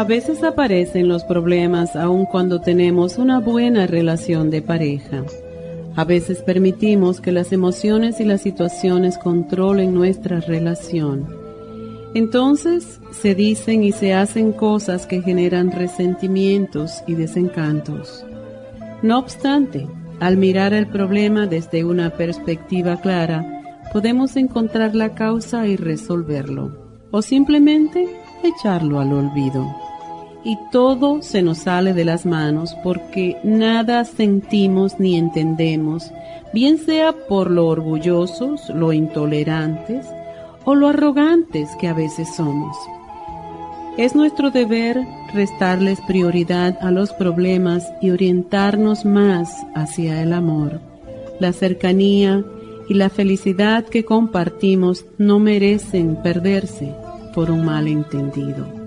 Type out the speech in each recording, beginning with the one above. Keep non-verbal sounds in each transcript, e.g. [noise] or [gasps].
A veces aparecen los problemas aun cuando tenemos una buena relación de pareja. A veces permitimos que las emociones y las situaciones controlen nuestra relación. Entonces se dicen y se hacen cosas que generan resentimientos y desencantos. No obstante, al mirar el problema desde una perspectiva clara, podemos encontrar la causa y resolverlo, o simplemente echarlo al olvido y todo se nos sale de las manos porque nada sentimos ni entendemos, bien sea por lo orgullosos, lo intolerantes o lo arrogantes que a veces somos. Es nuestro deber restarles prioridad a los problemas y orientarnos más hacia el amor. La cercanía y la felicidad que compartimos no merecen perderse por un malentendido.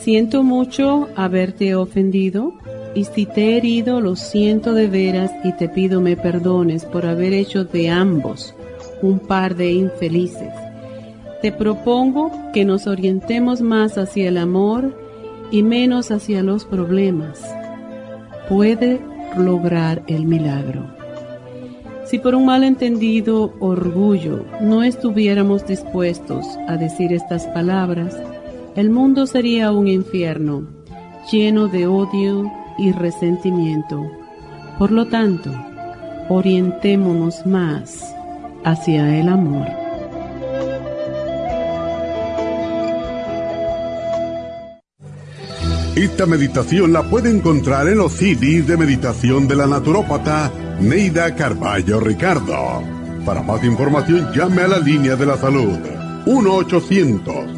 Siento mucho haberte ofendido y si te he herido lo siento de veras y te pido me perdones por haber hecho de ambos un par de infelices. Te propongo que nos orientemos más hacia el amor y menos hacia los problemas. Puede lograr el milagro. Si por un malentendido orgullo no estuviéramos dispuestos a decir estas palabras, el mundo sería un infierno lleno de odio y resentimiento. Por lo tanto, orientémonos más hacia el amor. Esta meditación la puede encontrar en los CDs de meditación de la naturópata Neida Carballo Ricardo. Para más información llame a la línea de la salud 1 800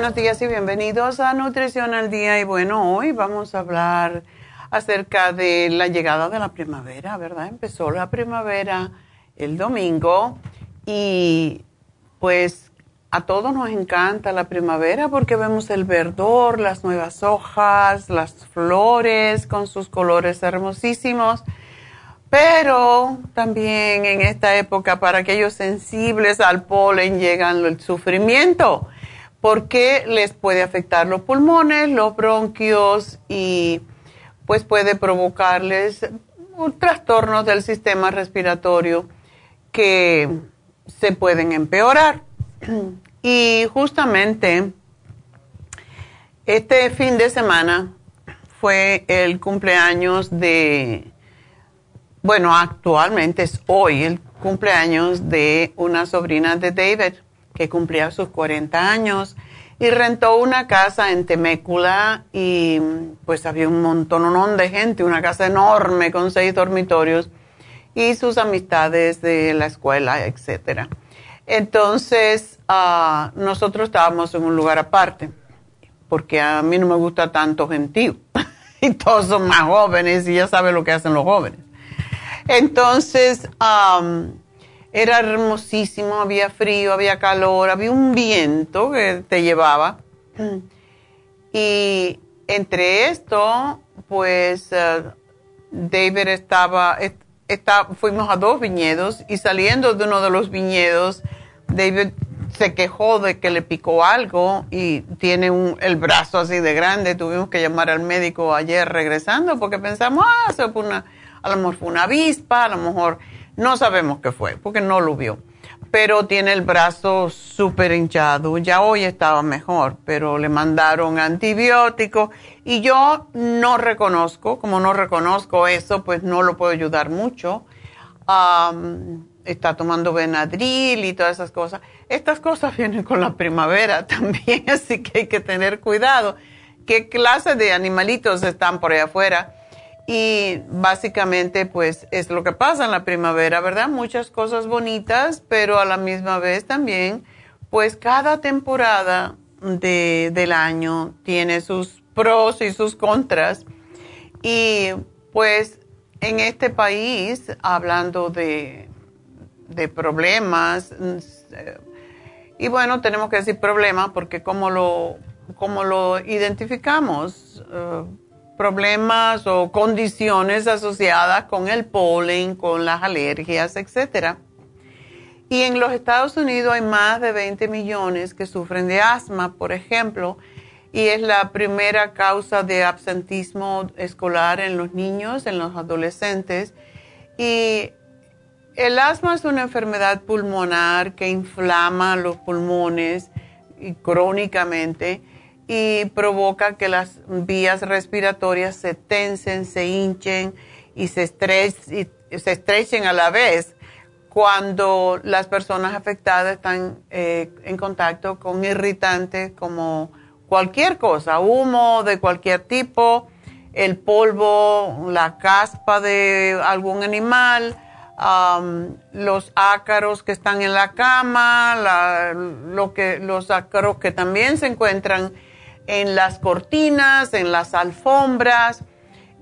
Buenos días y bienvenidos a Nutrición al Día. Y bueno, hoy vamos a hablar acerca de la llegada de la primavera, ¿verdad? Empezó la primavera el domingo y pues a todos nos encanta la primavera porque vemos el verdor, las nuevas hojas, las flores con sus colores hermosísimos. Pero también en esta época para aquellos sensibles al polen llegan el sufrimiento porque les puede afectar los pulmones, los bronquios y pues puede provocarles trastornos del sistema respiratorio que se pueden empeorar. [clears throat] Y justamente este fin de semana fue el cumpleaños de, bueno, actualmente es hoy el cumpleaños de una sobrina de David que cumplía sus 40 años y rentó una casa en Temécula y pues había un montón de gente, una casa enorme con seis dormitorios y sus amistades de la escuela, etcétera. Entonces, ah, nosotros estábamos en un lugar aparte, porque a mí no me gusta tanto gentío. [laughs] y todos son más jóvenes y ya sabe lo que hacen los jóvenes. Entonces, era hermosísimo, había frío, había calor, había un viento que te llevaba. [clears throat] Y entre esto, pues eh, David estaba, fuimos a dos viñedos y saliendo de uno de los viñedos, David se quejó de que le picó algo y tiene el brazo así de grande. Tuvimos que llamar al médico ayer regresando porque pensamos, ah, una, a lo mejor fue una avispa, a lo mejor no sabemos qué fue porque no lo vio. Pero tiene el brazo súper hinchado. Ya hoy estaba mejor, pero le mandaron antibióticos y yo no reconozco, como no reconozco eso, pues no lo puedo ayudar mucho está tomando Benadryl y todas esas cosas. Estas cosas [laughs] vienen con la primavera [laughs] también, así que hay que tener cuidado. ¿Qué clase de animalitos están por ahí afuera? Y básicamente, pues es lo que pasa en la primavera, ¿verdad? Muchas cosas bonitas, pero a la misma vez también, pues cada temporada de, del año tiene sus pros y sus contras. Y pues en este país, hablando de de problemas. Y bueno, tenemos que decir problemas porque como lo, como lo identificamos, eh, problemas o condiciones asociadas con el polen, con las alergias, etc. Y en los Estados Unidos hay más de 20 millones que sufren de asma, por ejemplo, y es la primera causa de absentismo escolar en los niños, en los adolescentes. Y el asma es una enfermedad pulmonar que inflama los pulmones crónicamente y provoca que las vías respiratorias se tensen, se hinchen y se, estrechen a la vez cuando las personas afectadas están eh, en contacto con irritantes como cualquier cosa, humo de cualquier tipo, el polvo, la caspa de algún animal, los ácaros que están en la cama, lo que, los ácaros que también se encuentran en las cortinas, en las alfombras.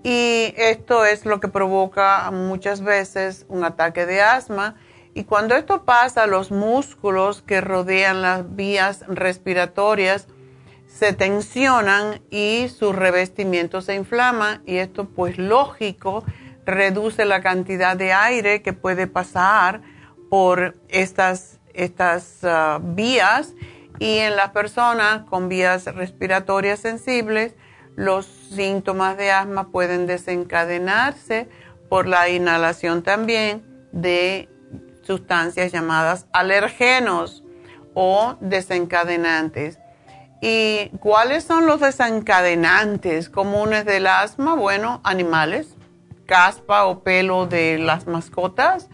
Y esto es lo que provoca muchas veces un ataque de asma. Y cuando esto pasa, los músculos que rodean las vías respiratorias se tensionan y su revestimiento se inflama. Y esto pues lógico reduce la cantidad de aire que puede pasar por estas, estas ah, vías y en las personas con vías respiratorias sensibles los síntomas de asma pueden desencadenarse por la inhalación también de sustancias llamadas alergenos o desencadenantes. ¿Y cuáles son los desencadenantes comunes del asma? Bueno, animales, caspa o pelo de las mascotas,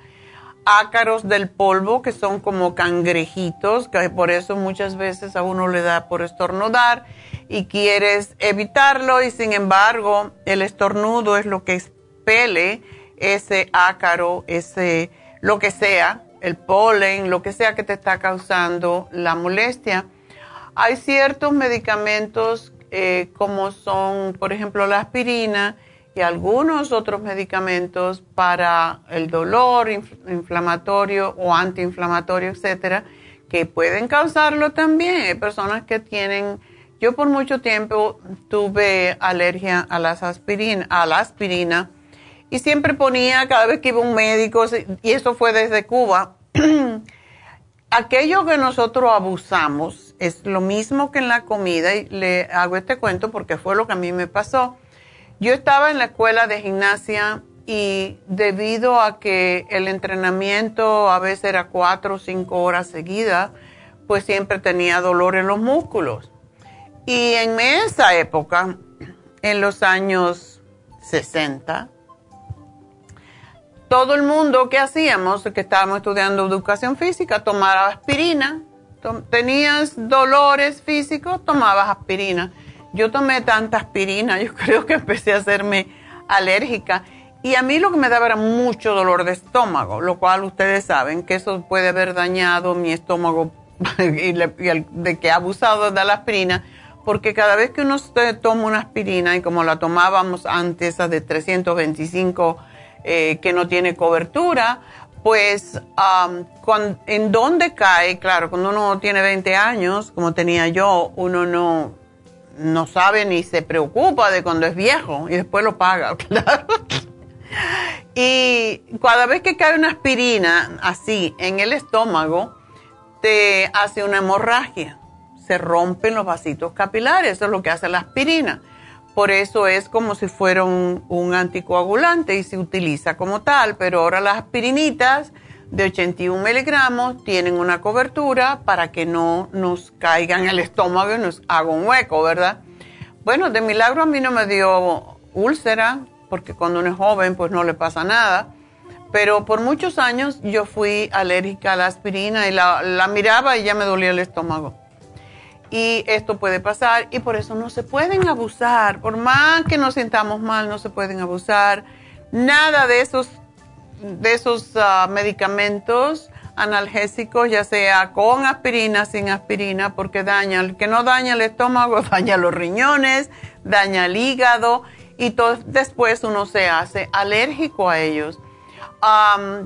ácaros del polvo que son como cangrejitos, que por eso muchas veces a uno le da por estornudar y quieres evitarlo y sin embargo el estornudo es lo que expele ese ácaro, ese lo que sea, el polen, lo que sea que te está causando la molestia. Hay ciertos medicamentos eh, como son, por ejemplo, la aspirina, y algunos otros medicamentos para el dolor inflamatorio o antiinflamatorio, etcétera, que pueden causarlo también. Hay personas que tienen, yo por mucho tiempo tuve alergia a las aspirina, a la aspirina y siempre ponía cada vez que iba un médico y eso fue desde Cuba. [clears throat] Aquello que nosotros abusamos es lo mismo que en la comida y le hago este cuento porque fue lo que a mí me pasó yo estaba en la escuela de gimnasia y debido a que el entrenamiento a veces era cuatro o cinco horas seguidas, pues siempre tenía dolor en los músculos. Y en esa época, en los años 60, todo el mundo que hacíamos, que estábamos estudiando educación física, tomaba aspirina tenías dolores físicos, tomabas aspirina. Yo tomé tanta aspirina, [laughs] yo creo que empecé a hacerme alérgica. Y a mí lo que me daba era mucho dolor de estómago, lo cual ustedes saben que eso puede haber dañado mi estómago [laughs] y, de que he abusado de la aspirina, porque cada vez que uno toma una aspirina, y como la tomábamos antes, esa de 325 eh, que no tiene cobertura, pues en dónde cae, claro, cuando uno tiene 20 años, como tenía yo, uno no, no sabe ni se preocupa de cuando es viejo y después lo paga, [laughs] claro. y cada vez que cae una aspirina así en el estómago, te hace una hemorragia, se rompen los vasitos capilares, eso es lo que hace la aspirina. Por eso es como si fuera un, anticoagulante y se utiliza como tal, pero ahora las aspirinitas de 81 miligramos tienen una cobertura para que no nos caiga en el estómago y nos haga un hueco, ¿verdad? Bueno, de milagro a mí no me dio úlcera, porque cuando uno es joven pues no le pasa nada, pero por muchos años yo fui alérgica a la aspirina y la, la miraba y ya me dolía el estómago y esto puede pasar y por eso no se pueden abusar, por más que nos sintamos mal, no se pueden abusar. Nada de esos, de esos ah, medicamentos analgésicos, ya sea con aspirina, sin aspirina, porque daña, el que no daña el estómago, [laughs] daña los riñones, daña el hígado y después uno se hace alérgico a ellos.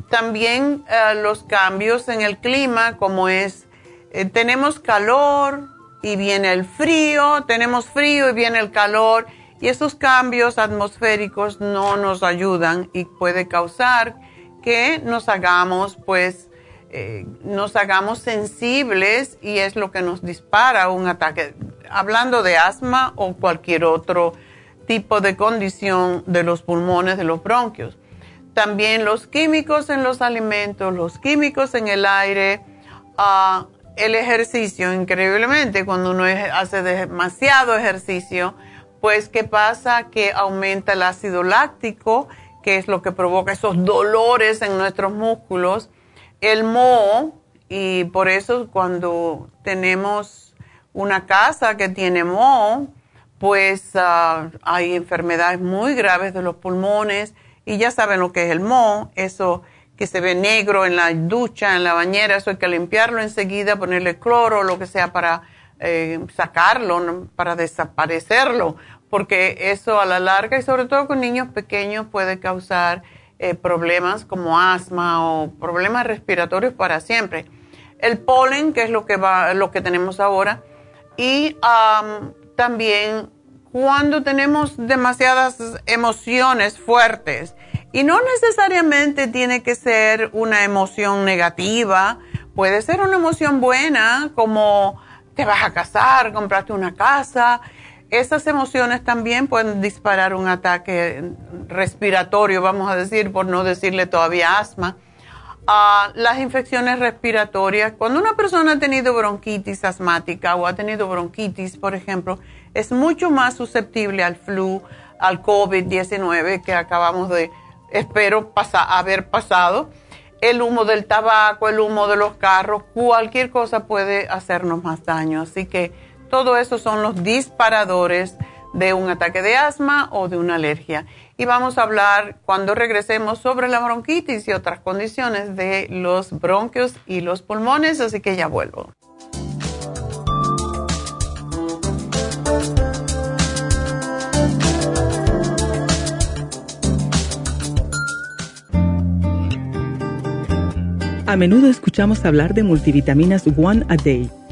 también ah, los cambios en el clima, como es, eh, tenemos calor, y viene el frío, tenemos frío y viene el calor y esos cambios atmosféricos no nos ayudan y puede causar que nos hagamos pues eh, nos hagamos sensibles y es lo que nos dispara un ataque hablando de asma o cualquier otro tipo de condición de los pulmones de los bronquios también los químicos en los alimentos los químicos en el aire uh, el ejercicio, increíblemente, cuando uno hace demasiado ejercicio, pues ¿qué pasa? Que aumenta el ácido láctico, que es lo que provoca esos dolores en nuestros músculos, el moho, y por eso cuando tenemos una casa que tiene moho, pues ah, hay enfermedades muy graves de los pulmones, y ya saben lo que es el moho, eso que se ve negro en la ducha, en la bañera, eso hay que limpiarlo enseguida, ponerle cloro lo que sea para eh, sacarlo, para desaparecerlo, porque eso a la larga y sobre todo con niños pequeños puede causar eh, problemas como asma o problemas respiratorios para siempre. El polen, que es lo que, va, lo que tenemos ahora, y también cuando tenemos demasiadas emociones fuertes, y no necesariamente tiene que ser una emoción negativa, puede ser una emoción buena, como te vas a casar, compraste una casa. Esas emociones también pueden disparar un ataque respiratorio, vamos a decir, por no decirle todavía asma. Ah, las infecciones respiratorias, cuando una persona ha tenido bronquitis asmática o ha tenido bronquitis, por ejemplo, es mucho más susceptible al flu, al COVID-19 que acabamos de espero haber pasado. El humo del tabaco, el humo de los carros, cualquier cosa puede hacernos más daño. Así que todo eso son los disparadores de un ataque de asma o de una alergia. Y vamos a hablar cuando regresemos sobre la bronquitis y otras condiciones de los bronquios y los pulmones, así que ya vuelvo. A menudo escuchamos hablar de multivitaminas One a Day,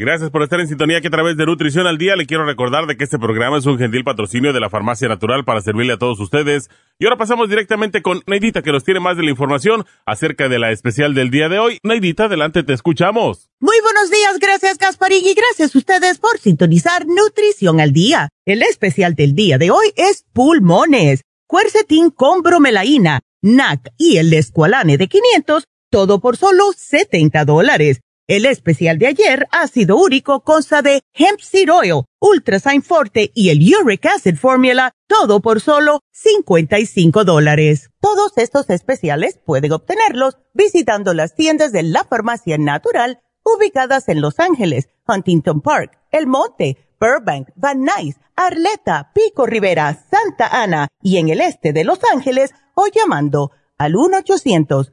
Gracias por estar en sintonía que a través de Nutrición al Día le quiero recordar de que este programa es un gentil patrocinio de la Farmacia Natural para servirle a todos ustedes. Y ahora pasamos directamente con Neidita que nos tiene más de la información acerca de la especial del día de hoy. Neidita, adelante, te escuchamos. Muy buenos días, gracias Gasparín y gracias a ustedes por sintonizar Nutrición al Día. El especial del día de hoy es pulmones, cuercetín con bromelaína, NAC y el Esqualane de 500, todo por solo 70 dólares. El especial de ayer, ácido úrico, consta de hemp seed oil, ultrasign forte y el uric acid formula, todo por solo 55 dólares. Todos estos especiales pueden obtenerlos visitando las tiendas de la farmacia natural ubicadas en Los Ángeles, Huntington Park, El Monte, Burbank, Van Nuys, Arleta, Pico Rivera, Santa Ana y en el este de Los Ángeles o llamando al 1 800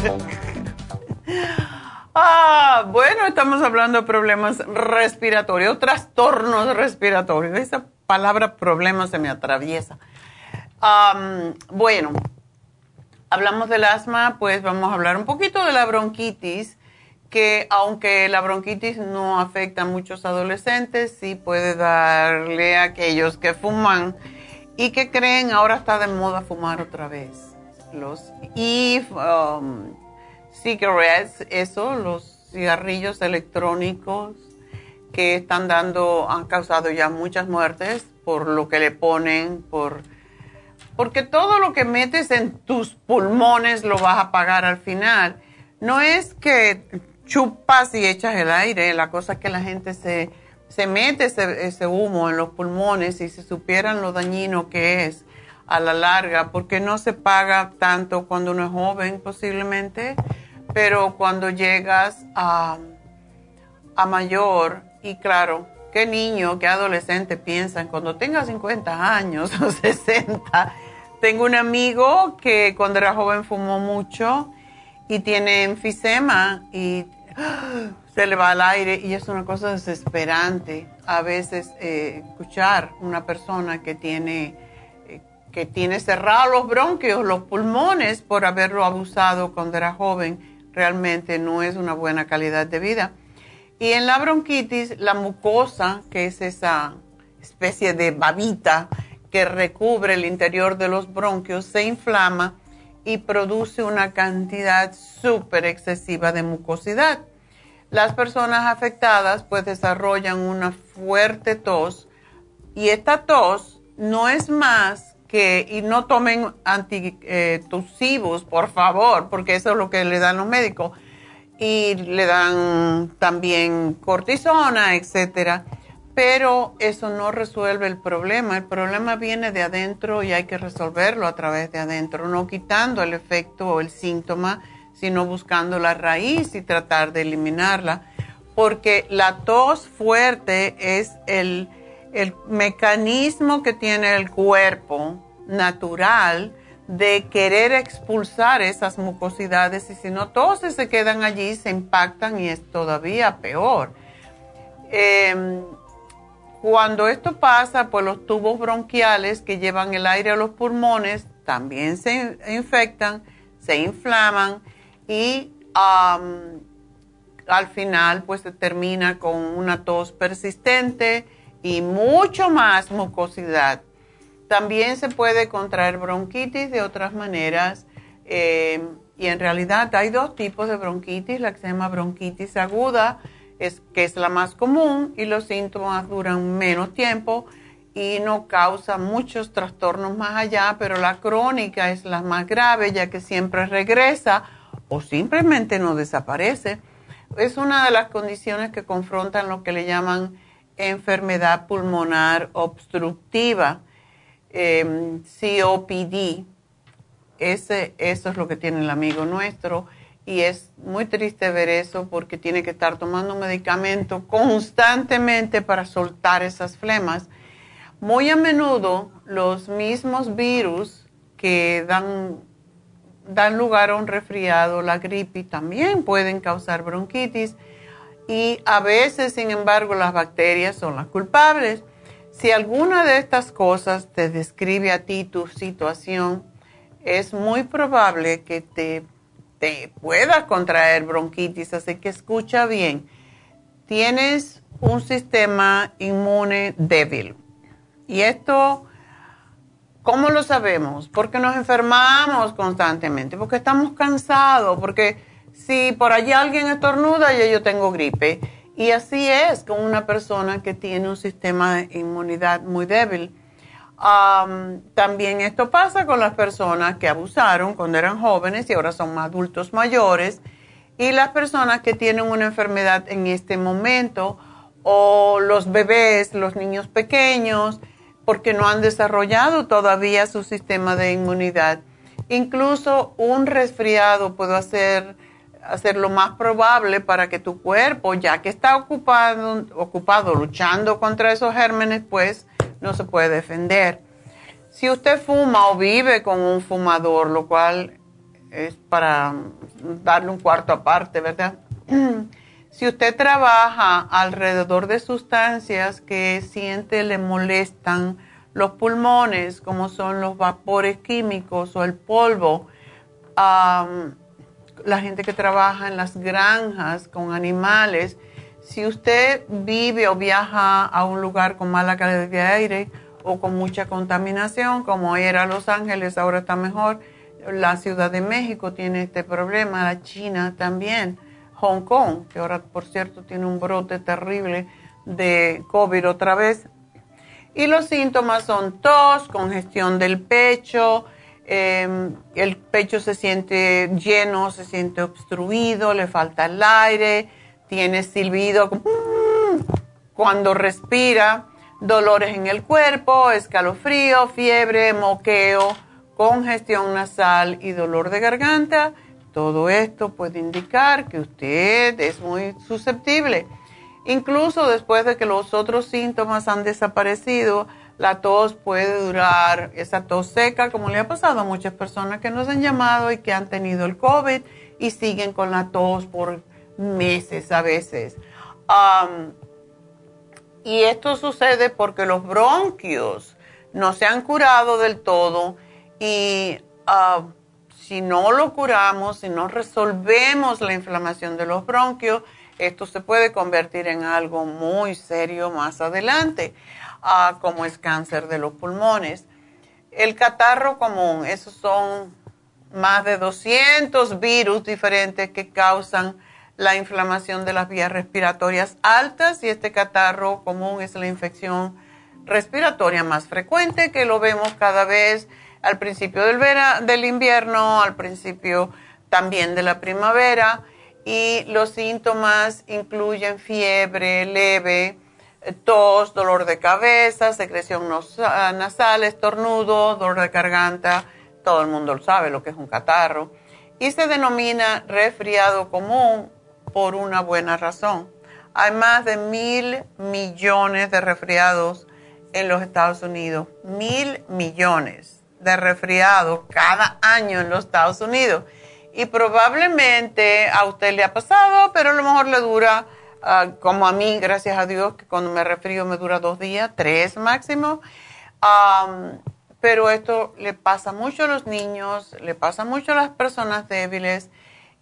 [laughs] ah, bueno, estamos hablando de problemas respiratorios, trastornos respiratorios. Esa palabra problema se me atraviesa. bueno, hablamos del asma, pues vamos a hablar un poquito de la bronquitis, que aunque la bronquitis no afecta a muchos adolescentes, sí puede darle a aquellos que fuman y que creen ahora está de moda fumar otra vez los e cigarettes, eso, los cigarrillos electrónicos que están dando, han causado ya muchas muertes por lo que le ponen, por porque todo lo que metes en tus pulmones lo vas a pagar al final. No es que chupas y echas el aire, la cosa es que la gente se, se mete ese, ese humo en los pulmones y si supieran lo dañino que es a la larga, porque no se paga tanto cuando uno es joven posiblemente, pero cuando llegas a, a mayor, y claro, ¿qué niño, qué adolescente piensan cuando tenga 50 años o [laughs] 60? Tengo un amigo que cuando era joven fumó mucho y tiene enfisema y [gasps] se le va al aire y es una cosa desesperante a veces eh, escuchar una persona que tiene que tiene cerrados los bronquios, los pulmones por haberlo abusado cuando era joven, realmente no es una buena calidad de vida. Y en la bronquitis, la mucosa, que es esa especie de babita que recubre el interior de los bronquios, se inflama y produce una cantidad súper excesiva de mucosidad. Las personas afectadas pues desarrollan una fuerte tos y esta tos no es más que, y no tomen antitusivos, por favor, porque eso es lo que le dan los médicos. Y le dan también cortisona, etcétera. Pero eso no resuelve el problema. El problema viene de adentro y hay que resolverlo a través de adentro, no quitando el efecto o el síntoma, sino buscando la raíz y tratar de eliminarla. Porque la tos fuerte es el el mecanismo que tiene el cuerpo natural de querer expulsar esas mucosidades y si no todos se quedan allí, se impactan y es todavía peor. Em, cuando esto pasa, pues los tubos bronquiales que llevan el aire a los pulmones también se infectan, se inflaman y al final pues se termina con una tos persistente y mucho más mucosidad. También se puede contraer bronquitis de otras maneras eh, y en realidad hay dos tipos de bronquitis, la que se llama bronquitis aguda, es, que es la más común y los síntomas duran menos tiempo y no causa muchos trastornos más allá, pero la crónica es la más grave ya que siempre regresa o simplemente no desaparece. Es una de las condiciones que confrontan lo que le llaman enfermedad pulmonar obstructiva, em, COPD. Ese, eso es lo que tiene el amigo nuestro y es muy triste ver eso porque tiene que estar tomando medicamento constantemente para soltar esas flemas. Muy a menudo los mismos virus que dan, dan lugar a un resfriado, la gripe, también pueden causar bronquitis y a veces, sin embargo, las bacterias son las culpables. Si alguna de estas cosas te describe a ti tu situación, es muy probable que te, te puedas contraer bronquitis, así que escucha bien. Tienes un sistema inmune débil. Y esto, ¿cómo lo sabemos? Porque nos enfermamos constantemente, porque estamos cansados, porque si por allí alguien estornuda, ya yo tengo gripe. Y así es con una persona que tiene un sistema de inmunidad muy débil. también esto pasa con las personas que abusaron cuando eran jóvenes y ahora son adultos mayores. Y las personas que tienen una enfermedad en este momento, o los bebés, los niños pequeños, porque no han desarrollado todavía su sistema de inmunidad. Incluso un resfriado puede hacer hacer lo más probable para que tu cuerpo, ya que está ocupado, ocupado luchando contra esos gérmenes, pues no se puede defender. Si usted fuma o vive con un fumador, lo cual es para darle un cuarto aparte, ¿verdad? [clears throat] si usted trabaja alrededor de sustancias que siente le molestan los pulmones, como son los vapores químicos o el polvo, la gente que trabaja en las granjas con animales, si usted vive o viaja a un lugar con mala calidad de aire o con mucha contaminación, como era Los Ángeles, ahora está mejor, la Ciudad de México tiene este problema, la China también, Hong Kong, que ahora por cierto tiene un brote terrible de COVID otra vez. Y los síntomas son tos, congestión del pecho, Em, el pecho se siente lleno, se siente obstruido, le falta el aire, tiene silbido cuando respira, dolores en el cuerpo, escalofrío, fiebre, moqueo, congestión nasal y dolor de garganta. Todo esto puede indicar que usted es muy susceptible. Incluso después de que los otros síntomas han desaparecido, la tos puede durar, esa tos seca, como le ha pasado a muchas personas que nos han llamado y que han tenido el COVID y siguen con la tos por meses a veces. y esto sucede porque los bronquios no se han curado del todo y ah, si no lo curamos, si no resolvemos la inflamación de los bronquios, esto se puede convertir en algo muy serio más adelante como es cáncer de los pulmones. El catarro común, esos son más de 200 virus diferentes que causan la inflamación de las vías respiratorias altas y este catarro común es la infección respiratoria más frecuente que lo vemos cada vez al principio del, del invierno, al principio también de la primavera y los síntomas incluyen fiebre leve, tos, dolor de cabeza, secreción nasal, estornudo, dolor de garganta, todo el mundo lo sabe lo que es un catarro, y se denomina resfriado común por una buena razón. Hay más de mil millones de resfriados en los Estados Unidos, mil millones de resfriados cada año en los Estados Unidos. Y probablemente a usted le ha pasado, pero a lo mejor le dura Ah, como a mí, gracias a Dios, que cuando me resfrío me dura dos días, tres máximo. pero esto le pasa mucho a los niños, le pasa mucho a las personas débiles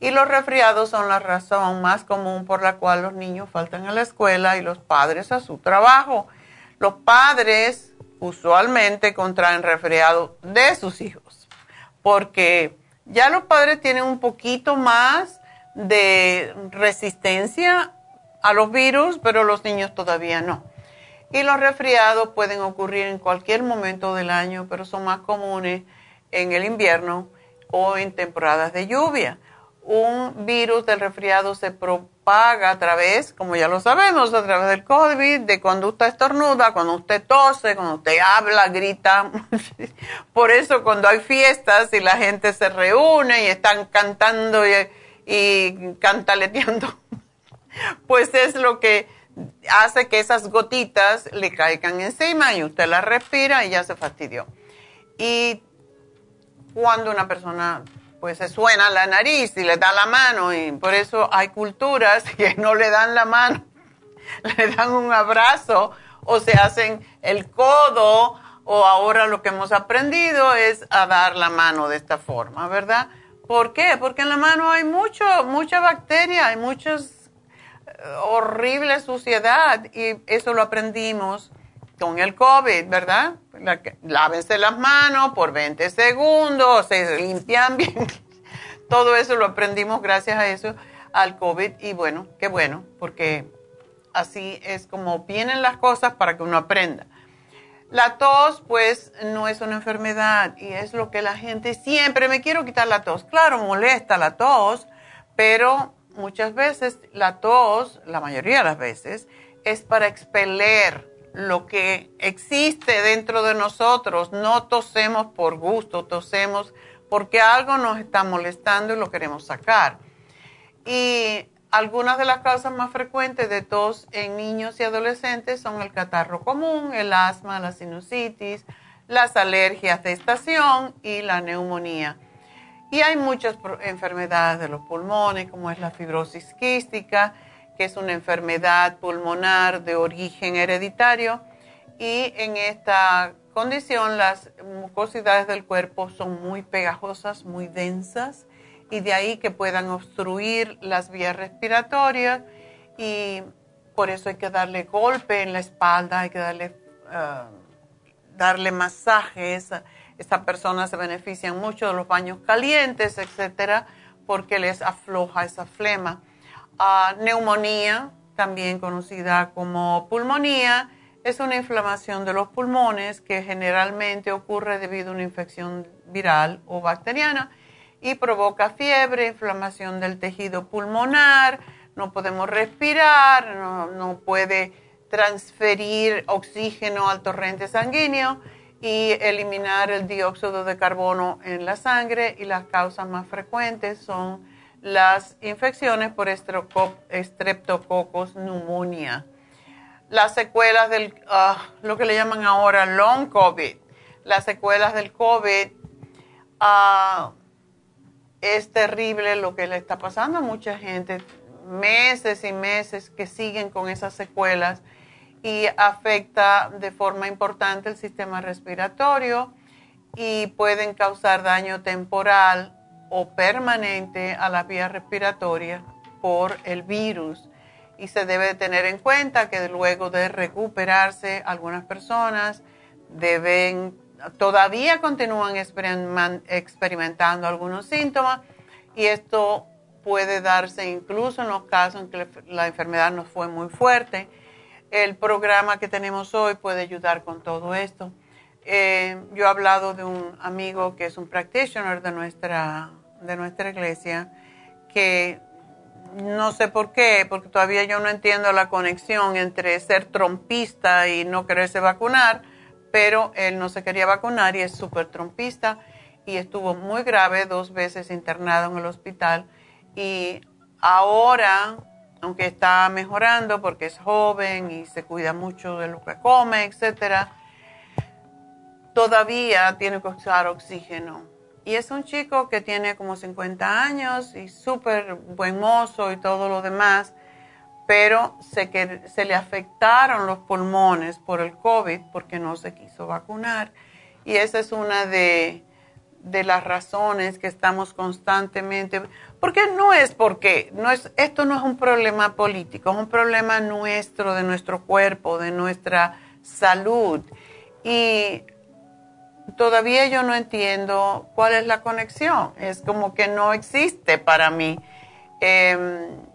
y los resfriados son la razón más común por la cual los niños faltan a la escuela y los padres a su trabajo. Los padres usualmente contraen resfriado de sus hijos porque ya los padres tienen un poquito más de resistencia a los virus, pero los niños todavía no. Y los resfriados pueden ocurrir en cualquier momento del año, pero son más comunes en el invierno o en temporadas de lluvia. Un virus del resfriado se propaga a través, como ya lo sabemos, a través del COVID, de cuando usted estornuda, cuando usted tose, cuando usted habla, grita. [laughs] Por eso cuando hay fiestas y la gente se reúne y están cantando y, y cantaleteando, pues es lo que hace que esas gotitas le caigan encima y usted las respira y ya se fastidió. Y cuando una persona pues se suena la nariz y le da la mano y por eso hay culturas [laughs] que no le dan la mano, [laughs] le dan un abrazo o se hacen el codo o ahora lo que hemos aprendido es a dar la mano de esta forma, ¿verdad? ¿Por qué? Porque en la mano hay mucho, mucha bacteria, hay muchas horrible suciedad y eso lo aprendimos con el COVID, ¿verdad? lávense las manos por 20 segundos, se limpian [laughs] bien. Todo eso lo aprendimos gracias a eso, al COVID y bueno, qué bueno, porque así es como vienen las cosas para que uno aprenda. La tos, pues, no es una enfermedad y es lo que la gente siempre me quiero quitar la tos. Claro, molesta la tos, pero muchas veces la tos, la mayoría de las veces, es para expeler lo que existe dentro de nosotros. No tosemos por gusto, tosemos porque algo nos está molestando y lo queremos sacar. Y algunas de las causas más frecuentes de tos en niños y adolescentes son el catarro común, el asma, la sinusitis, las alergias de estación y la neumonía. Y hay muchas enfermedades de los pulmones, como es la fibrosis quística, que es una enfermedad pulmonar de origen hereditario. Y en esta condición las mucosidades del cuerpo son muy pegajosas, muy densas, y de ahí que puedan obstruir las vías respiratorias. Y por eso hay que darle golpe en la espalda, hay que darle, uh, darle masajes estas personas se benefician mucho de los baños calientes, etcétera, porque les afloja esa flema. Ah, neumonía, también conocida como pulmonía, es una inflamación de los pulmones que generalmente ocurre debido a una infección viral o bacteriana y provoca fiebre, inflamación del tejido pulmonar, no podemos respirar, no puede transferir oxígeno al torrente sanguíneo y eliminar el dióxido de carbono en la sangre y las causas más frecuentes son las infecciones por estreptococos pneumonia. Las secuelas del, ah, lo que le llaman ahora long COVID, las secuelas del COVID, ah, es terrible lo que le está pasando a mucha gente, meses y meses que siguen con esas secuelas y afecta de forma importante el sistema respiratorio y pueden causar daño temporal o permanente a la vía respiratoria por el virus. Y se debe tener en cuenta que luego de recuperarse, algunas personas deben, todavía continúan experimentando algunos síntomas y esto puede darse incluso en los casos en que la enfermedad no fue muy fuerte el programa que tenemos hoy puede ayudar con todo esto. Eh, yo he hablado de un amigo que es un practitioner de nuestra, de nuestra iglesia, que no sé por qué, porque todavía yo no entiendo la conexión entre ser trompista y no quererse vacunar, pero él no se quería vacunar y es súper trompista y estuvo muy grave, dos veces internado en el hospital y ahora aunque está mejorando porque es joven y se cuida mucho de lo que come, etcétera, todavía tiene que usar oxígeno. Y es un chico que tiene como 50 años y súper buen mozo y todo lo demás, pero se, que, se le afectaron los pulmones por el COVID porque no se quiso vacunar. Y esa es una de, de las razones que estamos constantemente porque no es porque, no es, esto no es un problema político, es un problema nuestro, de nuestro cuerpo, de nuestra salud. Y todavía yo no entiendo cuál es la conexión. Es como que no existe para mí. Em,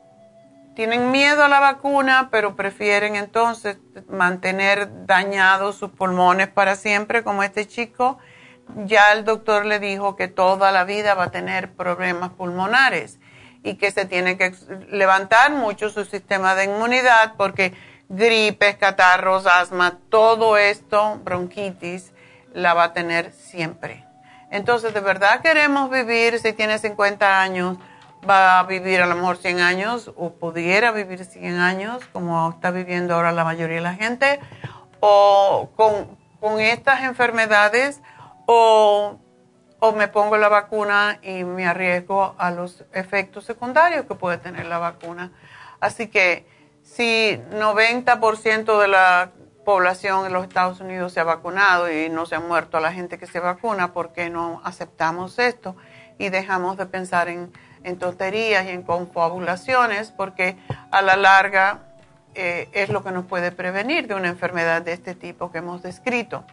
tienen miedo a la vacuna, pero prefieren entonces mantener dañados sus pulmones para siempre, como este chico. Ya el doctor le dijo que toda la vida va a tener problemas pulmonares y que se tiene que levantar mucho su sistema de inmunidad porque gripes, catarros, asma, todo esto, bronquitis, la va a tener siempre. Entonces, de verdad queremos vivir, si tiene 50 años, va a vivir a lo mejor 100 años o pudiera vivir 100 años, como está viviendo ahora la mayoría de la gente, o con, con estas enfermedades, o, o me pongo la vacuna y me arriesgo a los efectos secundarios que puede tener la vacuna. Así que si 90% de la población en los Estados Unidos se ha vacunado y no se ha muerto a la gente que se vacuna, ¿por qué no aceptamos esto y dejamos de pensar en, tonterías y en confabulaciones? Porque a la larga eh, es lo que nos puede prevenir de una enfermedad de este tipo que hemos descrito.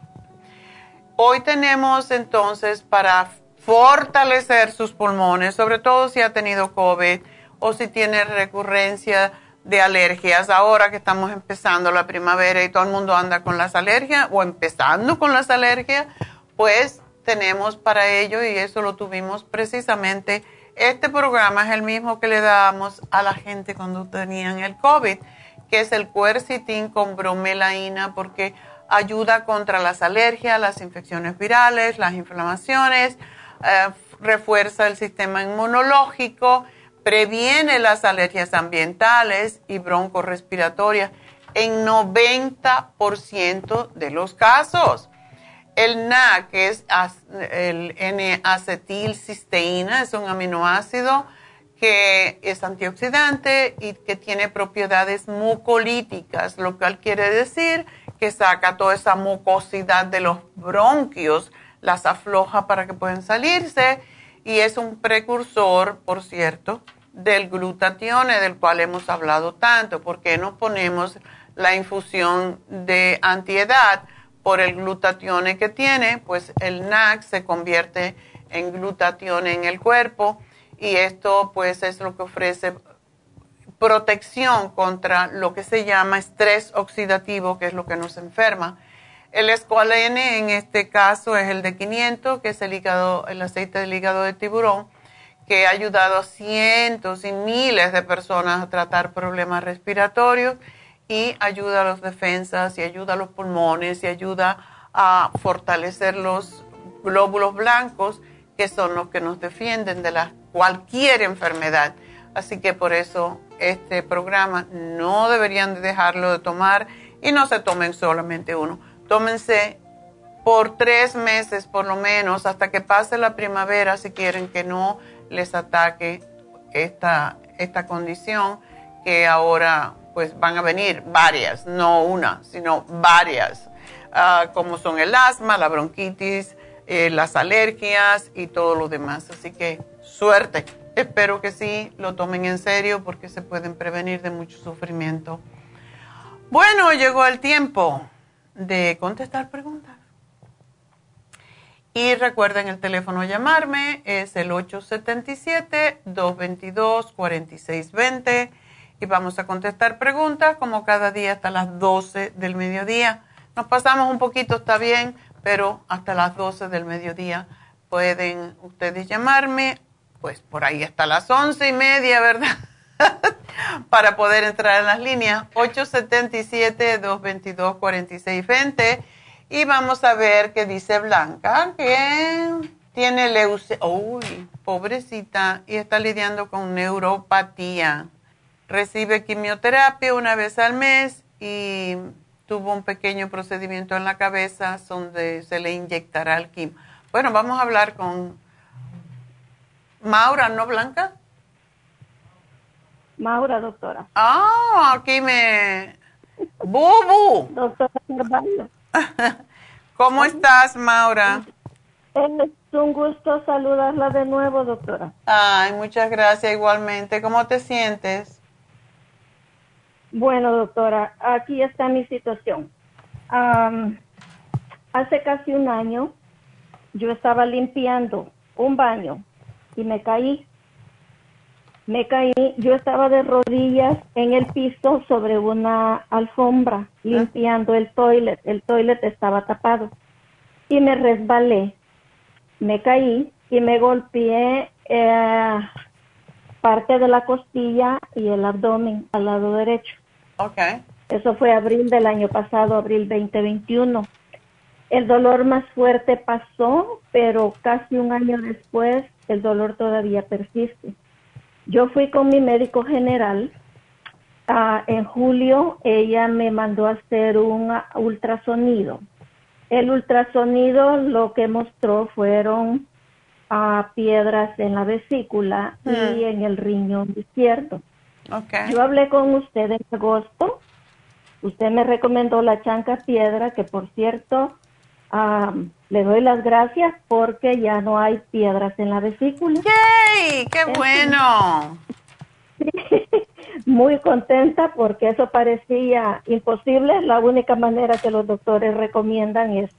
Hoy tenemos entonces para fortalecer sus pulmones, sobre todo si ha tenido COVID o si tiene recurrencia de alergias. Ahora que estamos empezando la primavera y todo el mundo anda con las alergias o empezando con las alergias, pues tenemos para ello y eso lo tuvimos precisamente. Este programa es el mismo que le dábamos a la gente cuando tenían el COVID, que es el quercitin con bromelaína porque ayuda contra las alergias, las infecciones virales, las inflamaciones, eh, refuerza el sistema inmunológico previene las alergias ambientales y broncorespiratorias en 90% de los casos. El NAC, que es el N-acetilcisteína, es un aminoácido que es antioxidante y que tiene propiedades mucolíticas, lo cual quiere decir que saca toda esa mucosidad de los bronquios, las afloja para que puedan salirse y es un precursor, por cierto, del glutatione del cual hemos hablado tanto. ¿Por qué no ponemos la infusión de antiedad por el glutatione que tiene? Pues el NAC se convierte en glutatione en el cuerpo y esto pues es lo que ofrece protección contra lo que se llama estrés oxidativo, que es lo que nos enferma el escualene en este caso es el de 500, que es el, hígado, el aceite del hígado de tiburón, que ha ayudado a cientos y miles de personas a tratar problemas respiratorios y ayuda a las defensas y ayuda a los pulmones y ayuda a fortalecer los glóbulos blancos, que son los que nos defienden de cualquier enfermedad. Así que por eso este programa no deberían dejarlo de tomar y no se tomen solamente uno. Tómense por tres meses por lo menos hasta que pase la primavera si quieren que no les ataque esta, esta condición que ahora pues van a venir varias, no una, sino varias, ah, como son el asma, la bronquitis, eh, las alergias y todo lo demás. Así que suerte, espero que sí lo tomen en serio porque se pueden prevenir de mucho sufrimiento. Bueno, llegó el tiempo de contestar preguntas. Y recuerden el teléfono llamarme, es el 877-222-4620 y vamos a contestar preguntas como cada día hasta las 12 del mediodía. Nos pasamos un poquito, está bien, pero hasta las 12 del mediodía pueden ustedes llamarme, pues por ahí hasta las 11 y media, ¿verdad? [laughs] para poder entrar en las líneas 877-222-4620 y vamos a ver qué dice Blanca, que tiene leucemia, uy, pobrecita, y está lidiando con neuropatía. Recibe quimioterapia una vez al mes y tuvo un pequeño procedimiento en la cabeza donde se le inyectará el quim. Bueno, vamos a hablar con Maura, ¿no, Blanca? Maura, doctora. Ah, aquí me... ¡Bubu! Doctora [laughs] ¿Cómo estás, Maura? Es un gusto saludarla de nuevo, doctora. Ay, muchas gracias igualmente. ¿Cómo te sientes? Bueno, doctora, aquí está mi situación. hace casi un año yo estaba limpiando un baño y me caí me caí, yo estaba de rodillas en el piso sobre una alfombra limpiando el toilet, el toilet estaba tapado y me resbalé, me caí y me golpeé eh, parte de la costilla y el abdomen al lado derecho. Okay. Eso fue abril del año pasado, abril 2021. El dolor más fuerte pasó, pero casi un año después el dolor todavía persiste. Yo fui con mi médico general. Ah, en julio ella me mandó a hacer un ultrasonido. El ultrasonido lo que mostró fueron ah, piedras en la vesícula y Hmm. en el riñón izquierdo. Okay. Yo hablé con usted en agosto. Usted me recomendó la chanca piedra, que por cierto, ah, le doy las gracias porque ya no hay piedras en la vesícula. ¡Yay! ¡Qué bueno! [laughs] Muy contenta porque eso parecía imposible. La única manera que los doctores recomiendan es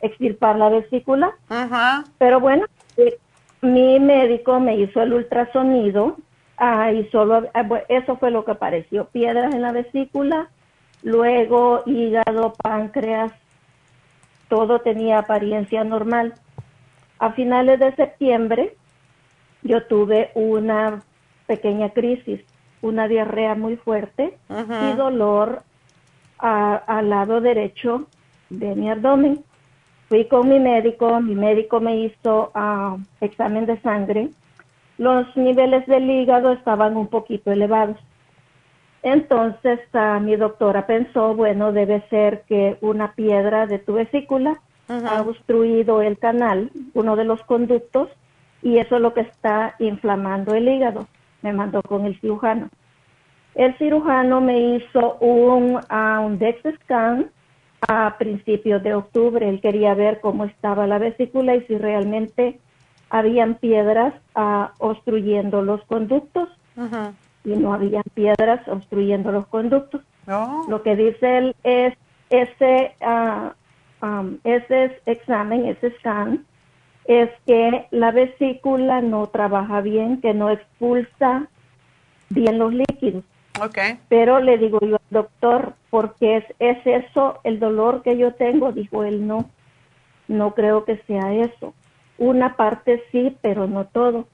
extirpar la vesícula. Ajá. Pero bueno, eh, mi médico me hizo el ultrasonido ah, y solo ah, eso fue lo que apareció. Piedras en la vesícula, luego hígado, páncreas, todo tenía apariencia normal. A finales de septiembre yo tuve una pequeña crisis, una diarrea muy fuerte y dolor a- al lado derecho de mi abdomen. Fui con mi médico, mi médico me hizo ah, examen de sangre. Los niveles del hígado estaban un poquito elevados. Entonces ah, mi doctora pensó, bueno, debe ser que una piedra de tu vesícula ha obstruido el canal, uno de los conductos, y eso es lo que está inflamando el hígado. Me mandó con el cirujano. El cirujano me hizo un, ah, un DEXA scan a principios de octubre. Él quería ver cómo estaba la vesícula y si realmente habían piedras ah, obstruyendo los conductos Ujú. Y no habían piedras obstruyendo los conductos. Oh. Lo que dice él es ese, am, ese examen, ese scan, es que la vesícula no trabaja bien, que no expulsa bien los líquidos. Okay. Pero le digo yo al doctor, porque es, es eso el dolor que yo tengo? Dijo él, no, no creo que sea eso. Una parte sí, pero no todo.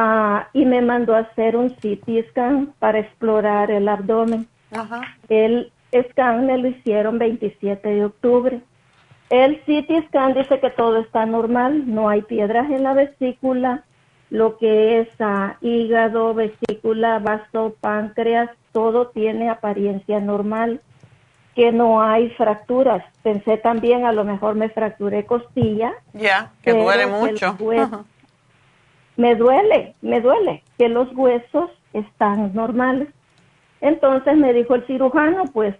Ah, y me mandó a hacer un CT scan para explorar el abdomen. Ajá. El scan me lo hicieron 27 de octubre. El CT scan dice que todo está normal, no hay piedras en la vesícula, lo que es ah, hígado, vesícula, vaso, páncreas, todo tiene apariencia normal, que no hay fracturas. Pensé también a lo mejor me fracturé costilla, Ya, que duele el mucho. Me duele, me duele que los huesos están normales. Entonces me dijo el cirujano, pues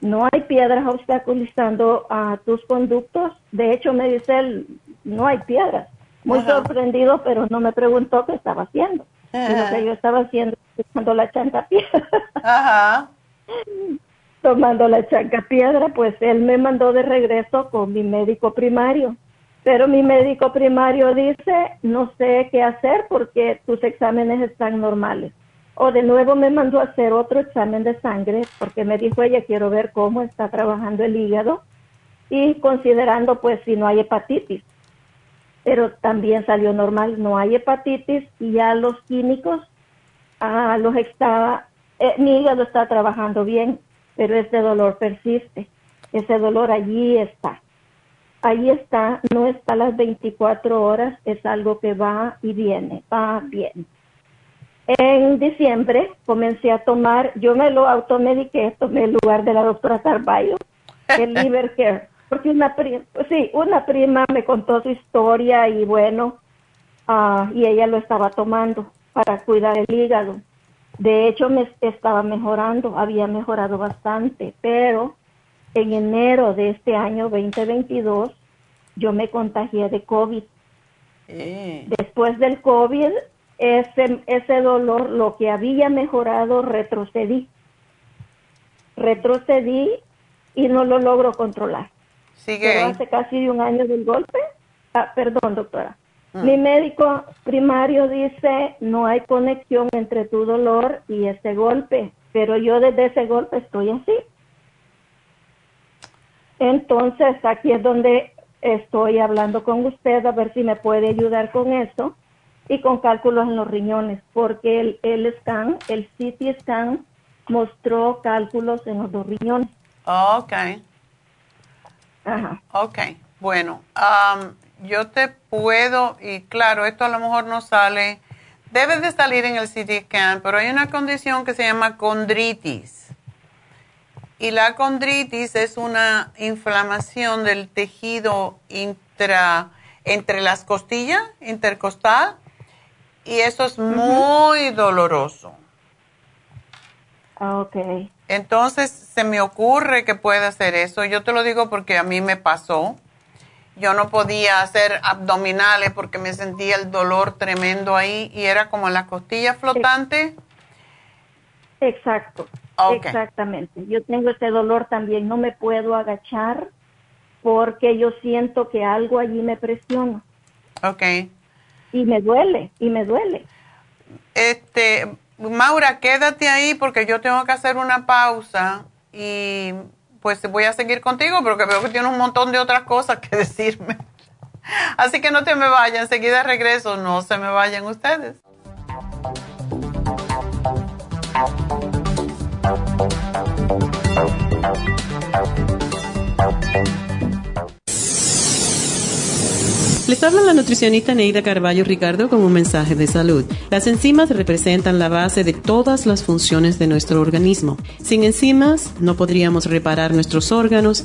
no hay piedras obstaculizando a tus conductos. De hecho, me dice él, no hay piedras. Muy Ajá. sorprendido, pero no me preguntó qué estaba haciendo. Y lo que yo estaba haciendo, tomando la chanca piedra, Ajá. [laughs] tomando la chanca piedra, pues él me mandó de regreso con mi médico primario. Pero mi médico primario dice, no sé qué hacer porque tus exámenes están normales. O de nuevo me mandó a hacer otro examen de sangre porque me dijo ella, quiero ver cómo está trabajando el hígado y considerando pues si no hay hepatitis. Pero también salió normal, no hay hepatitis y ya los químicos, ah, los está, eh, mi hígado está trabajando bien, pero ese dolor persiste. Ese dolor allí está. Allí está, no está las 24 horas, es algo que va y viene, va bien. En diciembre comencé a tomar, yo me lo automediqué, tomé el lugar de la doctora Carballo, el [laughs] Liver Care, porque una prima, sí, una prima me contó su historia y bueno, ah, y ella lo estaba tomando para cuidar el hígado. De hecho, me estaba mejorando, había mejorado bastante, pero en enero de este año 2022 yo me contagié de COVID. Eh, Después del COVID, ese, ese dolor, lo que había mejorado, retrocedí. Retrocedí y no lo logro controlar. Pero Sigue. hace casi un año del golpe, ah, perdón doctora, Mm. Mi médico primario dice no hay conexión entre tu dolor y ese golpe, pero yo desde ese golpe estoy así. Entonces aquí es donde estoy hablando con usted a ver si me puede ayudar con eso y con cálculos en los riñones, porque el, el scan, el CT scan mostró cálculos en los dos riñones. Ok. Ajá. Ok, bueno, yo te puedo, y claro, esto a lo mejor no sale, debe de salir en el CT scan, pero hay una condición que se llama condritis. Y la condritis es una inflamación del tejido intra, entre las costillas, intercostal, y eso es muy doloroso. Ah, ok. Entonces se me ocurre que puede hacer eso. Yo te lo digo porque a mí me pasó. Yo no podía hacer abdominales porque me sentía el dolor tremendo ahí y era como la costilla flotante. Exacto. Exactamente. Yo tengo ese dolor también. No me puedo agachar porque yo siento que algo allí me presiona. Ok. Y me duele, y me duele. Este, Maura, quédate ahí porque yo tengo que hacer una pausa y pues voy a seguir contigo porque veo que tienes un montón de otras cosas que [laughs] decirme. Así que no te me vayan, enseguida regreso, no se me vayan ustedes. Les habla la nutricionista Neida Carballo Ricardo con un mensaje de salud. Las enzimas representan la base de todas las funciones de nuestro organismo. Sin enzimas no podríamos reparar nuestros órganos,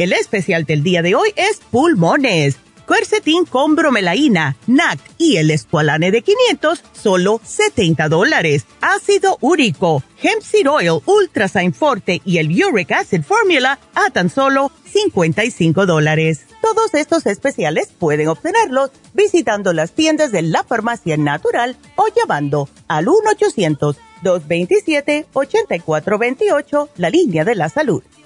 El especial del día de hoy es pulmones. Quercetin con bromelaína, NAC y el escualane de 500, solo 70 dólares. Ácido úrico, hemp seed oil, ultrasign forte y el uric acid formula a tan solo 55 dólares. Todos estos especiales pueden obtenerlos visitando las tiendas de la farmacia natural o llamando al 1-800-227-8428, la línea de la salud.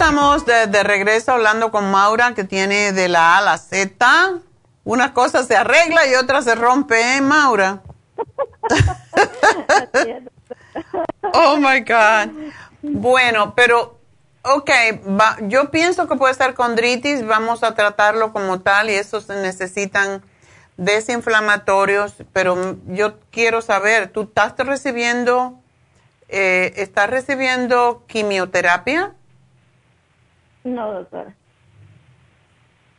Estamos de, regreso hablando con Maura, que tiene de la A a la Z. Una cosa se arregla y otra se rompe, ¿eh, Maura? oh my God. Bueno, pero, ok, yo pienso que puede ser condritis, vamos a tratarlo como tal y esos necesitan desinflamatorios, pero yo quiero saber, ¿tú estás recibiendo, eh, estás recibiendo quimioterapia? No, doctora.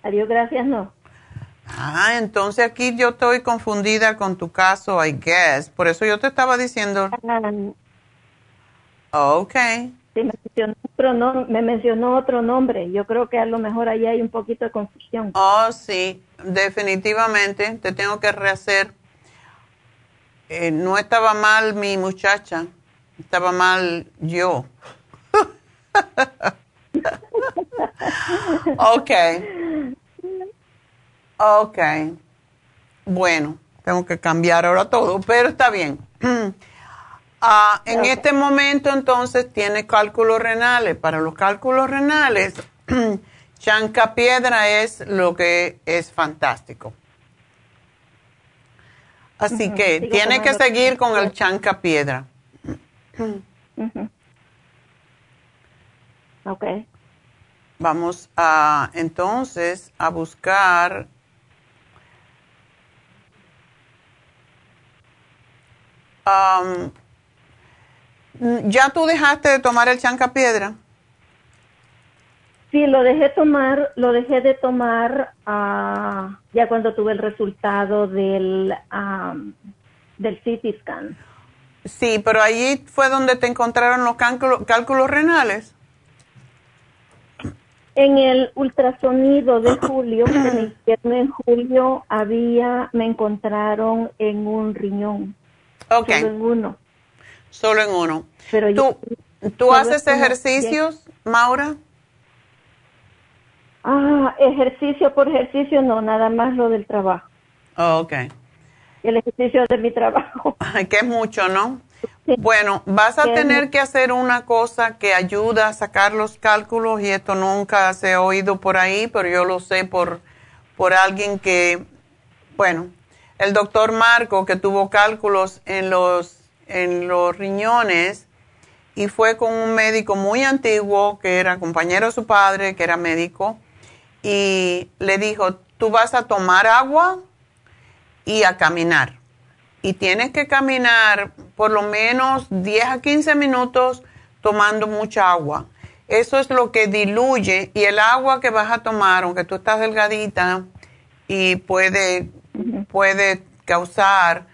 Adiós, gracias, no. Ah, entonces aquí yo estoy confundida con tu caso, I guess. Por eso yo te estaba diciendo. Ah, ok. Sí, me mencionó, otro me mencionó otro nombre. Yo creo que a lo mejor ahí hay un poquito de confusión. Oh, sí, definitivamente. Te tengo que rehacer. Eh, no estaba mal mi muchacha, estaba mal yo. [laughs] ok. Ok. Bueno, tengo que cambiar ahora todo, pero está bien. [clears throat] Ah, en este momento entonces tiene cálculos renales. Para los cálculos renales, [clears throat] chanca piedra es lo que es fantástico. Así que tiene que seguir con el chanca piedra. [clears throat] Ok. Vamos a entonces a buscar um, ¿Ya tú dejaste de tomar el chanca piedra? Sí, lo dejé tomar, lo dejé de tomar ah, ya cuando tuve el resultado del del CT scan. Sí, pero allí fue donde te encontraron los cálculos, renales. En el ultrasonido de [coughs] julio, en julio, había, me encontraron en un riñón. Ok. Solo en uno. Solo en uno. Pero ¿Tú, ¿tú haces ejercicios, Maura? Ah, ejercicio por ejercicio, no, nada más lo del trabajo. Oh, ok. El ejercicio de mi trabajo. [laughs] que es mucho, ¿no? Bueno, vas a tener que hacer una cosa que ayuda a sacar los cálculos y esto nunca se ha oído por ahí, pero yo lo sé por, por alguien que, bueno, el doctor Marco que tuvo cálculos en los, en los riñones y fue con un médico muy antiguo que era compañero de su padre, que era médico, y le dijo, tú vas a tomar agua y a caminar. Y tienes que caminar por lo menos 10 a 15 minutos tomando mucha agua. Eso es lo que diluye y el agua que vas a tomar, aunque tú estás delgadita y puede, puede causar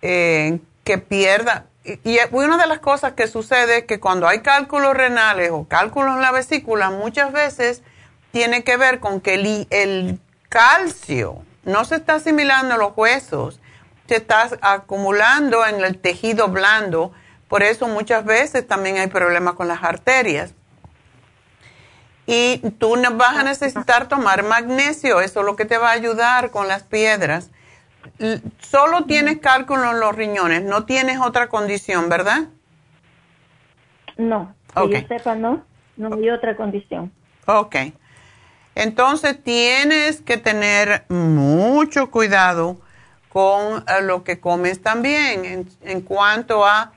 eh, que pierda. Y, una de las cosas que sucede es que cuando hay cálculos renales o cálculos en la vesícula, muchas veces tiene que ver con que el, calcio no se está asimilando en los huesos, se está acumulando en el tejido blando. Por eso muchas veces también hay problemas con las arterias. Y tú vas a necesitar tomar magnesio, eso es lo que te va a ayudar con las piedras. Solo tienes cálculo en los riñones, no tienes otra condición, ¿verdad? No, que yo sepa, no, no hay otra condición. Ok. Entonces tienes que tener mucho cuidado con eh, lo que comes también. En, cuanto a,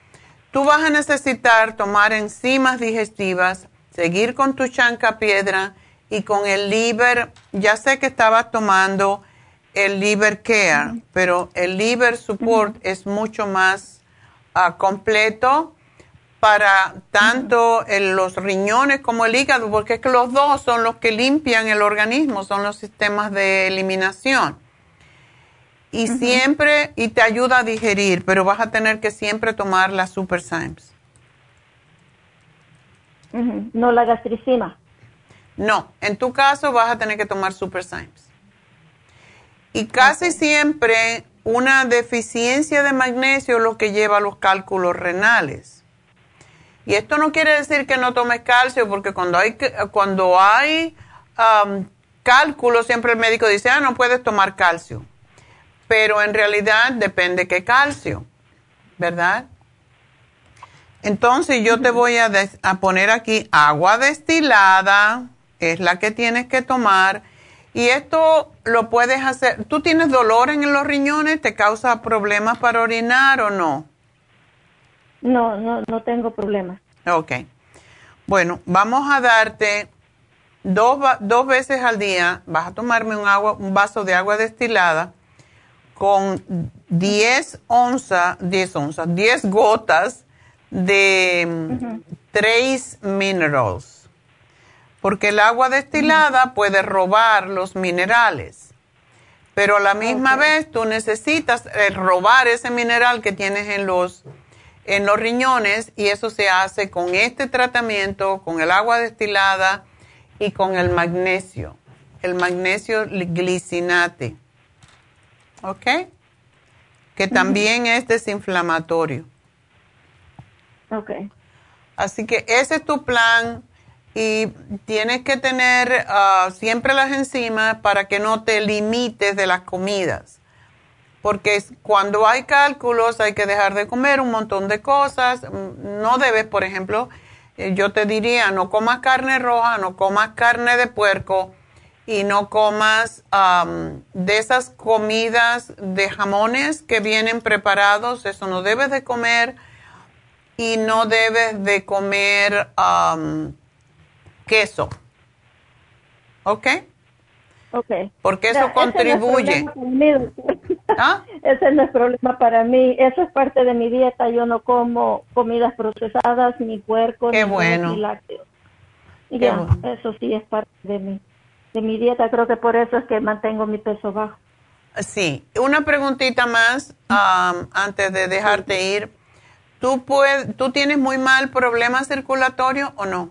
tú vas a necesitar tomar enzimas digestivas, seguir con tu chanca piedra y con el liver, ya sé que estabas tomando el liver care, pero el liver support es mucho más ah, completo para tanto los riñones como el hígado, porque es que los dos son los que limpian el organismo, son los sistemas de eliminación. Y siempre, y te ayuda a digerir, pero vas a tener que siempre tomar la Super Symes. No la gastricima. No, en tu caso vas a tener que tomar Super Symes. Y casi siempre una deficiencia de magnesio es lo que lleva a los cálculos renales. Y esto no quiere decir que no tomes calcio, porque cuando hay, cuando hay um, cálculo, siempre el médico dice, ah, no puedes tomar calcio. Pero en realidad depende qué calcio, ¿verdad? Entonces yo te voy a, a poner aquí agua destilada, es la que tienes que tomar. Y esto lo puedes hacer. ¿Tú tienes dolor en los riñones? ¿Te causa problemas para orinar o no? No, no, no tengo problemas. Ok. Bueno, vamos a darte dos, dos veces al día, vas a tomarme un, agua, un vaso de agua destilada con 10 onzas, 10 onzas, 10 gotas de Trace Minerals. Porque el agua destilada puede robar los minerales. Pero a la misma vez tú necesitas eh, robar ese mineral que tienes en los en los riñones y eso se hace con este tratamiento, con el agua destilada y con el magnesio, el magnesio glicinate. ¿Ok? Que también es desinflamatorio. Ok. Así que ese es tu plan y tienes que tener ah, siempre las enzimas para que no te limites de las comidas porque cuando hay cálculos hay que dejar de comer un montón de cosas. Mm, no debes, por ejemplo, eh, yo te diría, no comas carne roja, no comas carne de puerco y no comas de esas comidas de jamones que vienen preparados, eso no debes de comer y no debes de comer queso. ¿Ok? Ok. Porque eso contribuye. ¿Ah? [laughs] Ese no es problema para mí. Eso es parte de mi dieta. Yo no como comidas procesadas, ni puerco, ni, bueno. lácteos. ya, eso sí es parte de mi, de mi dieta. Creo que por eso es que mantengo mi peso bajo. Sí. Una preguntita más antes de dejarte ir. ¿Tú, puedes, ¿Tú tienes muy mal problema circulatorio o no?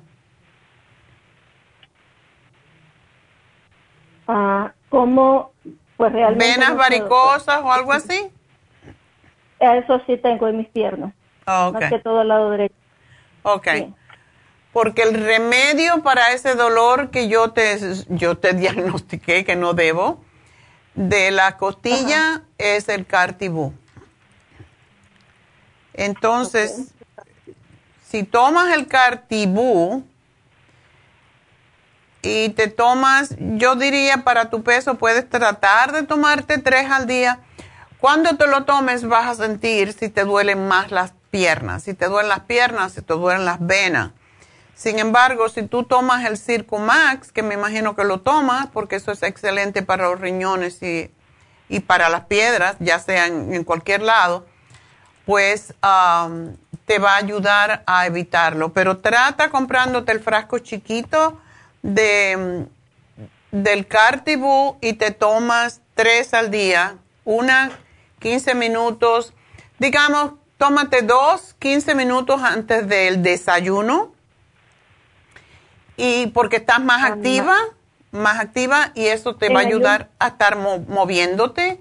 Ah, ¿Cómo pues realmente... ¿Venas varicosas o algo así? Eso sí tengo en mis piernas. Okay. Más que todo el lado derecho. Ok. Porque el remedio para ese dolor que yo te, yo te [laughs] diagnostiqué que no debo, de la costilla es el cartibú. Entonces, si tomas el cartibú, y te tomas, yo diría para tu peso puedes tratar de tomarte tres al día. Cuando te lo tomes vas a sentir si te duelen más las piernas, si te duelen las piernas, si te duelen las venas. Sin embargo, si tú tomas el Circo Max, que me imagino que lo tomas, porque eso es excelente para los riñones y, para las piedras, ya sean en cualquier lado, pues um, te va a ayudar a evitarlo. Pero trata comprándote el frasco chiquito de, del Cartibú y te tomas tres al día, una 15 minutos, digamos, tómate dos 15 minutos antes del desayuno y porque estás más ah, activa, más activa y eso te va a ayudar a estar moviéndote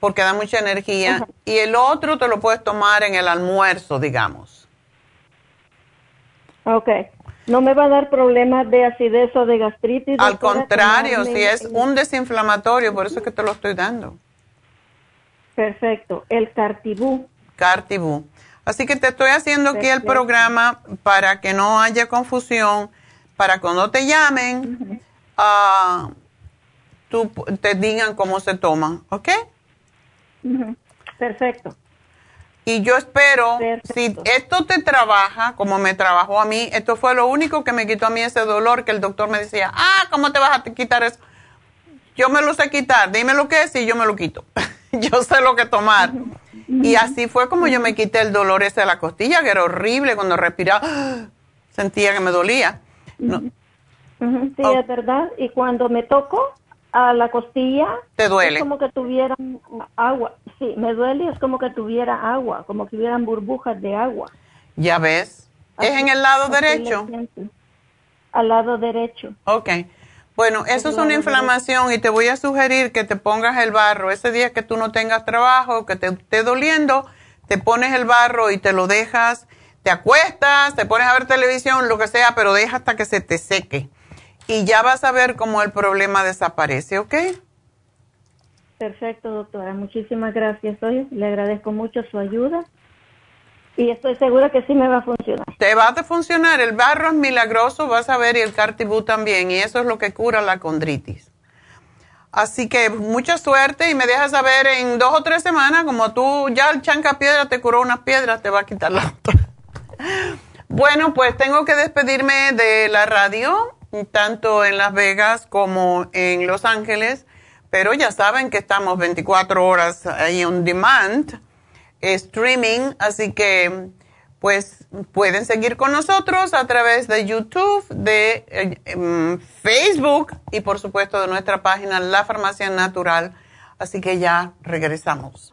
porque da mucha energía. Y el otro te lo puedes tomar en el almuerzo, digamos. Ok. No me va a dar problemas de acidez o de gastritis. Al contrario, si es un desinflamatorio, por eso es que te lo estoy dando. Perfecto, el Cartibú. Cartibú. Así que te estoy haciendo aquí el programa para que no haya confusión, para cuando te llamen, uh, tú, te digan cómo se toman, ¿ok? Perfecto. Y yo espero, si esto te trabaja, como me trabajó a mí, esto fue lo único que me quitó a mí ese dolor, que el doctor me decía, ah, ¿cómo te vas a quitar eso? Yo me lo sé quitar, dime lo que es y yo me lo quito. [laughs] yo sé lo que tomar. Y así fue como yo me quité el dolor ese de la costilla, que era horrible cuando respiraba, [gasps] sentía que me dolía. Sí, es verdad. Y cuando me toco, a la costilla. ¿Te duele? Es como que tuviera agua. Sí, me duele es como que tuviera agua, como que hubieran burbujas de agua. Ya ves. ¿Es en el lado derecho? Al lado derecho. Ok. Bueno, eso es una inflamación y te voy a sugerir que te pongas el barro. Ese día que tú no tengas trabajo, que te esté doliendo, te pones el barro y te lo dejas, te acuestas, te pones a ver televisión, lo que sea, pero deja hasta que se te seque y ya vas a ver cómo el problema desaparece, ¿ok? Perfecto, doctora. Muchísimas gracias. Hoy le agradezco mucho su ayuda y estoy segura que sí me va a funcionar. Te va a funcionar. El barro es milagroso, vas a ver, y el cartibú también, y eso es lo que cura la condritis. Así que mucha suerte y me dejas saber en dos o tres semanas, como tú ya el chanca piedra te curó unas piedras, te va a quitar la otra. Bueno, pues tengo que despedirme de la radio tanto en Las Vegas como en Los Ángeles, pero ya saben que estamos 24 horas ahí on demand, streaming, así que pues pueden seguir con nosotros a través de YouTube, de eh, em, Facebook y por supuesto de nuestra página La Farmacia Natural. Así que ya regresamos.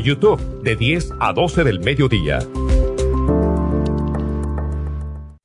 YouTube de 10 a 12 del mediodía.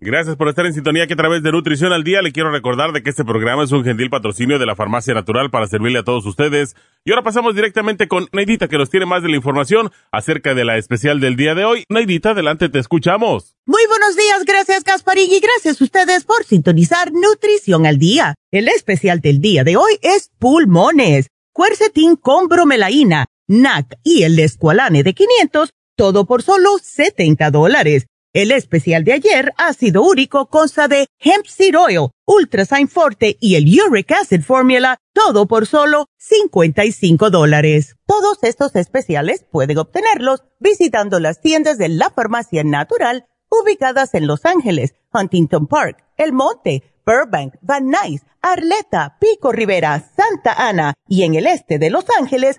Gracias por estar en sintonía que a través de Nutrición al Día le quiero recordar de que este programa es un gentil patrocinio de la Farmacia Natural para servirle a todos ustedes. Y ahora pasamos directamente con Neidita que nos tiene más de la información acerca de la especial del día de hoy. Neidita, adelante, te escuchamos. Muy buenos días, gracias Gasparín y gracias a ustedes por sintonizar Nutrición al Día. El especial del día de hoy es pulmones, cuercetín con bromelaína, NAC y el Esqualane de 500, todo por solo 70 dólares. El especial de ayer, ácido úrico, consta de hemp seed oil, ultrasign forte y el uric acid formula, todo por solo 55 dólares. Todos estos especiales pueden obtenerlos visitando las tiendas de la farmacia natural ubicadas en Los Ángeles, Huntington Park, El Monte, Burbank, Van Nuys, Arleta, Pico Rivera, Santa Ana y en el este de Los Ángeles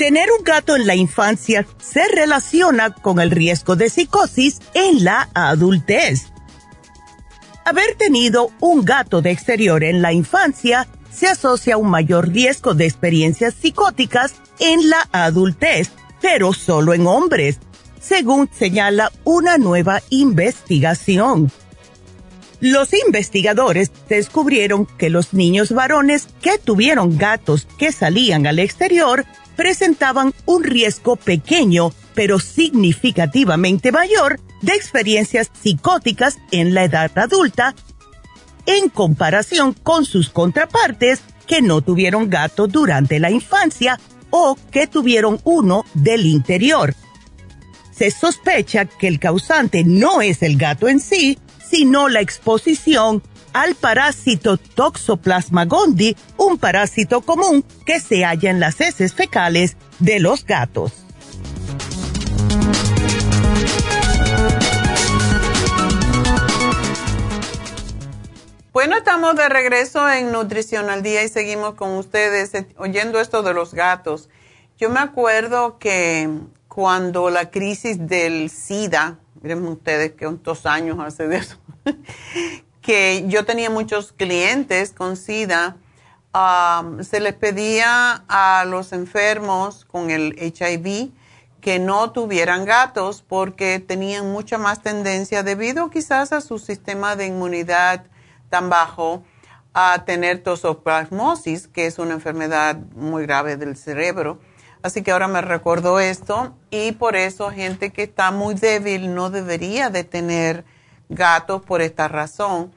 Tener un gato en la infancia se relaciona con el riesgo de psicosis en la adultez. Haber tenido un gato de exterior en la infancia se asocia a un mayor riesgo de experiencias psicóticas en la adultez, pero solo en hombres, según señala una nueva investigación. Los investigadores descubrieron que los niños varones que tuvieron gatos que salían al exterior presentaban un riesgo pequeño, pero significativamente mayor, de experiencias psicóticas en la edad adulta en comparación con sus contrapartes que no tuvieron gato durante la infancia o que tuvieron uno del interior. Se sospecha que el causante no es el gato en sí, sino la exposición al parásito Toxoplasma gondii, un parásito común que se halla en las heces fecales de los gatos. Bueno, estamos de regreso en Nutrición al Día y seguimos con ustedes oyendo esto de los gatos. Yo me acuerdo que cuando la crisis del SIDA, miren ustedes que cuántos años hace de eso, [laughs] que yo tenía muchos clientes con SIDA, um, se les pedía a los enfermos con el HIV que no tuvieran gatos porque tenían mucha más tendencia, debido quizás a su sistema de inmunidad tan bajo, a tener tosoplasmosis, que es una enfermedad muy grave del cerebro. Así que ahora me recordó esto y por eso gente que está muy débil no debería de tener gatos por esta razón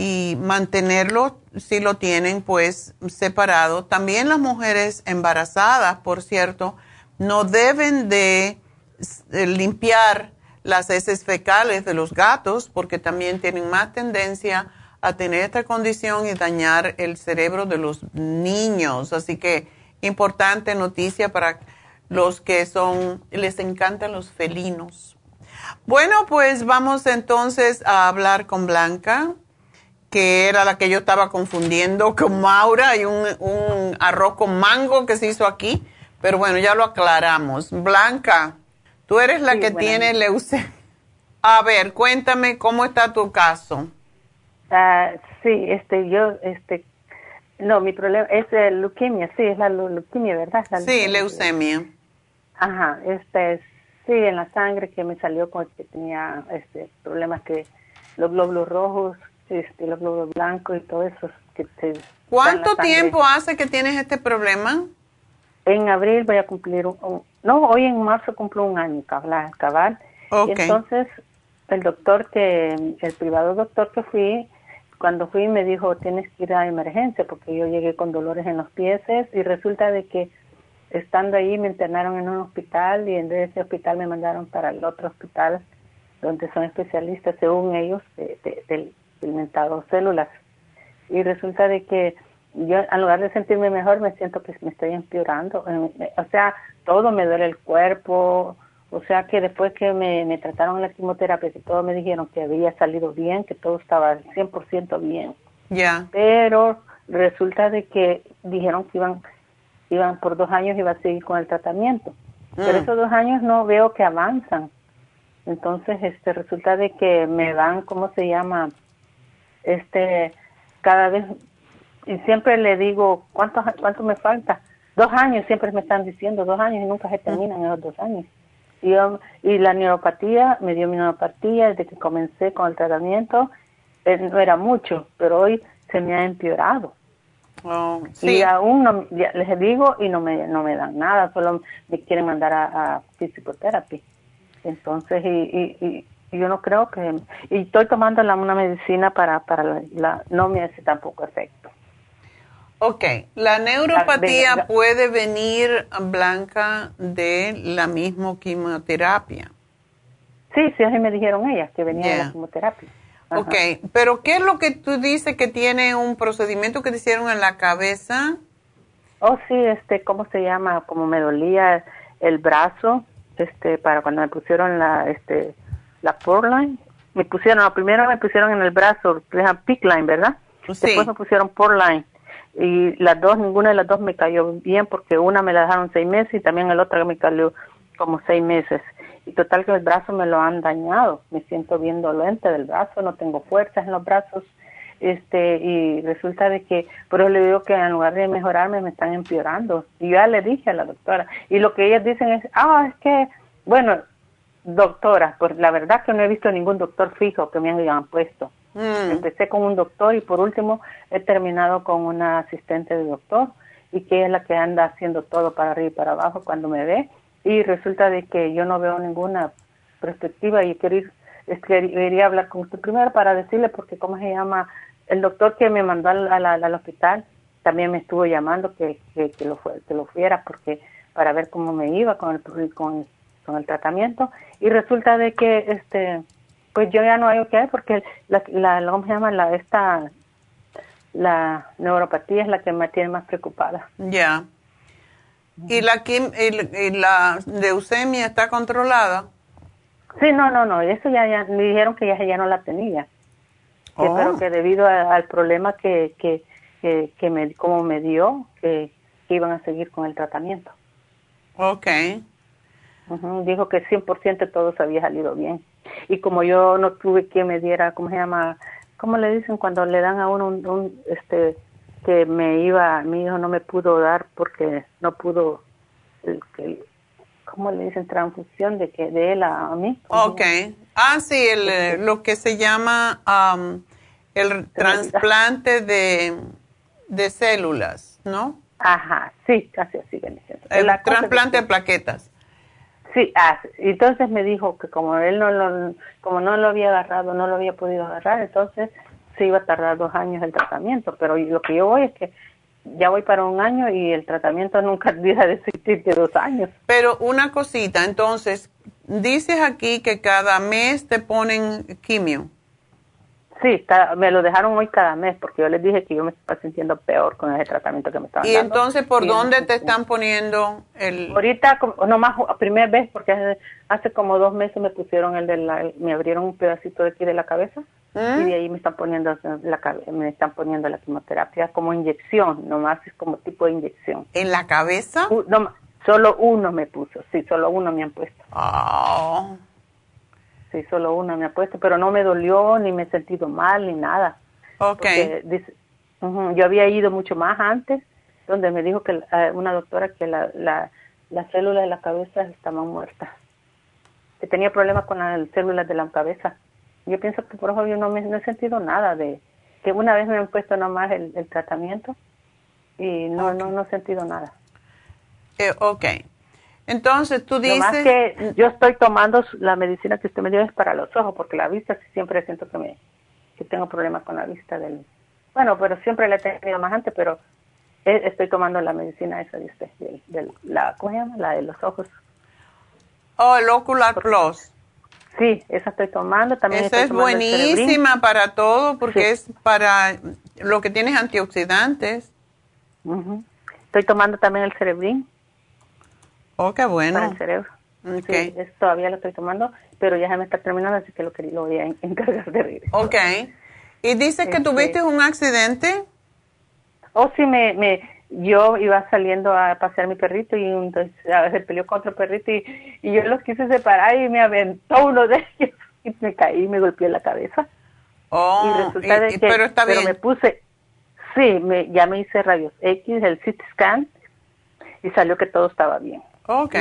y mantenerlo si lo tienen pues separado. También las mujeres embarazadas, por cierto, no deben de limpiar las heces fecales de los gatos porque también tienen más tendencia a tener esta condición y dañar el cerebro de los niños. Así que importante noticia para los que son, les encantan los felinos. Bueno, pues vamos entonces a hablar con Blanca, que era la que yo estaba confundiendo con Maura y un, un arroz con mango que se hizo aquí. Pero bueno, ya lo aclaramos. Blanca, tú eres la que tiene leucemia. A ver, cuéntame cómo está tu caso. Ah, sí, este, yo, este, no, mi problema es leucemia, sí, es la leucemia, ¿verdad? sí, leucemia. Ajá, este, sí, en la sangre que me salió con que tenía, este, problemas que los glóbulos rojos, este, los glóbulos blancos y todo eso. Que ¿Cuánto tiempo hace que tienes este problema? En abril voy a cumplir un, no, hoy en marzo cumplo un año, cabal. cabal. Y entonces, el doctor que, el privado doctor que fui, cuando fui me dijo, tienes que ir a emergencia porque yo llegué con dolores en los pies y resulta de que estando ahí me internaron en un hospital y en ese hospital me mandaron para el otro hospital donde son especialistas según ellos del inventado células. Y resulta de que yo en lugar de sentirme mejor me siento que me estoy empeorando. O sea, todo me duele el cuerpo, o sea que después que me, me trataron la quimioterapia, que todo me dijeron que había salido bien, que todo estaba 100% bien. Ya. Pero resulta de que dijeron que iban, iban por dos años iba a seguir con el tratamiento. Pero mm. esos dos años no veo que avanzan. Entonces, este, resulta de que me dan, ¿cómo se llama? Este, cada vez, y siempre le digo, ¿cuánto, cuánto me falta? Dos años, siempre me están diciendo dos años y nunca se terminan esos dos años. Y, y la neuropatía, me dio mi neuropatía desde que comencé con el tratamiento, eh, no era mucho, pero hoy se me ha empeorado. Oh, y aún no, les digo y no me, no me dan nada, solo me quieren mandar a, a Entonces, y, y, yo no creo que... Y estoy tomando la, una medicina para, para la, la, no me hace tampoco efecto. Ok, la neuropatía puede venir blanca de la misma quimioterapia. Sí, sí, así me dijeron ellas, que venía de la quimioterapia. Ok, pero ¿qué es lo que tú dices que tiene un procedimiento que te hicieron en la cabeza? Oh, sí, este, ¿cómo se llama? Como me dolía el brazo, este, para cuando me pusieron la, este, la line. Me pusieron, primero me pusieron en el brazo, pick line, ¿verdad? Sí. Después me pusieron line y las dos, ninguna de las dos me cayó bien porque una me la dejaron seis meses y también el otro me cayó como seis meses. Y total que el brazo me lo han dañado, me siento bien dolente del brazo, no tengo fuerzas en los brazos, este, y resulta de que, pero le digo que en lugar de mejorarme me están empeorando. Y yo ya le dije a la doctora, y lo que ellas dicen es, ah, es que, bueno, doctora, pues la verdad que no he visto ningún doctor fijo que me hayan puesto. Mm. Empecé con un doctor y por último he terminado con una asistente de doctor y que es la que anda haciendo todo para arriba y para abajo cuando me ve. Y resulta de que yo no veo ninguna perspectiva y quería, quería hablar con usted primero para decirle porque cómo se llama el doctor que me mandó al, al, hospital también me estuvo llamando que, que, lo que lo fuera porque para ver cómo me iba con el con, con el tratamiento y resulta de que este pues yo ya no hay que hacer porque la, la, ¿cómo se llama? La, esta, la neuropatía es la que me tiene más preocupada. Ya. ¿Y la, y, la leucemia está controlada? Sí, no, no, no, eso ya, ya me dijeron que ya, ya no la tenía. Oh. pero que debido al problema que, que, que, me, como me dio, que, iban a seguir con el tratamiento. Dijo que 100% todo se había salido bien y como yo no tuve quien me diera, ¿cómo se llama? ¿Cómo le dicen cuando le dan a uno un, este, que me iba, mi hijo no me pudo dar porque no pudo, el, ¿cómo le dicen? Transfusión de que de él a, mí. Ok. Ah, sí, el, lo que se llama el trasplante de, de células, ¿no? Ajá, sí, casi así El trasplante de plaquetas. Sí, ah, entonces me dijo que como él no lo, como no lo había agarrado, no lo había podido agarrar, entonces se iba a tardar dos años el tratamiento, pero lo que yo voy es que ya voy para un año y el tratamiento [laughs] nunca deja de existir de dos años. Pero una cosita, entonces, dices aquí que cada mes te ponen quimio. Sí, me lo dejaron hoy cada mes porque yo les dije que yo me estaba sintiendo peor con ese tratamiento que me estaban dando. ¿Y entonces por dónde te están poniendo el...? Ahorita, nomás primera vez, porque hace, como dos meses me pusieron el de la... me abrieron un pedacito de aquí de la cabeza ¿Mm? y de ahí me están poniendo la me están poniendo la quimioterapia como inyección, nomás es como tipo de inyección. ¿En la cabeza? no, solo uno me puso, sí, solo uno me han puesto. Oh. Sí, solo una me ha puesto, pero no me dolió, ni me he sentido mal, ni nada. Ok. yo había ido mucho más antes, donde me dijo que eh, una doctora que la, la, las células de la cabeza estaban muertas, que tenía problemas con las células de la cabeza. Yo pienso que por eso yo no, me, no he sentido nada de que una vez me han puesto nomás el, el tratamiento y no, no, no he sentido nada. Eh, ok. Entonces tú dices... más que yo estoy tomando la medicina que usted me dio es para los ojos, porque la vista siempre siento que me que tengo problemas con la vista del... Bueno, pero siempre la he tenido más antes, pero estoy tomando la medicina esa de usted, del, la, ¿cómo se llama? La de los ojos. Oh, el Ocular Plus. Sí, esa estoy tomando. También esa es buenísima para todo porque es para lo que tienes antioxidantes. Estoy tomando también el cerebrín. Oh, qué bueno. Para el cerebro. Sí, todavía lo estoy tomando, pero ya se me está terminando, así que lo, lo voy a [laughs] encargar de regreso. Ok. ¿Y dices que este tuviste un accidente? Oh, sí, me, me, yo iba saliendo a pasear mi perrito y entonces se peleó con otro perrito y, y yo los quise separar y me aventó uno de ellos [laughs] y me caí y me golpeé la cabeza. Oh, y resulta de que, pero está bien. me puse, sí, me, ya me hice rayos X, el CT scan y salió que todo estaba bien.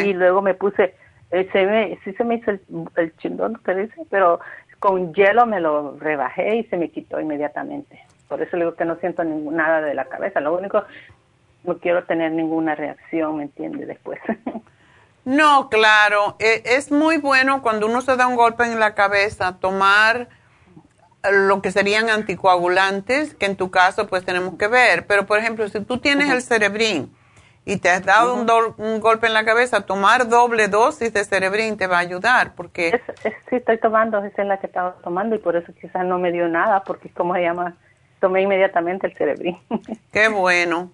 Y luego me puse, eh, se me, sí se me hizo el, chindón que dice, pero con hielo me lo rebajé y se me quitó inmediatamente. Por eso le digo que no siento nada de la cabeza. Lo único, no quiero tener ninguna reacción, ¿me entiende? Después. [laughs] no, claro. E, es muy bueno cuando uno se da un golpe en la cabeza, tomar lo que serían anticoagulantes, que en tu caso pues tenemos que ver. Pero, por ejemplo, si tú tienes el cerebrín, y te has dado un, golpe en la cabeza, tomar doble dosis de cerebrín te va a ayudar porque... sí, estoy tomando, esa es la que estaba tomando y por eso quizás no me dio nada porque como se llama, tomé inmediatamente el cerebrín. [laughs] Qué bueno.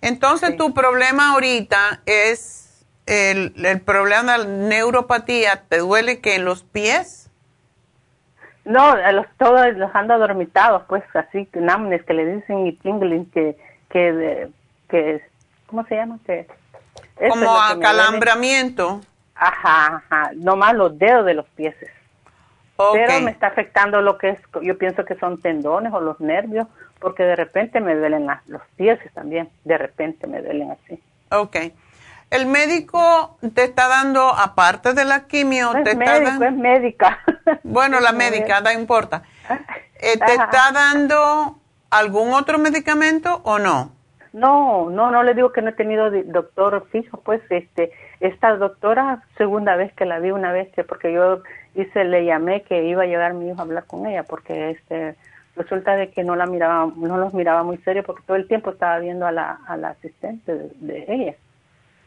Entonces tu problema ahorita es el, el problema de la neuropatía, ¿te duele que en los pies? No, los, todos los ando dormitados, pues así, que que le dicen y tingling, que, que, que ¿cómo se llama? Que Como acalambramiento. Ajá, ajá, nomás los dedos de los pies. Pero me está afectando lo que es, yo pienso que son tendones o los nervios, porque de repente me duelen los pies también, de repente me duelen así. Ok. ¿El médico te está dando, aparte de la quimio, te es médico, es médica. [laughs] Bueno, la médica, no importa. Eh, ¿Te está dando algún otro medicamento o no? No, no, no le digo que no he tenido doctor fijo, pues este, esta doctora, segunda vez que la vi una vez, que porque yo hice, le llamé que iba a llegar mi hijo a hablar con ella, porque este, resulta de que no la miraba, no los miraba muy serio, porque todo el tiempo estaba viendo a la, a la asistente de, ella.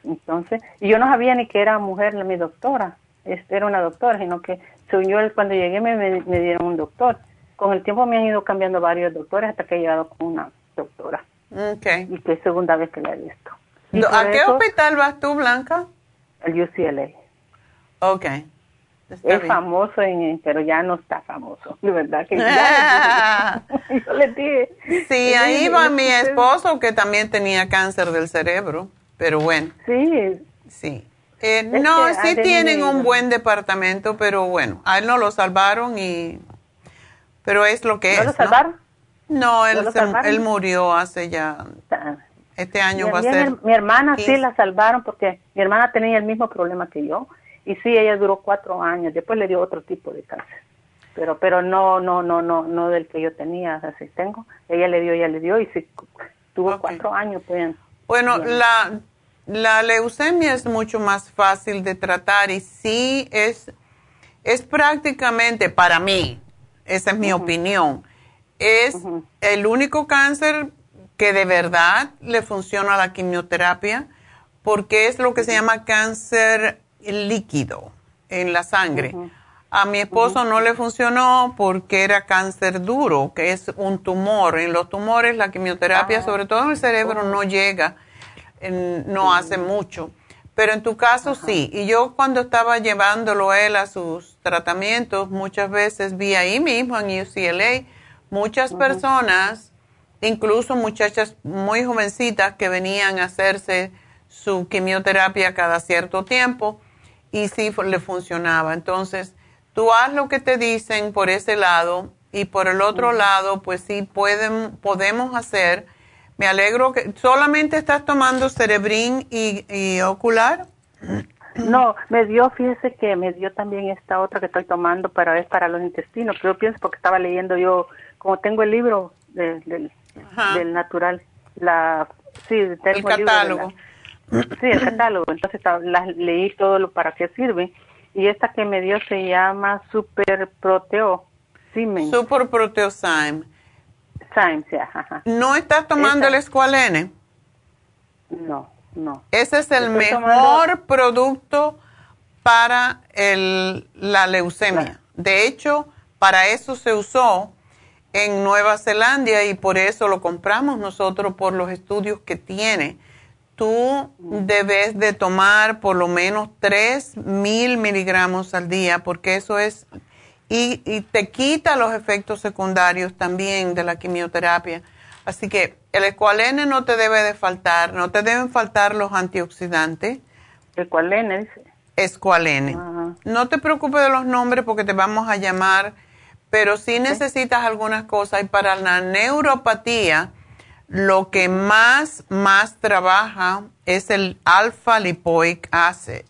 Entonces, y yo no sabía ni que era mujer mi doctora, este, era una doctora, sino que según yo cuando llegué me, me dieron un doctor. Con el tiempo me han ido cambiando varios doctores hasta que he llegado con una doctora. Okay. Y que es segunda vez que la he visto. ¿A qué hospital vas tú, Blanca? El UCLA. Ok. es famoso, en, pero ya no está famoso. De verdad que ya [laughs] yo le dije. Sí, ahí va mi esposo que también tenía cáncer del cerebro. Pero bueno. Sí. Sí. Eh, no, sí tienen un buen departamento, pero bueno, a él no lo salvaron y... Pero es lo que es. ¿No lo salvaron? No, él, él murió hace ya. Este año va a ser. Mi, hermana sí la salvaron porque mi hermana tenía el mismo problema que yo y sí ella duró cuatro años. Después le dio otro tipo de cáncer, pero pero no no no no no del que yo tenía así tengo. Ella le dio ella le dio y sí tuvo cuatro años pues. Bueno, la, la leucemia es mucho más fácil de tratar y sí es, es prácticamente, para mí, esa es mi opinión, es el único cáncer que de verdad le funciona la quimioterapia porque es lo que se llama cáncer líquido en la sangre. A mi esposo no le funcionó porque era cáncer duro, que es un tumor. En los tumores la quimioterapia, ah. sobre todo en el cerebro, no llega, no hace mucho. Pero en tu caso sí. Y yo cuando estaba llevándolo él a sus tratamientos, muchas veces vi ahí mismo en UCLA muchas personas, incluso muchachas muy jovencitas que venían a hacerse su quimioterapia cada cierto tiempo y sí le funcionaba. Entonces, tú haz lo que te dicen por ese lado y por el otro lado, pues sí pueden, podemos hacer. Me alegro que solamente estás tomando cerebrín y, ocular. No, me dio, fíjese que me dio también esta otra que estoy tomando, pero es para los intestinos. Pero pienso porque estaba leyendo yo, como tengo el libro del, natural, la, sí, tengo el, catálogo. sí, el catálogo. Entonces las leí todo lo para qué sirve y esta que me dio se llama Super Proteo Super Proteo Syme. sí, ajá. ¿No estás tomando el Esqualene? No, no. Ese es el mejor producto para el, la leucemia. De hecho, para eso se usó en Nueva Zelanda y por eso lo compramos nosotros por los estudios que tiene tú debes de tomar por lo menos 3 mil miligramos al día, porque eso es, y, te quita los efectos secundarios también de la quimioterapia. Así que el escualene no te debe de faltar, no te deben faltar los antioxidantes. Escualene, dice. Escualene. No te preocupes de los nombres porque te vamos a llamar, pero si necesitas algunas cosas. Y para la neuropatía, lo que más, más trabaja es el alfa lipoic acid.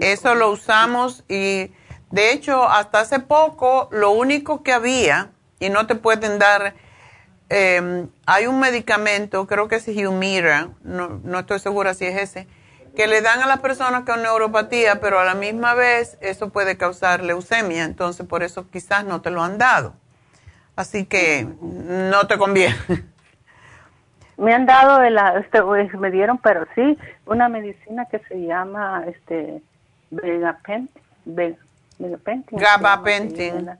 Eso lo usamos y de hecho hasta hace poco lo único que había, y no te pueden dar, em, hay un medicamento, creo que es Humira, no, no estoy segura si es ese, que le dan a las personas con neuropatía, pero a la misma vez eso puede causar leucemia, entonces por eso quizás no te lo han dado. Así que no te conviene. [laughs] Me han dado de la, este, pues, me dieron, pero sí, una medicina que se llama, este, Gabapentin. Gabapentin.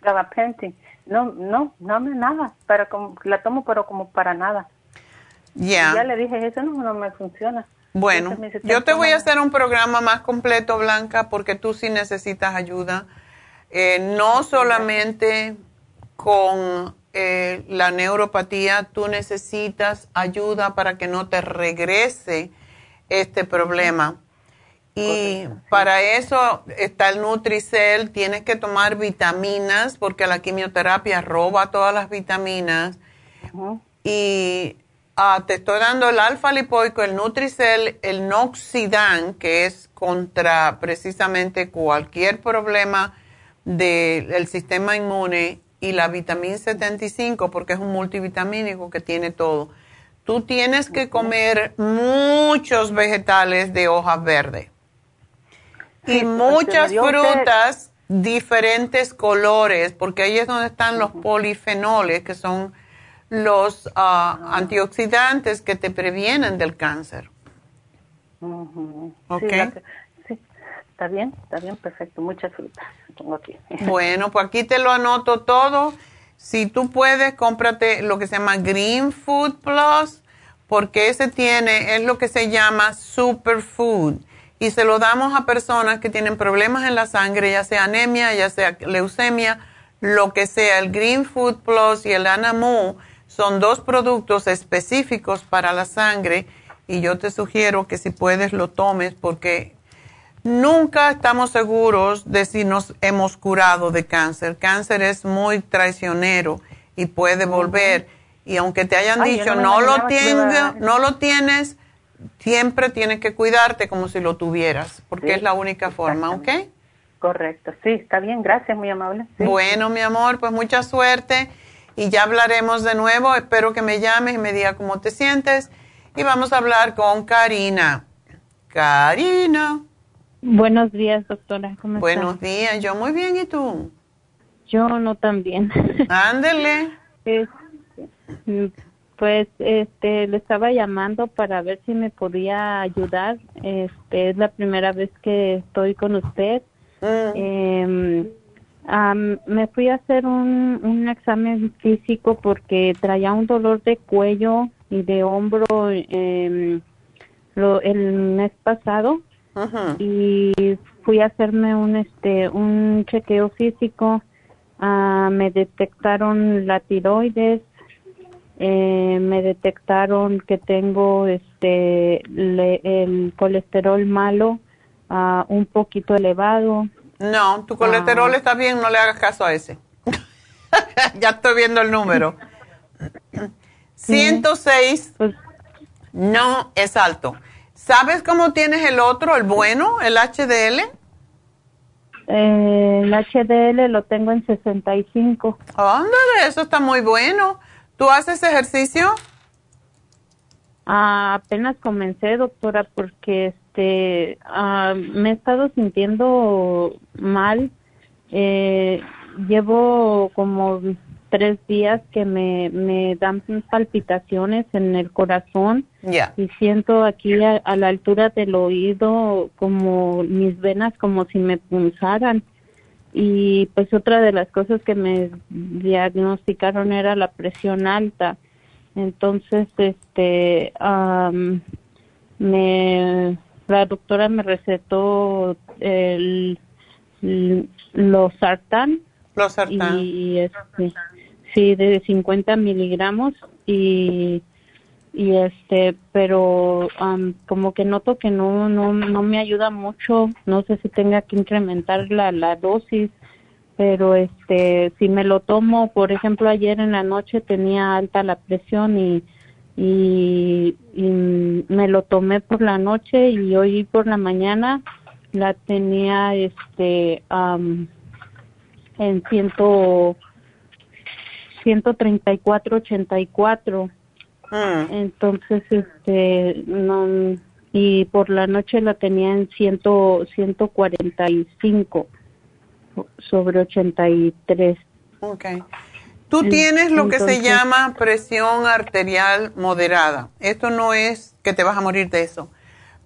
Gabapentin. No, no, no me nada, para como, la tomo pero como para nada. Ya. Ya le dije, eso no, no me funciona. Bueno, yo te voy a hacer un programa más completo, Blanca, porque tú sí necesitas ayuda. Eh, no solamente con eh, la neuropatía, tú necesitas ayuda para que no te regrese este problema. Y para eso está el Nutricel, tienes que tomar vitaminas porque la quimioterapia roba todas las vitaminas. Y ah, te estoy dando el alfa lipoico, el Nutricel, el Noxidan, que es contra precisamente cualquier problema del sistema inmune y la vitamina 75 porque es un multivitamínico que tiene todo. Tú tienes que comer muchos vegetales de hojas verdes y muchas frutas diferentes colores porque ahí es donde están los polifenoles que son los ah, antioxidantes que te previenen del cáncer. Está bien, está bien, perfecto. Muchas frutas tengo aquí. [laughs] Bueno, pues aquí te lo anoto todo. Si tú puedes, cómprate lo que se llama Green Food Plus, porque ese tiene, es lo que se llama superfood. Y se lo damos a personas que tienen problemas en la sangre, ya sea anemia, ya sea leucemia, lo que sea. El Green Food Plus y el Anamu son dos productos específicos para la sangre y yo te sugiero que si puedes lo tomes porque Nunca estamos seguros de si nos hemos curado de cáncer. Cáncer es muy traicionero y puede volver. Y aunque te hayan dicho no, lo no lo tienes, siempre tienes que cuidarte como si lo tuvieras, porque es la única forma, ¿ok? Correcto, sí, está bien, gracias, muy amable. Bueno, mi amor, pues mucha suerte. Y ya hablaremos de nuevo. Espero que me llames y me digas cómo te sientes. Y vamos a hablar con Karina. Karina. Buenos días, doctora. ¿Cómo Buenos días. Yo muy bien. ¿Y tú? Yo no tan bien. [laughs] Ándele. pues, este, le estaba llamando para ver si me podía ayudar. Este, es la primera vez que estoy con usted. Eh, me fui a hacer un, un examen físico porque traía un dolor de cuello y de hombro eh, lo, el mes pasado. Y fui a hacerme un este un chequeo físico. Uh, me detectaron la tiroides eh, me detectaron que tengo este el colesterol malo uh, un poquito elevado no, tu colesterol está bien, no le hagas caso a ese. [laughs] ya estoy viendo el número. 106 pues no es alto. ¿Sabes cómo tienes el otro, el bueno, el HDL? Eh, el HDL lo tengo en 65. Ándale, eso está muy bueno. ¿Tú haces ejercicio? Ah, apenas comencé, doctora, porque este, ah, me he estado sintiendo mal. Eh, llevo como tres días que me, me dan palpitaciones en el corazón y siento aquí a, la altura del oído como mis venas como si me punzaran. Y pues otra de las cosas que me diagnosticaron era la presión alta. Entonces este me la doctora me recetó el, los sartán. Los sartán. Y este, sí, de 50 miligramos y y este pero como que noto que no no no me ayuda mucho no sé si tenga que incrementar la la dosis pero este si me lo tomo por ejemplo ayer en la noche tenía alta la presión y y, me lo tomé por la noche y hoy por la mañana la tenía este en ciento 134 84 mm. entonces este no y por la noche la tenía en ciento 145 sobre 83 okay Tú tienes lo que se llama presión arterial moderada. Esto no es que te vas a morir de eso.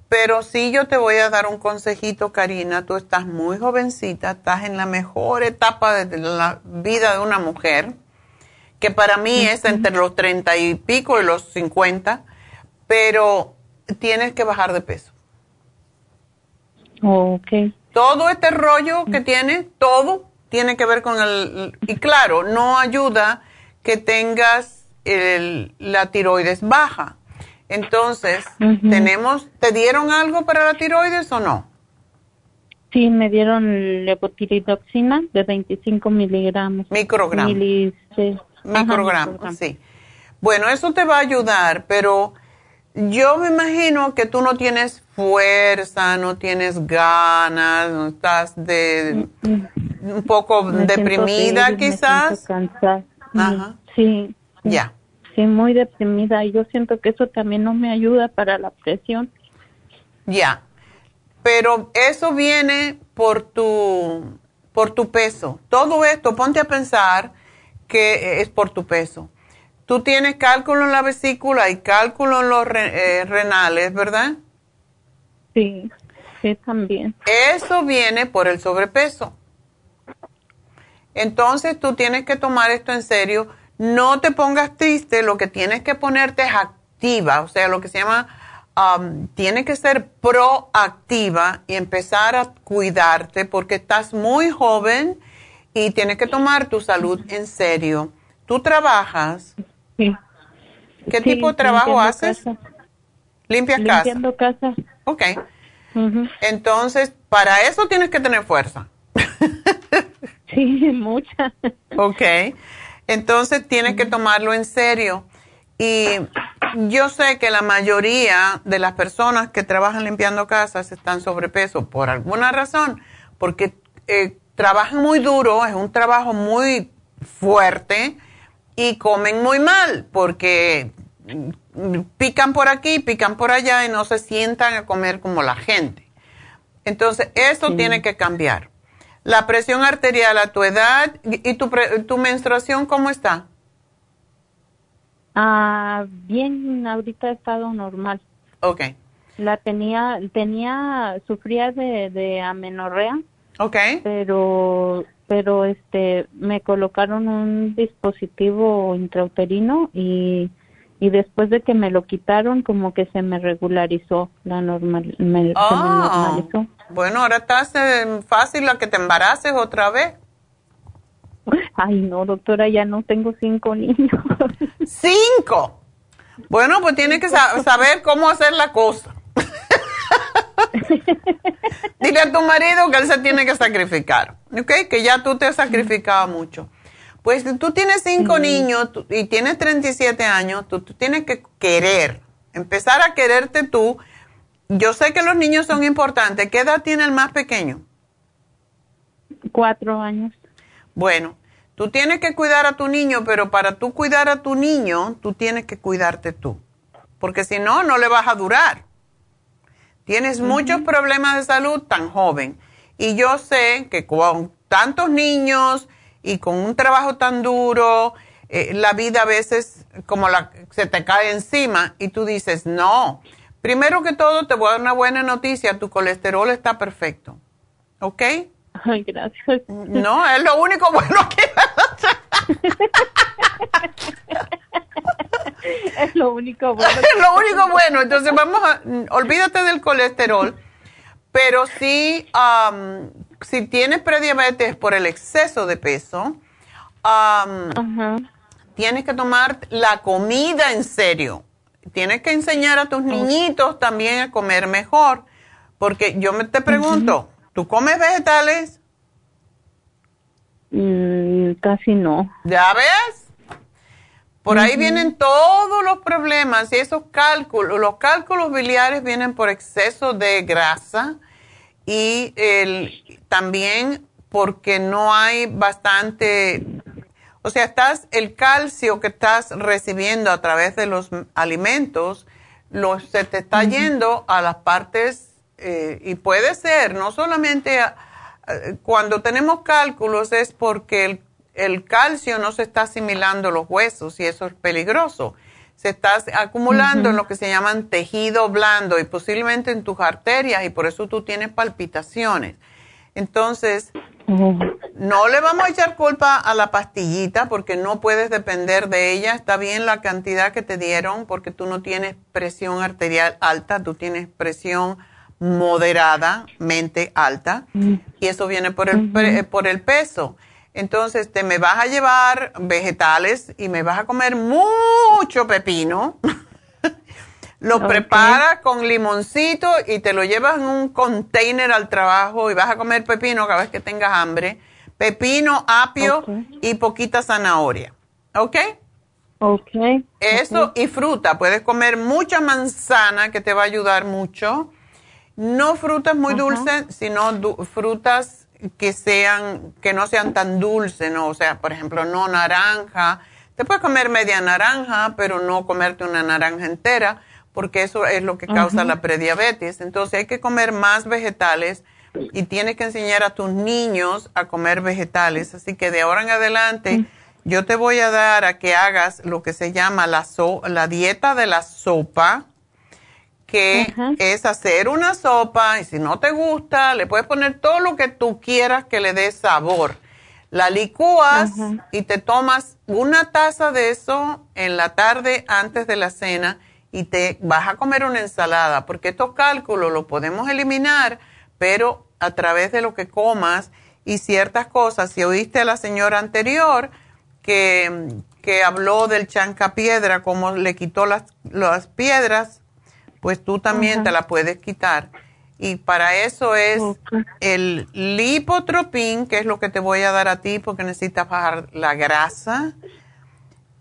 Pero sí yo te voy a dar un consejito, Karina. Tú estás muy jovencita, estás en la mejor etapa de la vida de una mujer, que para mí es entre los treinta y pico y los cincuenta, pero tienes que bajar de peso. ok. Todo este rollo que tienes, todo, tiene que ver con el... Y claro, no ayuda que tengas la tiroides baja. Entonces, tenemos, ¿te dieron algo para la tiroides o no? Sí, me dieron levotiridoxina de 25 miligramos. Microgramos. Microgramos, sí. Bueno, eso te va a ayudar, pero yo me imagino que tú no tienes fuerza, no tienes ganas, no estás de un poco deprimida quizás. Ajá. Sí. Ya. Sí, muy deprimida y yo siento que eso también no me ayuda para la presión. Ya. Pero eso viene por tu por tu peso. Todo esto, ponte a pensar que es por tu peso Tú tienes cálculo en la vesícula y cálculo en los eh, renales, ¿verdad? Sí, sí, también. Eso viene por el sobrepeso. Entonces tú tienes que tomar esto en serio. No te pongas triste, lo que tienes que ponerte es activa, o sea, lo que se llama, um, tiene que ser proactiva y empezar a cuidarte porque estás muy joven y tienes que tomar tu salud en serio. Tú trabajas. ¿Qué tipo de trabajo haces? Limpias casa. Limpiando casa. Ok. Entonces, para eso tienes que tener fuerza. [laughs] sí, mucha. ok. Entonces, tienes que tomarlo en serio. Y yo sé que la mayoría de las personas que trabajan limpiando casas están sobrepeso por alguna razón, porque eh, trabajan muy duro, es un trabajo muy fuerte y comen muy mal porque pican por aquí, pican por allá y no se sientan a comer como la gente. Entonces, eso tiene que cambiar. La presión arterial a tu edad y tu, tu menstruación, ¿cómo está? Ah, bien, ahorita ha estado normal. Ok. La tenía, tenía, sufría de, de amenorrea. Ok. Pero, pero este, me colocaron un dispositivo intrauterino y y después de que me lo quitaron como que se me regularizó la normal me, ah, normalizó. bueno ahora estás fácil a que te embaraces otra vez. Ay no doctora ya no tengo cinco niños. Cinco. Bueno pues tiene que saber cómo hacer la cosa [laughs] dile a tu marido que él se tiene que sacrificar ¿ok? que ya tú te has sacrificado mucho pues si tú tienes cinco niños y tienes 37 años, tú, tienes que querer, empezar a quererte tú. Yo sé que los niños son importantes. ¿Qué edad tiene el más pequeño? Cuatro años. Bueno, tú tienes que cuidar a tu niño, pero para tú cuidar a tu niño, tú tienes que cuidarte tú. Porque si no, no le vas a durar. Tienes muchos problemas de salud tan joven. Y yo sé que con tantos niños y con un trabajo tan duro, eh, la vida a veces como la, se te cae encima y tú dices, no, primero que todo te voy a dar una buena noticia, tu colesterol está perfecto, ¿ok? Ay, gracias. No, es lo único bueno que... [laughs] [laughs] [laughs] es lo único bueno. [laughs] es lo único bueno. Entonces vamos a, olvídate del colesterol, pero sí si tienes prediabetes por el exceso de peso, tienes que tomar la comida en serio. Tienes que enseñar a tus niñitos también a comer mejor. Porque yo me te pregunto, ¿tú comes vegetales? Mm, casi no. ¿Ya ves? Por ahí vienen todos los problemas y esos cálculos. Los cálculos biliares vienen por exceso de grasa y el, también porque no hay bastante, o sea, estás, el calcio que estás recibiendo a través de los alimentos, lo, se te está yendo a las partes, eh, y puede ser, no solamente cuando tenemos cálculos es porque el, el, calcio no se está asimilando a los huesos y eso es peligroso se está acumulando en lo que se llaman tejido blando y posiblemente en tus arterias y por eso tú tienes palpitaciones. Entonces, no le vamos a echar culpa a la pastillita porque no puedes depender de ella. Está bien la cantidad que te dieron porque tú no tienes presión arterial alta, tú tienes presión moderadamente alta y eso viene por el, por el peso. Entonces te me vas a llevar vegetales y me vas a comer mucho pepino. [laughs] lo preparas con limoncito y te lo llevas en un container al trabajo y vas a comer pepino cada vez que tengas hambre. Pepino, apio y poquita zanahoria. ¿Ok? Ok. Eso y fruta. Puedes comer mucha manzana que te va a ayudar mucho. No frutas muy dulces, sino frutas que sean, que no sean tan dulces, ¿no? O sea, por ejemplo, no naranja. Te puedes comer media naranja, pero no comerte una naranja entera, porque eso es lo que causa la prediabetes. Entonces hay que comer más vegetales y tienes que enseñar a tus niños a comer vegetales. Así que de ahora en adelante, yo te voy a dar a que hagas lo que se llama la, la dieta de la sopa que es hacer una sopa y si no te gusta, le puedes poner todo lo que tú quieras que le dé sabor. La licúas y te tomas una taza de eso en la tarde antes de la cena y te vas a comer una ensalada, porque estos cálculos los podemos eliminar, pero a través de lo que comas y ciertas cosas. Si oíste a la señora anterior que, que habló del chancapiedra, cómo le quitó las, las piedras, pues tú también te la puedes quitar. Y para eso es el lipotropín, que es lo que te voy a dar a ti porque necesitas bajar la grasa.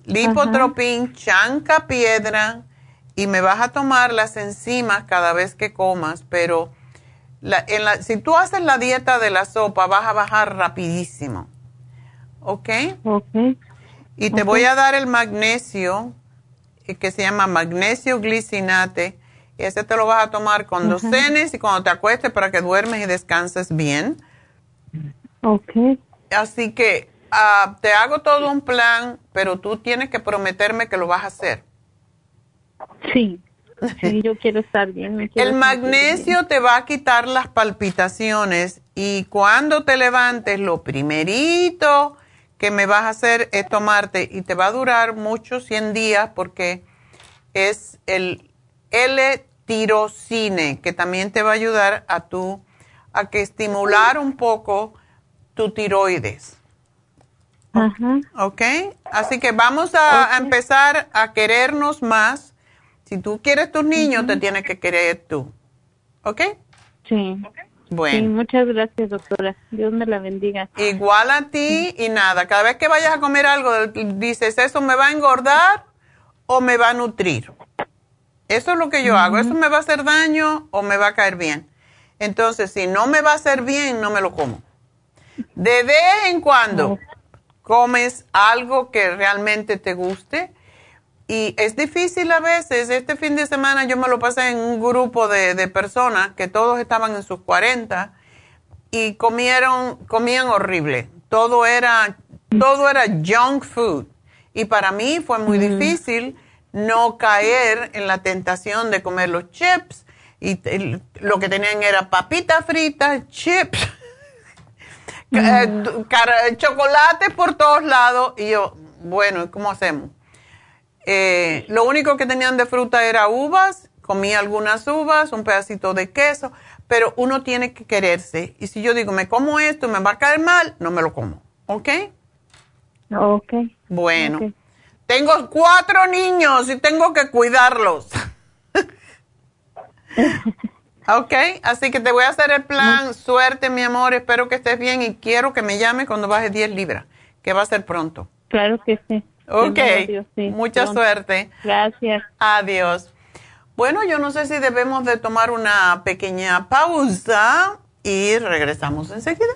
Lipotropín, chanca piedra, y me vas a tomar las enzimas cada vez que comas, pero la, en la, si tú haces la dieta de la sopa, vas a bajar rapidísimo. ¿Ok? Ok. Y te voy a dar el magnesio, eh, que se llama magnesio glicinate. Y ese te lo vas a tomar cuando cenes y cuando te acuestes para que duermes y descanses bien. Ok. Así que ah, te hago todo un plan, pero tú tienes que prometerme que lo vas a hacer. Sí. [laughs] Sí, yo quiero estar bien. el magnesio te va a quitar las palpitaciones y cuando te levantes, lo primerito que me vas a hacer es tomarte y te va a durar muchos 100 días porque es el L-tirocine que también te va a ayudar a tu a que estimular un poco tu tiroides. ¿Ok? Así que vamos a, empezar a querernos más. Si tú quieres tus niños, te tienes que querer tú. ¿Ok? Sí. Bueno. Sí, muchas gracias, doctora. Dios me la bendiga. Igual a ti y nada. Cada vez que vayas a comer algo, dices, ¿eso me va a engordar o me va a nutrir? Eso es lo que yo hago. ¿Eso me va a hacer daño o me va a caer bien? Entonces, si no me va a hacer bien, no me lo como. De vez en cuando comes algo que realmente te guste. Y es difícil a veces. Este fin de semana yo me lo pasé en un grupo de, de personas que todos estaban en sus 40 y comieron, comían horrible. Todo era, todo era junk food. Y para mí fue muy difícil no caer en la tentación de comer los chips. Y lo que tenían era papitas fritas, chips, [laughs] eh, chocolate por todos lados. Y yo, bueno, ¿cómo hacemos? Eh, lo único que tenían de fruta era uvas, comí algunas uvas, un pedacito de queso, pero uno tiene que quererse. Y si yo digo, me como esto y me va a caer mal, no me lo como. ¿Ok? Ok. Bueno. Tengo cuatro niños y tengo que cuidarlos. [laughs] ok, así que te voy a hacer el plan. Suerte, mi amor. Espero que estés bien y quiero que me llames cuando bajes 10 libras, que va a ser pronto. Claro que sí. Ok, mucha suerte. Gracias. Adiós. Bueno, yo no sé si debemos de tomar una pequeña pausa y regresamos enseguida.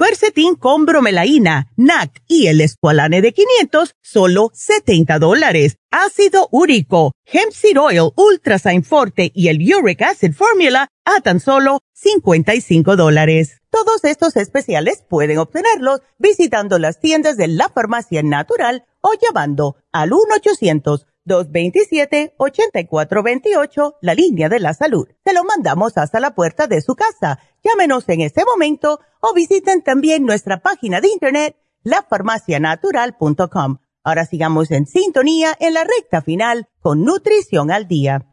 Quercetin con bromelaína, NAC y el escualane de 500, solo 70 dólares. Ácido úrico, hemp seed oil, ultrasign forte y el uric acid formula a tan solo 55 dólares. Todos estos especiales pueden obtenerlos visitando las tiendas de la farmacia natural o llamando al 1 800 227-8428, la línea de la salud. Se lo mandamos hasta la puerta de su casa. Llámenos en este momento o visiten también nuestra página de internet lafarmacianatural.com. Ahora sigamos en sintonía en la recta final con Nutrición al Día.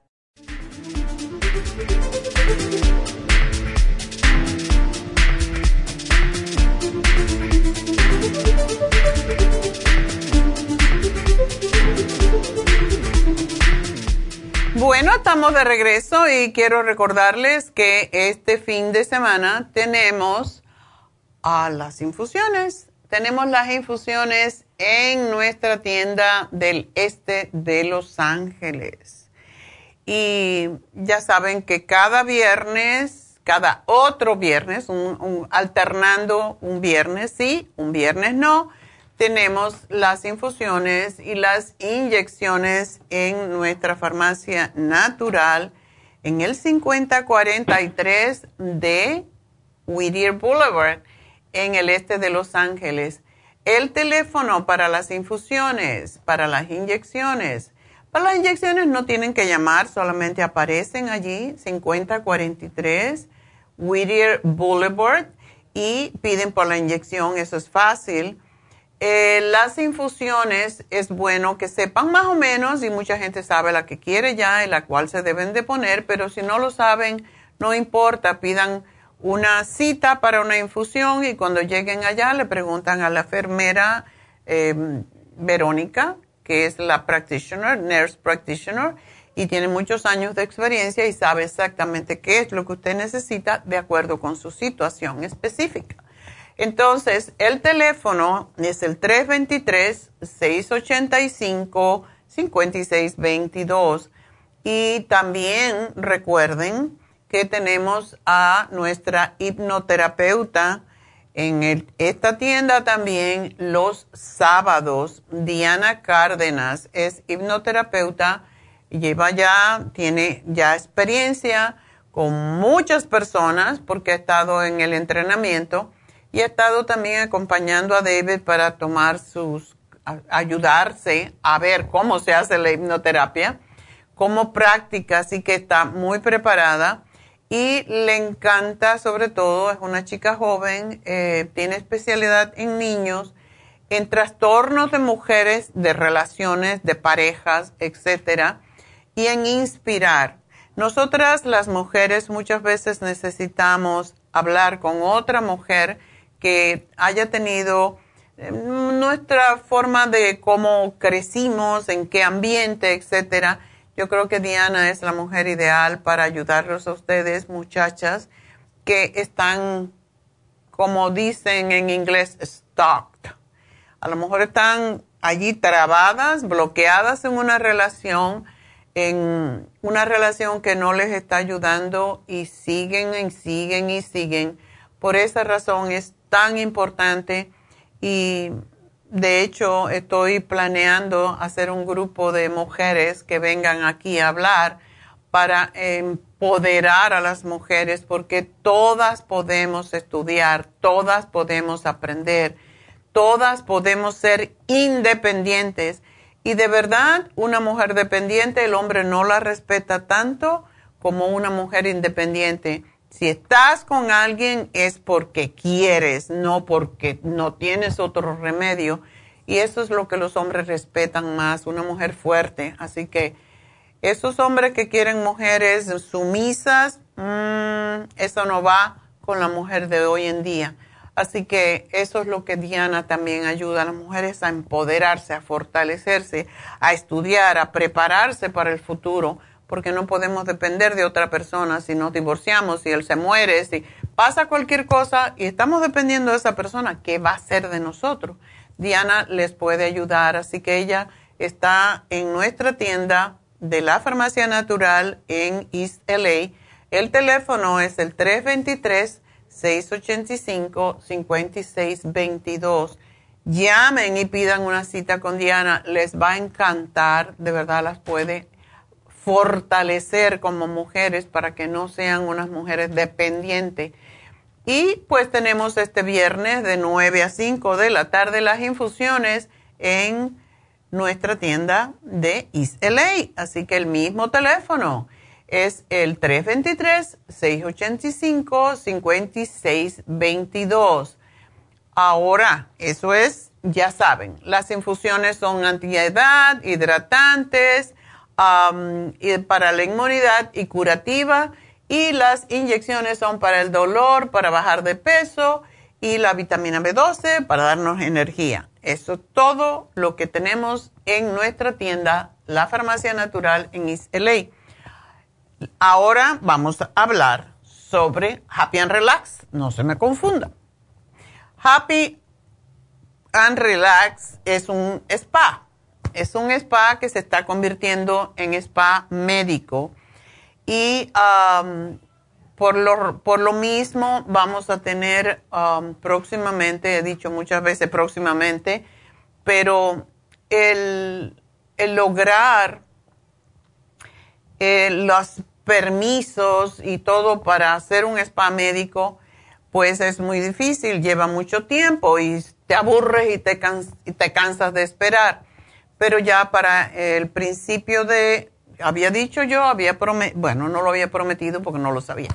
Bueno, estamos de regreso y quiero recordarles que este fin de semana tenemos a las infusiones. Tenemos las infusiones en nuestra tienda del este de Los Ángeles. Y ya saben que cada viernes, cada otro viernes, alternando un viernes sí, un viernes no, tenemos las infusiones y las inyecciones en nuestra farmacia natural en el 5043 de Whittier Boulevard en el este de Los Ángeles. El teléfono para las infusiones, para las inyecciones. Para las inyecciones no tienen que llamar, solamente aparecen allí 5043 Whittier Boulevard y piden por la inyección, eso es fácil. Eh, las infusiones es bueno que sepan más o menos y mucha gente sabe la que quiere ya y la cual se deben de poner, pero si no lo saben, no importa, pidan una cita para una infusión y cuando lleguen allá le preguntan a la enfermera em, Verónica, que es la practitioner, nurse practitioner, y tiene muchos años de experiencia y sabe exactamente qué es lo que usted necesita de acuerdo con su situación específica. Entonces, el teléfono es el 323-685-5622. Y también recuerden que tenemos a nuestra hipnoterapeuta en esta tienda también los sábados. Diana Cárdenas es hipnoterapeuta, lleva ya, tiene ya experiencia con muchas personas porque ha estado en el entrenamiento y ha estado también acompañando a David para tomar sus, ayudarse a ver cómo se hace la hipnoterapia como práctica, así que está muy preparada y le encanta, sobre todo, es una chica joven, eh, tiene especialidad en niños, en trastornos de mujeres, de relaciones, de parejas, etcétera, y en inspirar. Nosotras las mujeres muchas veces necesitamos hablar con otra mujer que haya tenido eh, nuestra forma de cómo crecimos, en qué ambiente, etcétera. Yo creo que Diana es la mujer ideal para ayudarlos a ustedes, muchachas, que están, como dicen en inglés, stuck. A lo mejor están allí trabadas, bloqueadas en una relación, en una relación que no les está ayudando y siguen y siguen y siguen. Por esa razón es tan importante y de hecho estoy planeando hacer un grupo de mujeres que vengan aquí a hablar para empoderar a las mujeres porque todas podemos estudiar, todas podemos aprender, todas podemos ser independientes. Y de verdad una mujer dependiente el hombre no la respeta tanto como una mujer independiente si estás con alguien es porque quieres, no porque no tienes otro remedio. Y eso es lo que los hombres respetan más, una mujer fuerte. Así que esos hombres que quieren mujeres sumisas, mm, eso no va con la mujer de hoy en día. Así que eso es lo que Diana también ayuda a las mujeres a empoderarse, a fortalecerse, a estudiar, a prepararse para el futuro porque no podemos depender de otra persona si nos divorciamos, si él se muere, si pasa cualquier cosa y estamos dependiendo de esa persona, ¿qué va a ser de nosotros? Diana les puede ayudar, así que ella está en nuestra tienda de la farmacia natural en East LA. El teléfono es el 323-685-5622. Llamen y pidan una cita con Diana, les va a encantar, de verdad las puede fortalecer como mujeres para que no sean unas mujeres dependientes. Y pues tenemos este viernes de 9 a 5 de la tarde las infusiones en nuestra tienda de East LA. Así que el mismo teléfono es el 323-685-5622. Ahora, eso es, ya saben, las infusiones son antiedad, hidratantes, y para la inmunidad y curativa, y las inyecciones son para el dolor, para bajar de peso, y la vitamina B12 para darnos energía. Eso es todo lo que tenemos en nuestra tienda, la Farmacia Natural en East LA. Ahora vamos a hablar sobre Happy and Relax. No se me confunda. Happy and Relax es un spa. Es un spa que se está convirtiendo en spa médico. Y por, lo, por lo mismo vamos a tener próximamente, he dicho muchas veces próximamente, pero el, el lograr eh, los permisos y todo para hacer un spa médico, pues es muy difícil, lleva mucho tiempo y te aburres y te, y te cansas de esperar. Pero ya para el principio de, había dicho yo, había prometido, bueno, no lo había prometido porque no lo sabía,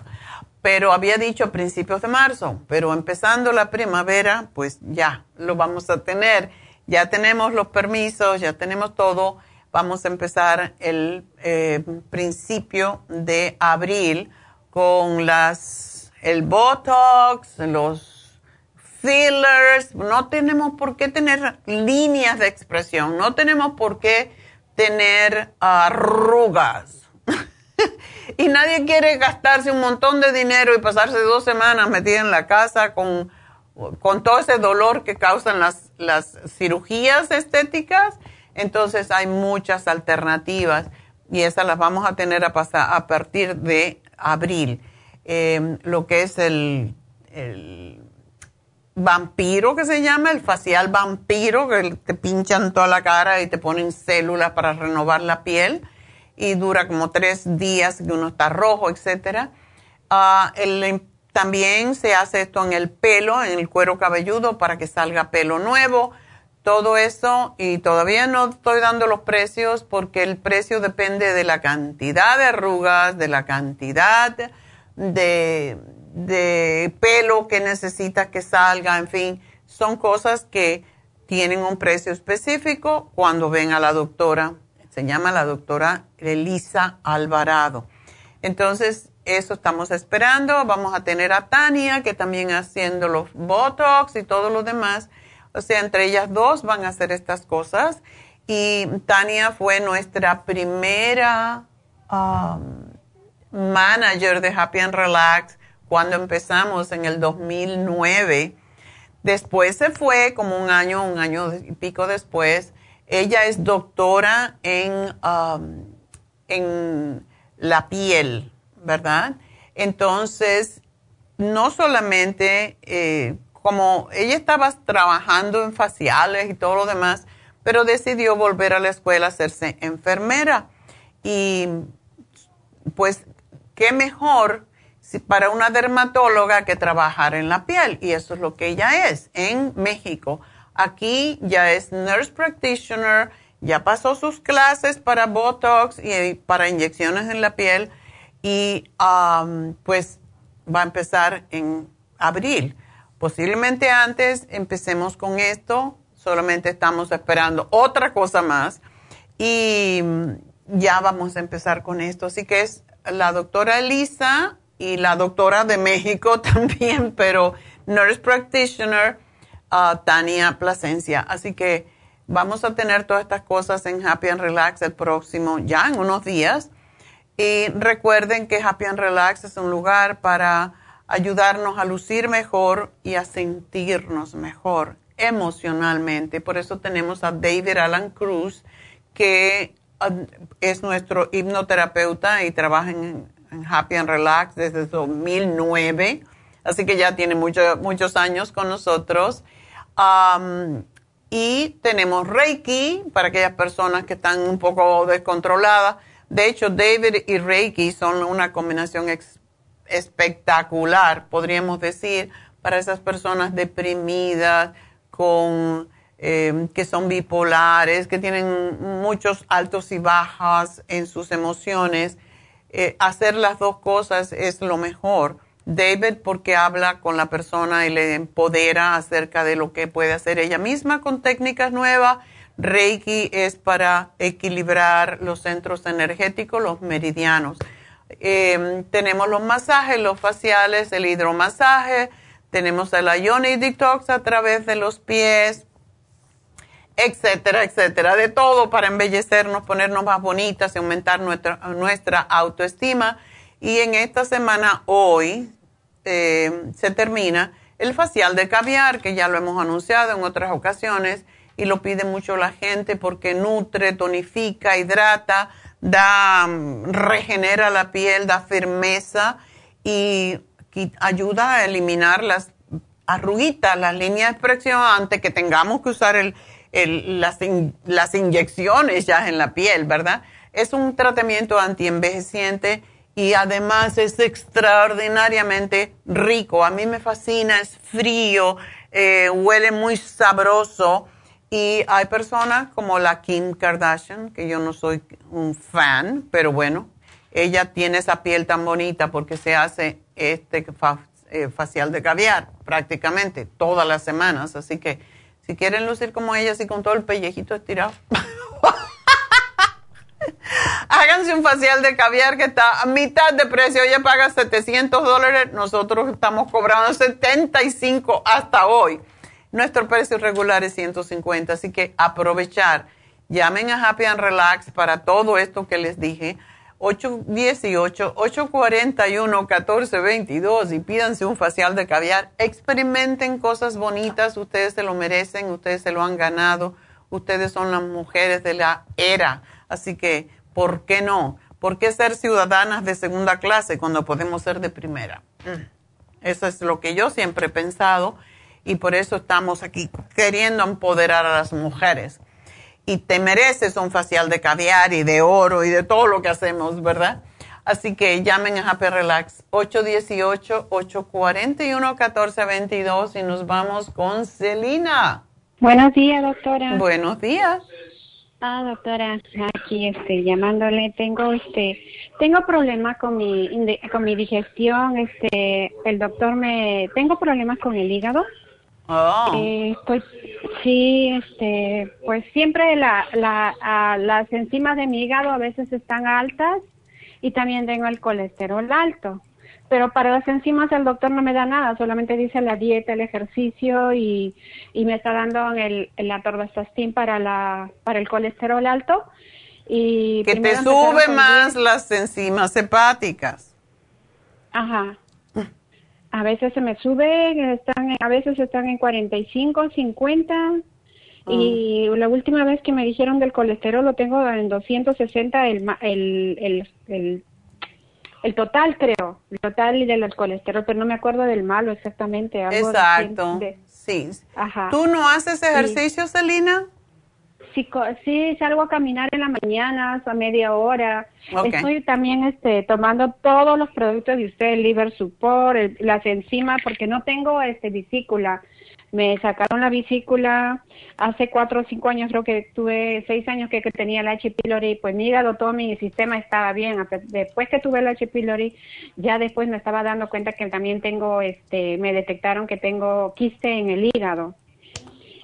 pero había dicho a principios de marzo, pero empezando la primavera, pues ya lo vamos a tener. Ya tenemos los permisos, ya tenemos todo vamos a empezar el eh, principio de abril con las el Botox, los fillers. No tenemos por qué tener líneas de expresión, no tenemos por qué tener arrugas. [laughs] y nadie quiere gastarse un montón de dinero y pasarse dos semanas metida en la casa con, con todo ese dolor que causan las, las cirugías estéticas entonces hay muchas alternativas y esas las vamos a tener a, pasar a partir de abril. Em, lo que es el, vampiro que se llama, el facial vampiro, que te pinchan toda la cara y te ponen células para renovar la piel y dura como tres días que uno está rojo, etc. Ah, también se hace esto en el pelo, en el cuero cabelludo para que salga pelo nuevo todo eso y todavía no estoy dando los precios porque el precio depende de la cantidad de arrugas, de la cantidad de, pelo que necesita que salga, en fin, son cosas que tienen un precio específico cuando ven a la doctora. Se llama la doctora Elisa Alvarado. Entonces, eso estamos esperando. Vamos a tener a Tania, que también haciendo los Botox y todo lo demás o sea, entre ellas dos van a hacer estas cosas. Y Tania fue nuestra primera um, manager de Happy and Relax cuando empezamos en el 2009. Después se fue como un año, un año y pico después. Ella es doctora en, um, en la piel, ¿verdad? Entonces, no solamente eh, como ella estaba trabajando en faciales y todo lo demás, pero decidió volver a la escuela a hacerse enfermera. Y pues, qué mejor para una dermatóloga que trabajar en la piel. Y eso es lo que ella es en México. Aquí ya es nurse practitioner, ya pasó sus clases para Botox y para inyecciones en la piel. Y um, pues va a empezar en abril. Posiblemente antes empecemos con esto, solamente estamos esperando otra cosa más y ya vamos a empezar con esto. Así que es la doctora Elisa y la doctora de México [laughs] también, pero Nurse Practitioner uh, Tania Plasencia. Así que vamos a tener todas estas cosas en Happy and Relax el próximo, ya en unos días. Y recuerden que Happy and Relax es un lugar para ayudarnos a lucir mejor y a sentirnos mejor emocionalmente. Por eso tenemos a David Alan Cruz, que um, es nuestro hipnoterapeuta y trabaja en, Happy and Relax desde 2009, así que ya tiene muchos años con nosotros. Um, y tenemos Reiki para aquellas personas que están un poco descontroladas. De hecho, David y Reiki son una combinación espectacular, podríamos decir, para esas personas deprimidas, con, em, que son bipolares, que tienen muchos altos y bajas en sus emociones. Eh, hacer las dos cosas es lo mejor. David porque habla con la persona y le empodera acerca de lo que puede hacer ella misma con técnicas nuevas. Reiki es para equilibrar los centros energéticos, los meridianos. Em, tenemos los masajes, los faciales, el hidromasaje, tenemos el Ionic Detox a través de los pies, etcétera, etcétera. De todo para embellecernos, ponernos más bonitas y aumentar nuestra, nuestra autoestima. Y en esta semana, hoy, eh, se termina el facial de caviar, que ya lo hemos anunciado en otras ocasiones y lo pide mucho la gente porque nutre, tonifica, hidrata, da, regenera la piel, da firmeza y ayuda a eliminar las arruguitas, las líneas de expresión antes que tengamos que usar el, las, las inyecciones ya en la piel, ¿verdad? Es un tratamiento antienvejeciente y además es extraordinariamente rico. A mí me fascina, es frío, eh, huele muy sabroso y hay personas como la Kim Kardashian, que yo no soy un fan, pero bueno, ella tiene esa piel tan bonita porque se hace este eh, facial de caviar prácticamente todas las semanas, así que si quieren lucir como ella, así con todo el pellejito estirado. [laughs] Háganse un facial de caviar que está a mitad de precio. Ella paga 700 dólares. Nosotros estamos cobrando 75 hasta hoy. Nuestro precio regular es 150. Así que aprovechar. Llamen a Happy and Relax para todo esto que les dije. 818-841-1422 y pídanse un facial de caviar. Experimenten cosas bonitas. Ustedes se lo merecen. Ustedes se lo han ganado. Ustedes son las mujeres de la era Así que, ¿por qué no? ¿Por qué ser ciudadanas de segunda clase cuando podemos ser de primera? Mm. Eso es lo que yo siempre he pensado y por eso estamos aquí queriendo empoderar a las mujeres. Y te mereces un facial de caviar y de oro y de todo lo que hacemos, ¿verdad? Así que llamen a Happy Relax 818-841-1422 y nos vamos con Celina. Buenos días, doctora. Buenos días. Ah, doctora, aquí este llamándole, tengo este tengo problemas con mi con mi digestión, este el doctor me tengo problemas con el hígado. Oh. Eh, estoy sí, este pues siempre la, la las enzimas de mi hígado a veces están altas y también tengo el colesterol alto pero para las enzimas el doctor no me da nada, solamente dice la dieta, el ejercicio y, y me está dando el, torvastatin para, la, para el colesterol alto. Y que te sube más las enzimas hepáticas. Ajá. A veces se me sube, están, a veces están en 45, 50. Y ah. la última vez que me dijeron del colesterol lo tengo en 260 el, el, el, el el total, creo. El total del colesterol, pero no me acuerdo del malo exactamente. Exacto. sí. Ajá. ¿Tú no haces ejercicio, Celina? Sí, salgo a caminar en la mañana a media hora. Estoy también este, tomando todos los productos de usted, el liver support, las enzimas, porque no tengo este vesícula me sacaron la vesícula hace cuatro o cinco años, creo que tuve seis años que, tenía el H. pylori, pues mi hígado, todo mi sistema estaba bien. Después que tuve el H. pylori, ya después me estaba dando cuenta que también tengo, este, me detectaron que tengo quiste en el hígado.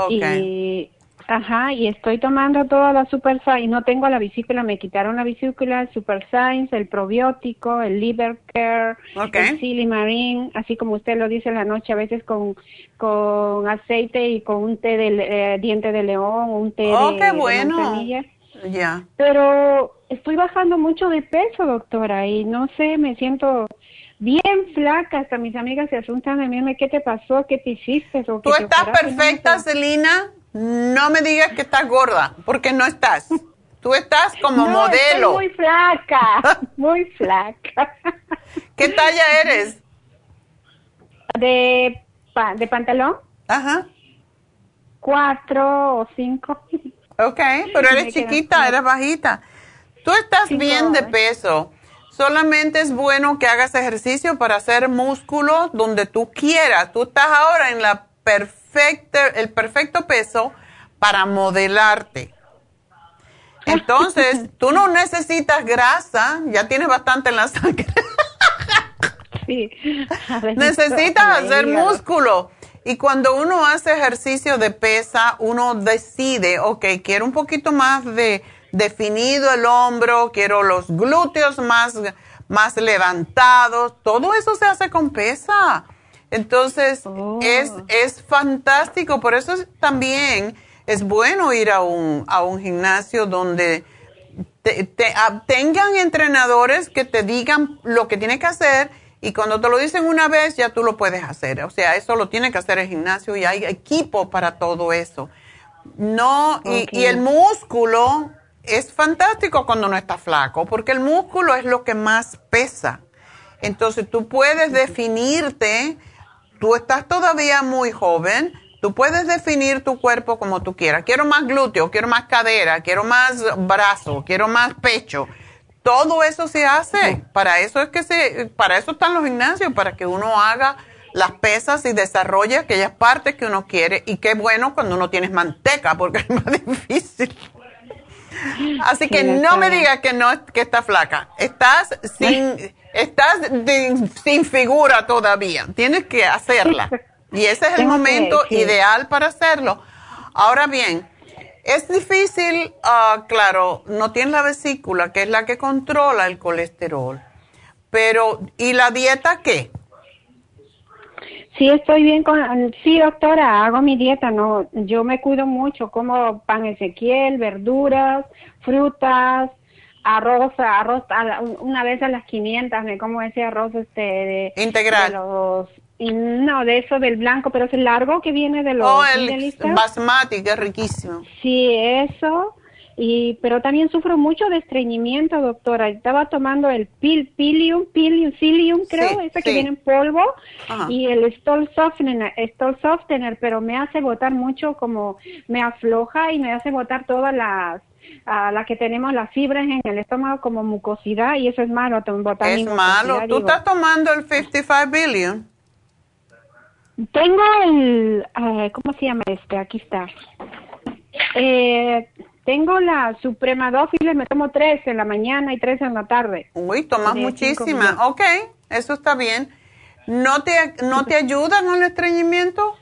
Y Ajá, y estoy tomando toda la Super y no tengo la vesícula, me quitaron la vesícula, el Super Science, el probiótico, el Liver Care, el Silimarin, así como usted lo dice en la noche, a veces con, con aceite y con un té de eh, diente de león, un té oh, de, qué bueno. Ya. Pero estoy bajando mucho de peso, doctora, y no sé, me siento bien flaca, hasta mis amigas se asustan de mí, ¿qué te pasó? ¿Qué te hiciste? ¿Tú estás perfecta, Celina? No me digas que estás gorda, porque no estás. Tú estás como no, modelo. Estoy muy flaca, [laughs] muy flaca. ¿Qué talla eres? De, de pantalón. Ajá. Cuatro o cinco. Ok, pero eres chiquita, eres bajita. Tú estás bien de peso. Solamente es bueno que hagas ejercicio para hacer músculo donde tú quieras. Tú estás ahora en la perfecto, el perfecto peso para modelarte. [laughs] Entonces, tú no necesitas grasa, ya tienes bastante en la sangre. [laughs] sí. [laughs] Necesitas hacer músculo. Y cuando uno hace ejercicio de pesa, uno decide, ok, quiero un poquito más de definido el hombro, quiero los glúteos más, más levantados. Todo eso se hace con pesa. Entonces, oh. es, es fantástico. Por eso también es bueno ir a un, a un gimnasio donde te, tengan entrenadores que te digan lo que tienes que hacer y cuando te lo dicen una vez ya tú lo puedes hacer. O sea, eso lo tiene que hacer el gimnasio y hay equipo para todo eso. No, y, y, el músculo es fantástico cuando uno está flaco, porque el músculo es lo que más pesa. Entonces tú puedes definirte, tú estás todavía muy joven, Tú puedes definir tu cuerpo como tú quieras. Quiero más glúteo, quiero más cadera, quiero más brazo, quiero más pecho. Todo eso se hace. Para eso es que se, para eso están los gimnasios, para que uno haga las pesas y desarrolle aquellas partes que uno quiere. Y qué bueno cuando uno tiene manteca, porque [laughs] es más difícil. Así que no me digas que no que está flaca. Estás sin, estás sin figura todavía. Tienes que hacerla. Y ese es el [laughs] momento ideal para hacerlo. Ahora bien, es difícil, uh, claro, no tiene la vesícula, que es la que controla el colesterol. Pero, ¿y la dieta qué? Sí, estoy bien con, sí, doctora, hago mi dieta, no, yo me cuido mucho, como pan Ezequiel, verduras, frutas, arroz, arroz, una vez a las 500 me como ese arroz este de, integral. los y no, de eso del blanco, pero es el largo que viene de los... Oh, el basmati, que es riquísimo. Sí, eso. Y, pero también sufro mucho de estreñimiento, doctora. Estaba tomando el pil, pilium, pilium, psyllium, creo, ese que viene en polvo, y el stol softener, stol softener, pero me hace botar mucho, como me afloja y me hace botar todas las a la que tenemos las fibras en el estómago como mucosidad y eso es malo. Es malo. ¿Tú estás tomando el 55 billion? Tengo el, eh, ¿cómo se llama este? Aquí está. Eh, tengo la Suprema Dófiles, me tomo tres en la mañana y tres en la tarde. Uy, tomas muchísima. Ok, eso está bien. ¿No te, no te ayuda con el estreñimiento?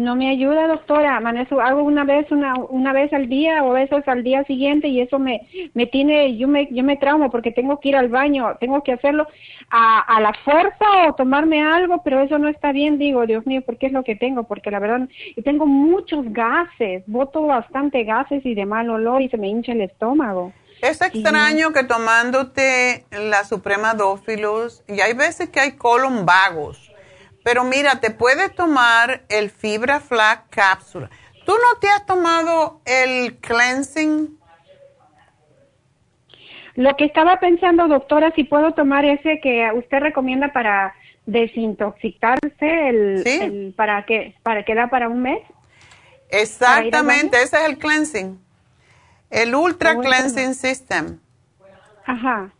No me ayuda, doctora. Amanezco, hago una vez, una, una vez al día o veces al día siguiente y eso me, me tiene, yo me, yo me traumo porque tengo que ir al baño, tengo que hacerlo a, a la fuerza o tomarme algo, pero eso no está bien, digo, Dios mío, ¿por qué es lo que tengo? Porque la verdad, y tengo muchos gases, boto bastante gases y de mal olor y se me hincha el estómago. Es extraño que tomándote la Suprema Dófilos, y hay veces que hay colon vagos pero mira, te puedes tomar el Fibra Flax cápsula. ¿Tú no te has tomado el cleansing? Lo que estaba pensando, doctora, si puedo tomar ese que usted recomienda para desintoxicarse, el, para que para que da para un mes. Exactamente, ese es el cleansing. El Ultra Cleansing System. Ajá.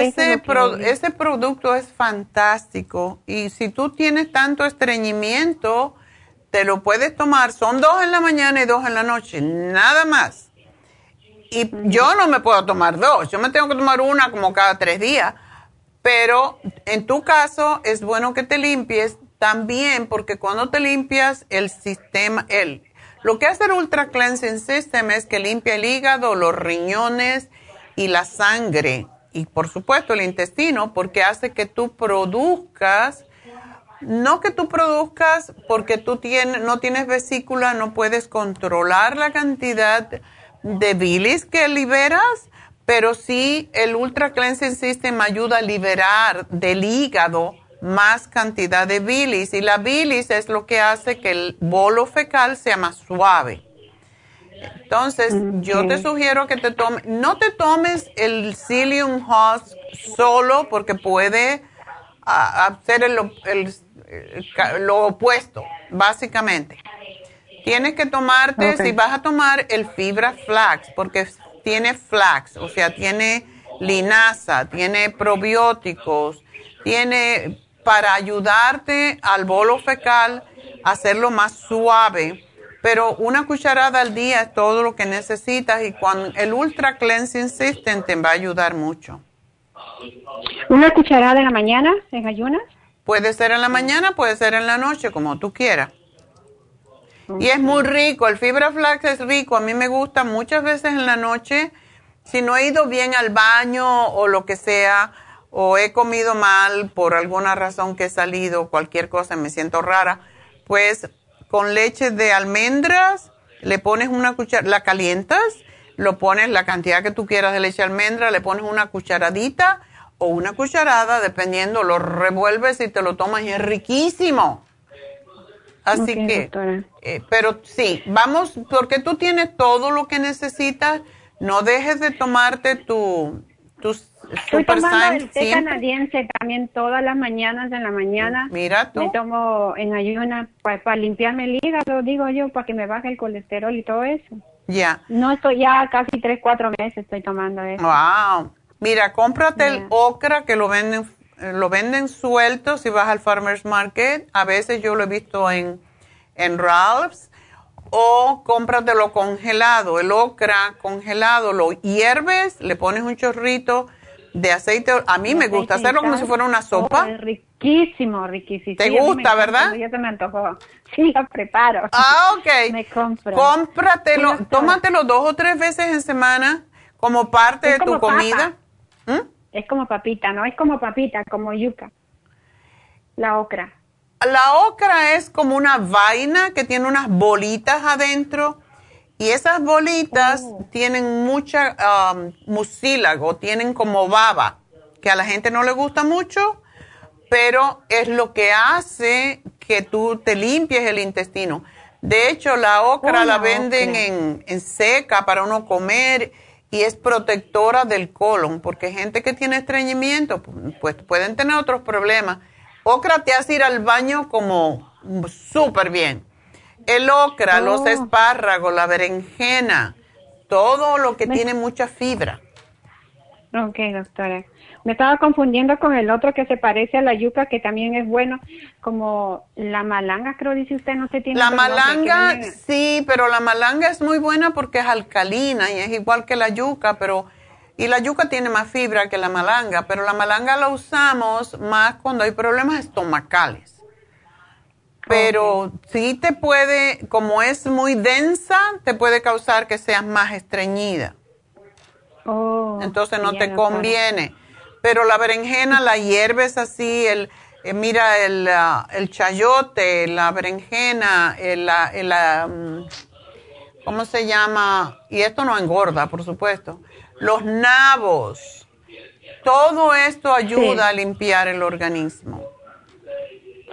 Ese, ese producto es fantástico y si tú tienes tanto estreñimiento, te lo puedes tomar. Son dos en la mañana y dos en la noche, nada más. Y yo no me puedo tomar dos, yo me tengo que tomar una como cada tres días. Pero en tu caso es bueno que te limpies también porque cuando te limpias el sistema, el, lo que hace el Ultra Cleansing System es que limpia el hígado, los riñones y la sangre y por supuesto el intestino porque hace que tú produzcas, no que tú produzcas porque tú tienes, no tienes vesícula, no puedes controlar la cantidad de bilis que liberas, pero sí el Ultra Cleansing System ayuda a liberar del hígado más cantidad de bilis y la bilis es lo que hace que el bolo fecal sea más suave. Entonces, yo te sugiero que te tomes, no te tomes el Psyllium Husk solo porque puede hacer el, lo opuesto, básicamente. Tienes que tomarte, si vas a tomar el fibra flax, porque tiene flax, o sea, tiene linaza, tiene probióticos, tiene para ayudarte al bolo fecal, hacerlo más suave pero una cucharada al día es todo lo que necesitas y cuando el Ultra Cleansing System te va a ayudar mucho. ¿Una cucharada en la mañana, en ayunas? Puede ser en la mañana, puede ser en la noche, como tú quieras. Y es muy rico, el fibra flax es rico, a mí me gusta muchas veces en la noche, si no he ido bien al baño o lo que sea, o he comido mal por alguna razón que he salido, cualquier cosa, me siento rara, pues con leche de almendras, le pones una cuchara, la calientas, lo pones la cantidad que tú quieras de leche de almendra, le pones una cucharadita o una cucharada, dependiendo, lo revuelves y te lo tomas y es riquísimo. Así que, eh, pero sí, vamos, porque tú tienes todo lo que necesitas, no dejes de tomarte tu, tus Estoy tomando el té canadiense también todas las mañanas en la mañana. Mira tú. Me tomo en ayuna para limpiarme el hígado, digo yo, para que me baje el colesterol y todo eso. Ya. No estoy ya casi tres, cuatro meses estoy tomando eso. Wow. Mira, cómprate el ocra que lo venden, lo venden suelto si vas al farmer's market. A veces yo lo he visto en, en Ralph's. O cómpratelo congelado, el ocra congelado, lo hierves, le pones un chorrito de aceite. A mí me gusta hacerlo como si fuera una sopa. Oh, riquísimo, riquísimo. ¿Te gusta, verdad? Ya se me antojó. [laughs] Sí, lo preparo. Ah, ok. [laughs] me compro. Cómpratelo, tómatelo dos o tres veces en semana como parte de tu comida. ¿Mm? Es como papita, ¿no? Es como papita, como yuca. La ocra. La ocra es como una vaina que tiene unas bolitas adentro y esas bolitas oh. tienen mucha um, mucílago, tienen como baba, que a la gente no le gusta mucho, pero es lo que hace que tú te limpies el intestino. De hecho, la ocra oh, la venden en, en seca para uno comer y es protectora del colon, porque gente que tiene estreñimiento, pues pueden tener otros problemas. Ocra te hace ir al baño como súper bien. El ocra, los oh. espárragos, la berenjena, todo lo que tiene mucha fibra. Ok, doctora. Me estaba confundiendo con el otro que se parece a la yuca, que también es bueno, como la malanga, creo, dice usted, no se tiene. La malanga, sí, pero la malanga es muy buena porque es alcalina y es igual que la yuca, pero. Y la yuca tiene más fibra que la malanga, pero la malanga la usamos más cuando hay problemas estomacales. Pero sí te puede, como es muy densa, te puede causar que seas más estreñida. Oh, Entonces no te conviene. Pero la berenjena la hierves así, el, eh, mira el, ah, el, chayote, la berenjena, el, el, mm, ¿cómo se llama? Y esto no engorda, por supuesto. Los nabos. Todo esto ayuda a limpiar el organismo.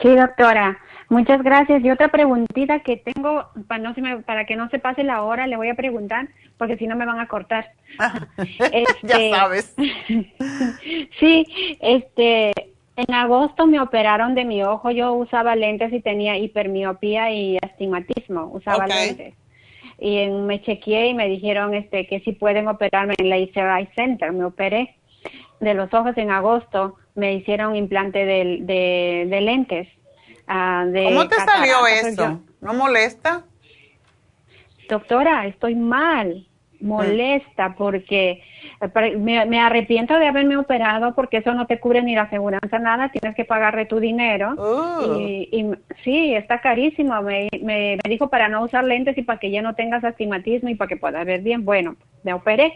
Sí, doctora. Muchas gracias. Y otra preguntita que tengo, para, no se para que no se pase la hora, le voy a preguntar, porque si no me van a cortar. [laughs] ya este, sabes. [laughs] sí, este, en agosto me operaron de mi ojo. Yo usaba lentes y tenía hipermiopía y astigmatismo. Usaba lentes. Y me chequeé y me dijeron este que si pueden operarme en Laser Eye Center. Me operé de los ojos en agosto. Me hicieron implante de, de lentes Ah, ¿Cómo te salió eso? ¿No molesta? Doctora, estoy mal, molesta porque me, arrepiento de haberme operado porque eso no te cubre ni la aseguranza nada, tienes que pagarle tu dinero. Oh. Y, sí, está carísimo. Me, me, dijo para no usar lentes y para que ya no tengas astigmatismo y para que puedas ver bien. Bueno, me operé.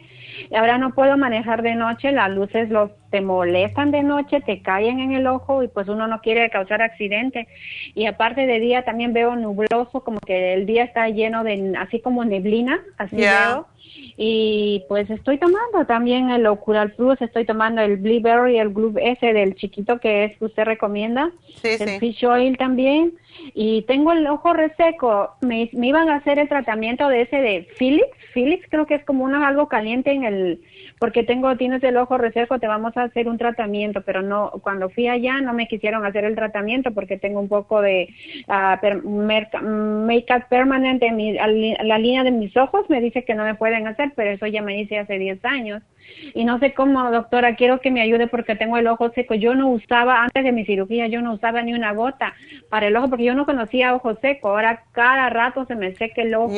Ahora no puedo manejar de noche, las luces los, te molestan de noche, te caen en el ojo y pues uno no quiere causar accidente. Y aparte de día también veo nubloso, como que el día está lleno de, así como neblina, así veo. Y pues estoy tomando también el Ocural Plus, estoy tomando el Blueberry, el Glue S del chiquito que es que usted recomienda, el Fish Oil también, y tengo el ojo reseco, me, me iban a hacer el tratamiento de ese de Philips, Philips creo que es como una, algo caliente en el, porque tengo, tienes el ojo reseco, te vamos a hacer un tratamiento, pero no, cuando fui allá no me quisieron hacer el tratamiento porque tengo un poco de uh, make-up permanente en mi, la línea de mis ojos, me dice que no me pueden hacer, pero eso ya me hice hace 10 años. y no sé cómo, doctora, quiero que me ayude porque tengo el ojo seco. Yo no usaba, antes de mi cirugía, yo no usaba ni una gota para el ojo porque yo no conocía ojo seco. Ahora cada rato se me seca el ojo,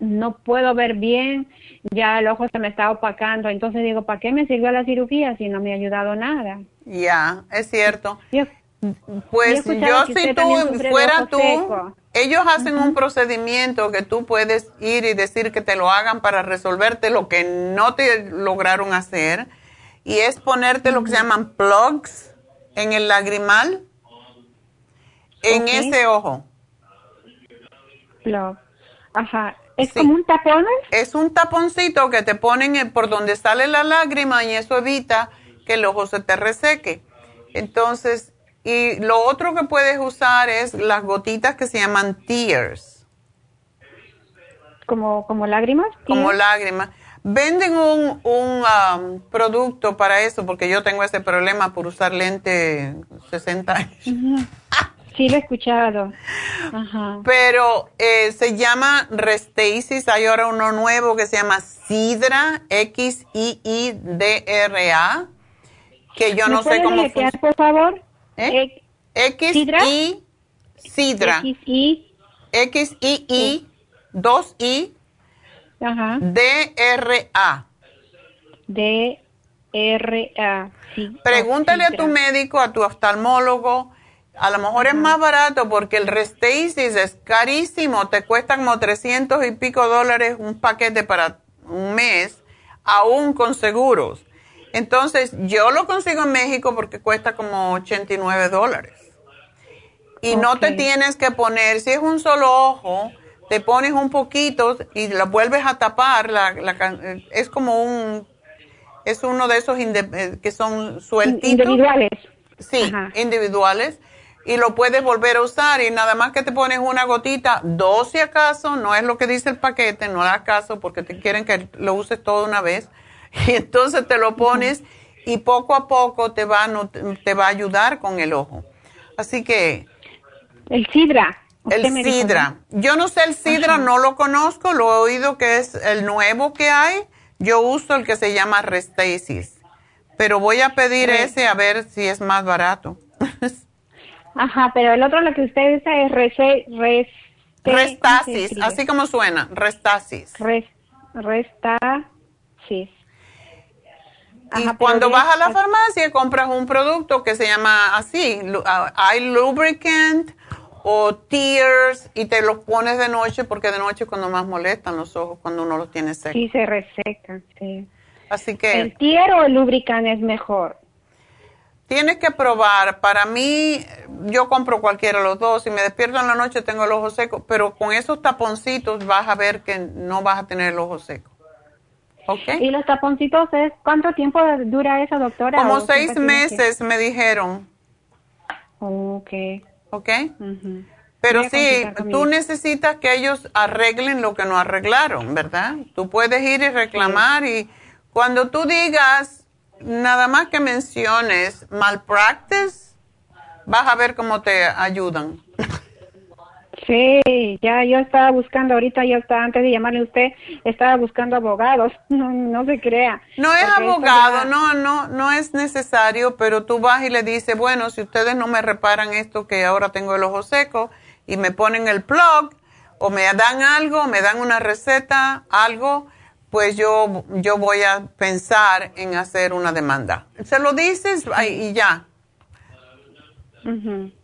no puedo ver bien, ya el ojo se me está opacando. Entonces digo, ¿para qué me sirvió la cirugía si no me ha ayudado nada? Ya, es cierto. pues yo si tú fuera tú, ellos hacen un procedimiento que tú puedes ir y decir que te lo hagan para resolverte lo que no te lograron hacer y es ponerte lo que se llaman plugs en el lagrimal en ese ojo. Plug. Ajá. ¿Es como un tapón? Es un taponcito que te ponen por donde sale la lágrima y eso evita que el ojo se te reseque. Entonces, y lo otro que puedes usar es las gotitas que se llaman tears. ¿Como, como lágrimas? Como lágrimas. Venden un, un um, producto para eso, porque yo tengo ese problema por usar lente 60 años. [laughs] Sí, lo he escuchado. Pero eh, se llama Restasis. Hay ahora uno nuevo que se llama Sidra, X-I-I-D-R-A, que yo no sé cómo funciona. por favor? ¿Eh? X I Sidra. X I X I I 2 I D R A. D R A. Pregúntale a tu médico, a tu oftalmólogo. A lo mejor es más barato porque el Restasis es carísimo, te cuesta como 300 y pico dólares un paquete para un mes, aún con seguros. Entonces, yo lo consigo en México porque cuesta como 89 dólares. Y no te tienes que poner, si es un solo ojo, te pones un poquito y lo vuelves a tapar. La, es como un, es uno de esos eh, que son sueltitos. Individuales. Sí, individuales. Y lo puedes volver a usar y nada más que te pones una gotita, dos si acaso, no es lo que dice el paquete, no hagas caso porque te quieren que lo uses todo una vez [laughs] y entonces te lo pones y poco a poco te va, te va a ayudar con el ojo. Así que... El sidra. El sidra. Yo no sé el sidra, no lo conozco, lo he oído que es el nuevo que hay. Yo uso el que se llama Restasis. Pero voy a pedir ese a ver si es más barato. [laughs] Ajá, pero el otro lo que usted dice es res, Restasis, así como suena, Restasis. restasis. Y cuando vas a la farmacia compras un producto que se llama así, hay lubricant o tears y te los pones de noche porque de noche es cuando más molestan los ojos cuando uno los tiene secos. Sí, se resecan, sí. Así que... ¿El tear o el lubricant es mejor? Tienes que probar. Para mí, yo compro cualquiera de los dos. Si me despierto en la noche tengo el ojo seco, pero con esos taponcitos vas a ver que no vas a tener el ojo seco. ¿Y los taponcitos es cuánto tiempo dura eso, doctora? Como seis meses me dijeron. Ok. Ok. Pero sí, tú necesitas que ellos arreglen lo que no arreglaron, ¿verdad? Tú puedes ir y reclamar y cuando tú digas, nada más que menciones malpractice, vas a ver cómo te ayudan. Sí, ya yo estaba buscando ahorita, yo estaba antes de llamarle a usted, estaba buscando abogados, [laughs] no, no se crea. No es abogado, no, no, no es necesario, pero tú vas y le dices, bueno, si ustedes no me reparan esto que ahora tengo el ojo seco y me ponen el plug o me dan algo, me dan una receta, algo, pues yo, yo voy a pensar en hacer una demanda. Se lo dices y ya,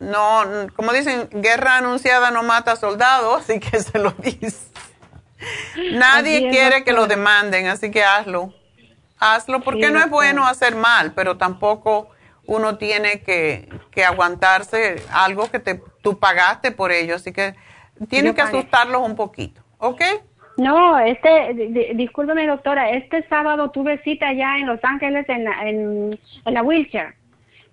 no, como dicen, guerra anunciada no mata soldados, [laughs] así que se lo dice. Nadie quiere que lo demanden, así que hazlo. Hazlo porque no es bueno hacer mal, pero tampoco uno tiene que, aguantarse algo que te, tú pagaste por ello, así que tiene que asustarlos un poquito, ¿ok? No, este, discúlpeme doctora, este sábado tuve cita ya en Los Ángeles en en, en la wheelchair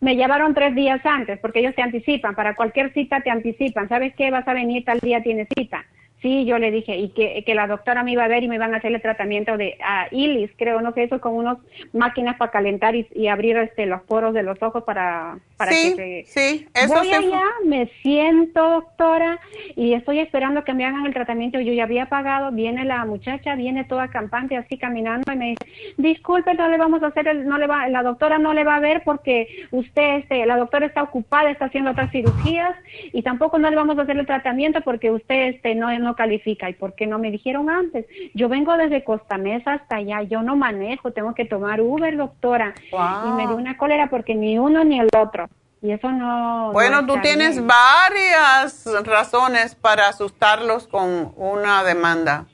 me llevaron tres días antes porque ellos te anticipan, para cualquier cita te anticipan, ¿sabes qué? Vas a venir tal día, tienes cita. Sí, yo le dije, y que, que la doctora me iba a ver y me iban a hacer el tratamiento de uh, ilis, creo, no sé, eso con unas máquinas para calentar y, abrir este los poros de los ojos para, para sí, que Sí, eso Voy allá, me siento, doctora, y estoy esperando que me hagan el tratamiento. Yo ya había pagado, viene la muchacha, viene toda campante así caminando y me dice, disculpe, no le vamos a hacer, el, no le va, la doctora no le va a ver porque usted, este, la doctora está ocupada, está haciendo otras cirugías y tampoco no le vamos a hacer el tratamiento porque usted este, no, no califica. ¿Y por qué no me dijeron antes? Yo vengo desde Costa Mesa hasta allá, yo no manejo, tengo que tomar Uber, doctora. Y me dio una cólera porque ni uno ni el otro. Y eso no... Bueno, tú tienes varias razones para asustarlos con una demanda.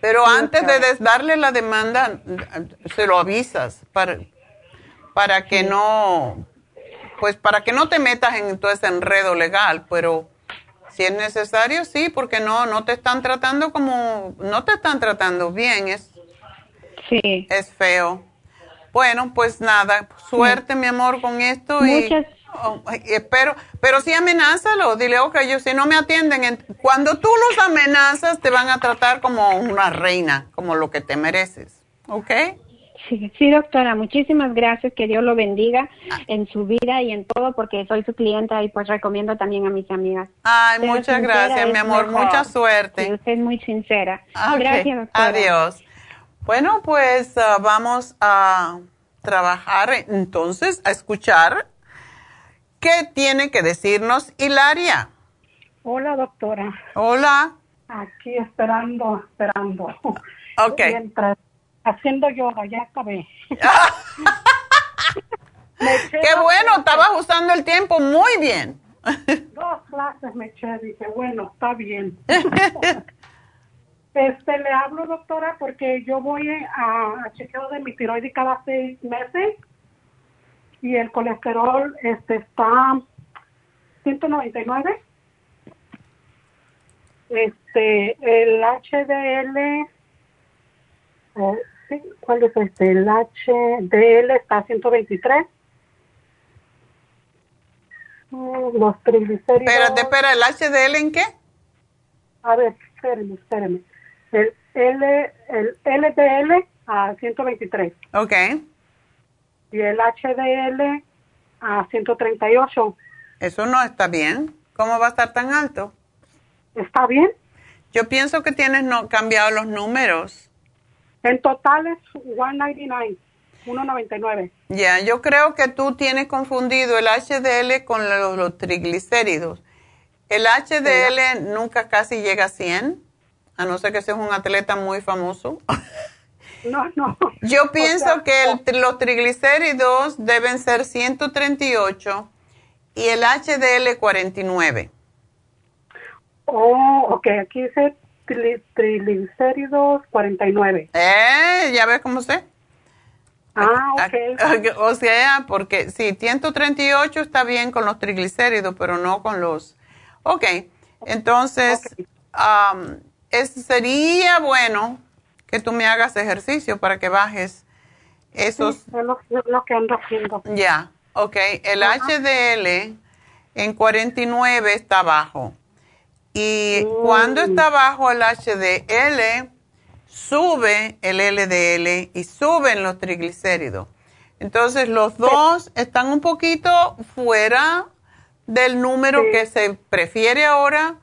Pero antes de darle la demanda, se lo avisas para, para que no, pues para que no te metas en todo ese enredo legal, pero si es necesario, sí, porque no, no te están tratando como, no te están tratando bien, es, sí. es feo. Bueno, pues nada, suerte mi amor con esto Muchas. Oh, y espero, pero sí amenázalo, dile, ok, yo si no me atienden, cuando tú los amenazas te van a tratar como una reina, como lo que te mereces, ¿ok? Sí, doctora, muchísimas gracias. Que Dios lo bendiga en su vida y en todo, porque soy su clienta y pues recomiendo también a mis amigas. Ay, muchas gracias, mi amor. Mucha suerte. usted es muy sincera. Gracias, doctora. Adiós. Bueno, pues ah, vamos a trabajar entonces, a escuchar qué tiene que decirnos Hilaria. Hola, doctora. Hola. Aquí esperando, esperando. Ok haciendo yoga, ya acabé. [laughs] Qué bueno, estabas usando el tiempo muy bien. [laughs] Dos clases me eché, dije, bueno, está bien. [laughs] este, le hablo, doctora, porque yo voy a, a chequeo de mi tiroides cada seis meses y el colesterol este está 199. Este, el HDL sí, ¿cuál es este? El HDL está a 123. Mm, los triglicéridos. Espérate, espera, ¿el HDL en qué? A ver, espéreme, espéreme. El, L, el LDL a 123. Ok. Y el HDL a 138. Eso no está bien. ¿Cómo va a estar tan alto? ¿Está bien? Yo pienso que tienes no cambiado los números. En total es 199, 199. Ya, yo creo que tú tienes confundido el HDL con los, triglicéridos. El HDL nunca casi llega a 100, a no ser que seas un atleta muy famoso. [laughs] No, no. Yo pienso que los triglicéridos deben ser 138 y el HDL 49. Oh, ok, aquí dice triglicéridos 49. Eh, ya ves cómo sé. Ah, ok. O sea, porque sí, 138 está bien con los triglicéridos, pero no con los... Ok, entonces, sería bueno que tú me hagas ejercicio para que bajes esos... lo, que ando haciendo. Ya, ok. El HDL en 49 está bajo. Y cuando está bajo el HDL, sube el LDL y suben los triglicéridos. Entonces los dos están un poquito fuera del número que se prefiere ahora,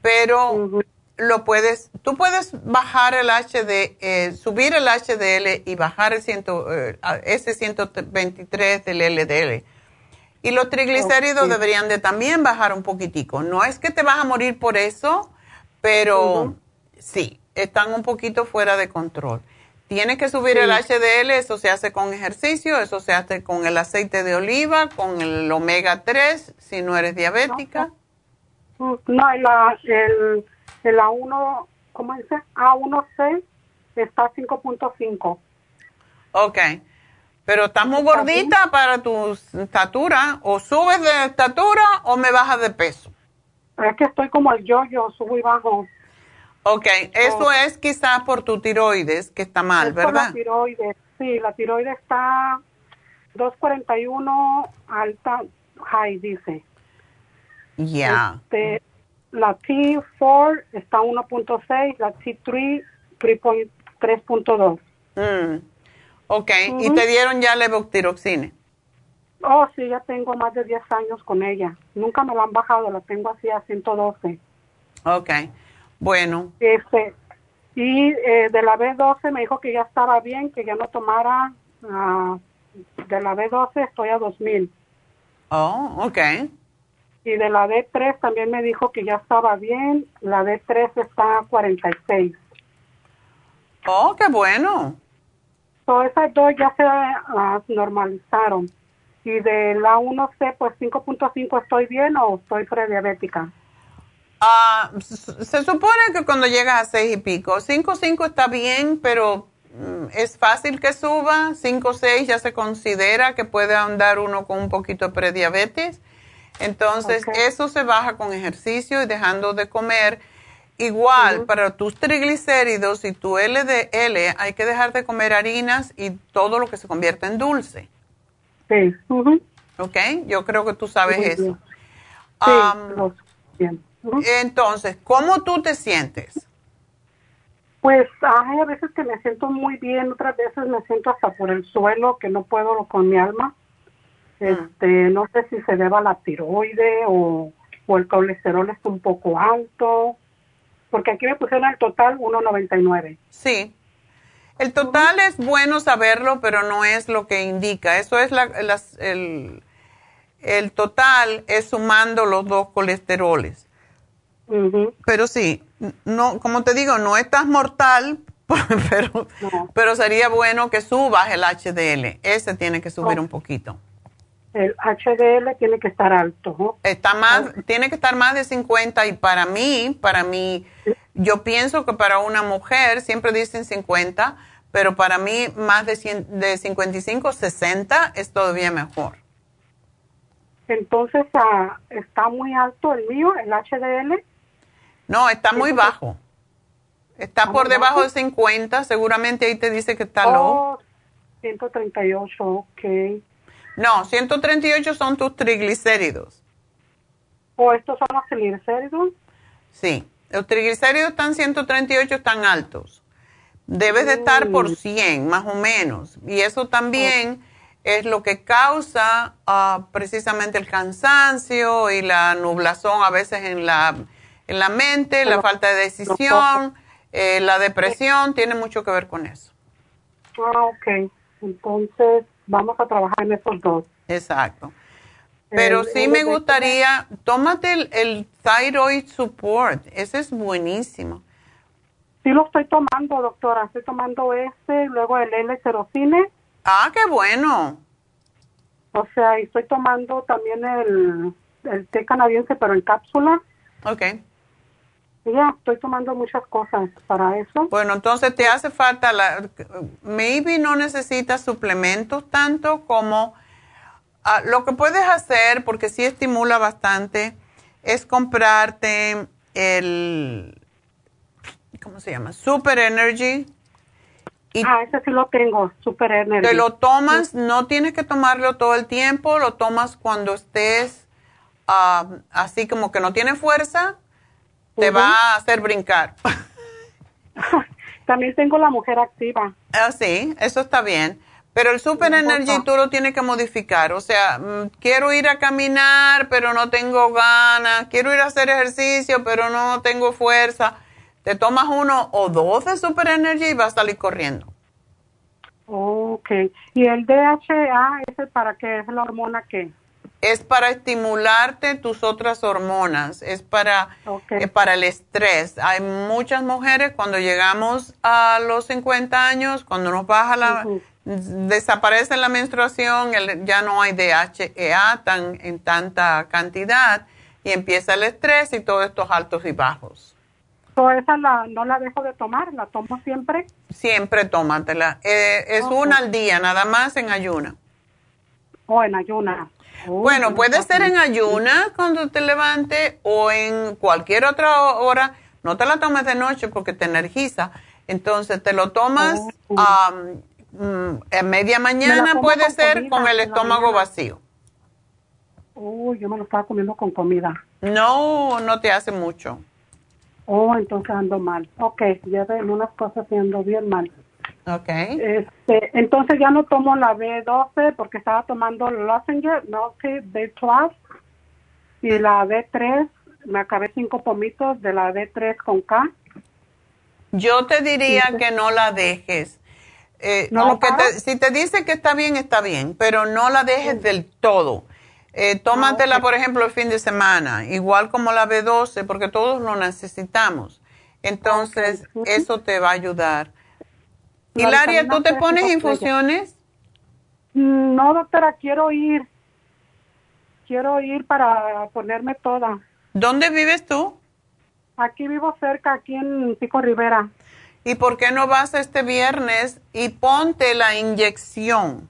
pero lo puedes, tú puedes bajar el HD, eh, subir el HDL y bajar el ciento, eh, ese 123 del LDL. Y los triglicéridos deberían de también bajar un poquitico. No es que te vas a morir por eso, pero sí, están un poquito fuera de control. Tienes que subir el HDL, eso se hace con ejercicio, eso se hace con el aceite de oliva, con el omega 3, si no eres diabética. No, la, el, el A1, ¿cómo dice? A1C está 5.5. Ok. Pero estás muy gordita para tu estatura. O subes de estatura o me bajas de peso. Es que estoy como el yo-yo, subo y bajo. Ok, eso es quizás por tu tiroides, que está mal, ¿verdad? la tiroides, sí, la tiroides está 241 alta, high, dice. Ya. Este, la T4 está 1.6, la T3 3.2. Mm. Ok, ¿y te dieron ya levotiroxina? Oh, sí, ya tengo más de 10 años con ella. Nunca me lo han bajado, la tengo así a 112. Ok, bueno. Este, y eh, de la B12 me dijo que ya estaba bien, que ya no tomara. Uh, de la B12 estoy a 2000. Oh, ok. Y de la D3 también me dijo que ya estaba bien. La D3 está a 46. Oh, qué bueno. Todas esas dos ya se uh, normalizaron. Y de la 1C, pues 5.5 estoy bien o estoy prediabética. Ah, se supone que cuando llegas a 6 y pico, 5.5 está bien, pero mm, es fácil que suba. 5.6 ya se considera que puede andar uno con un poquito de prediabetes. Entonces, eso se baja con ejercicio y dejando de comer. Igual, para tus triglicéridos y tu LDL, hay que dejar de comer harinas y todo lo que se convierte en dulce. Sí. Ok, yo creo que tú sabes eso. Sí, Entonces, ¿cómo tú te sientes? Pues hay a veces que me siento muy bien, otras veces me siento hasta por el suelo, que no puedo con mi alma. Ah. Este, no sé si se deba a la tiroide o, o el colesterol está un poco alto, porque aquí me pusieron el total 1.99. Sí. El total es bueno saberlo, pero no es lo que indica. Eso es la, el, el, total es sumando los dos colesteroles. Pero sí, no, como te digo, no estás mortal, [laughs] pero, pero sería bueno que subas el HDL. Ese tiene que subir un poquito. El HDL tiene que estar alto. Está más, tiene que estar más de 50 y para mí, para mí, yo pienso que para una mujer, siempre dicen 50, pero para mí más de, 100, de 55, 60 es todavía mejor. Entonces, ah, ¿está muy alto el mío, el HDL? No, está muy bajo. Está por debajo de 50, seguramente ahí te dice que está low. 138, ok. No, 138 son tus triglicéridos. ¿O estos son los triglicéridos? Sí, los triglicéridos están 138, están altos. Debes de estar por 100, más o menos. Y eso también es lo que causa ah, precisamente el cansancio y la nublazón a veces en la, en la mente, la falta de decisión, eh, la depresión, tiene mucho que ver con eso. Ah, ok. Entonces, vamos a trabajar en esos dos. Exacto. Pero sí me gustaría, tómate el, el Thyroid Support, ese es buenísimo. Sí lo estoy tomando, doctora, estoy tomando ese, luego el L-serocine. Ah, qué bueno. O sea, y estoy tomando también el, el té canadiense, pero en cápsula. Ok. Ya, estoy tomando muchas cosas para eso. Bueno, entonces te hace falta la... Maybe no necesitas suplementos tanto como... Ah, lo que puedes hacer, porque sí estimula bastante, es comprarte el... ¿Cómo se llama? Super Energy. Y ah, ese sí lo tengo, Super Energy. Te lo tomas, no tienes que tomarlo todo el tiempo, lo tomas cuando estés ah, así como que no tiene fuerza te va a hacer brincar. [laughs] También tengo la mujer activa. Ah, sí, eso está bien. Pero el Super Energy tú lo tienes que modificar. O sea, mm, quiero ir a caminar, pero no tengo ganas. Quiero ir a hacer ejercicio, pero no tengo fuerza. Te tomas uno o dos de Super Energy y vas a salir corriendo. Ok. ¿Y el DHA, ese para qué? ¿Es la hormona qué? Es para estimularte tus otras hormonas, es para, eh, para el estrés. Hay muchas mujeres cuando llegamos a los 50 años, cuando nos baja la, desaparece la menstruación, ya no hay DHEA tan, en tanta cantidad y empieza el estrés y todos estos altos y bajos. esa no la dejo de tomar? ¿La tomo siempre? Siempre tómatela. Eh, es una al día, nada más en ayuna. O en ayuna bueno, puede ser en ayunas cuando te levantes o en cualquier otra hora. No te la tomes de noche porque te energiza. Entonces te lo tomas mm, en media mañana, puede ser con el estómago vacío. Uy, yo me lo estaba comiendo con comida. No, no te hace mucho. Oh, entonces ando mal. Ok, ya en unas cosas y ando bien mal. Ok. Este, entonces ya no tomo la B12 porque estaba tomando Lozenger, no sé, B12 y la B3, me acabé cinco pomitos de la B3 con K. Yo te diría que no la dejes. Eh, aunque si te dice que está bien, está bien, pero no la dejes del todo. Eh, tómatela, ah, por ejemplo, el fin de semana, igual como la B12, porque todos lo necesitamos. Entonces, eso te va a ayudar. Hilaria, ¿tú te pones infusiones? Mm, no, doctora, quiero ir. Quiero ir para ponerme toda. ¿Dónde vives tú? Aquí vivo cerca, aquí en Pico Rivera. ¿Y por qué no vas este viernes y ponte la inyección?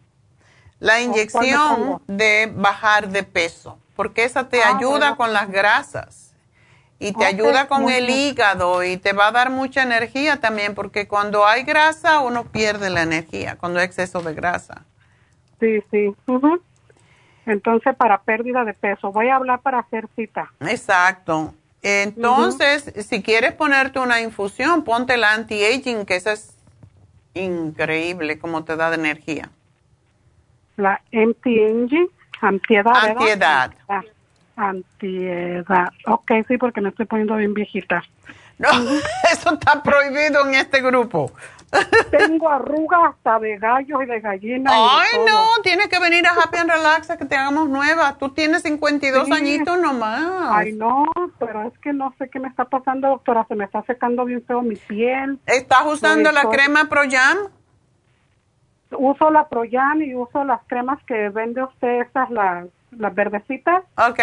La inyección de bajar de peso, porque esa te ah, ayuda con las grasas y te ayuda con el hígado y te va a dar mucha energía también, porque cuando hay grasa uno pierde la energía, cuando hay exceso de grasa. Sí, sí. Entonces, para pérdida de peso, voy a hablar para hacer cita. Exacto. Entonces, si quieres ponerte una infusión, ponte la anti-aging, que esa es increíble como te da de energía. La anti-aging, antiedad. Antiedad. Ah, antiedad. Ok, sí, porque me estoy poniendo bien viejita. No, [laughs] eso está prohibido en este grupo. Tengo arrugas hasta de gallos y de gallinas. Ay, no, tienes que venir a Happy and Relax a que te hagamos nuevas. Tú tienes 52 añitos nomás. Ay, no, pero es que no sé qué me está pasando, doctora. Se me está secando bien feo mi piel. ¿Estás usando la crema ProYam? Uso la ProYam y uso las cremas que vende usted, esas, las, las verdecitas. Ok.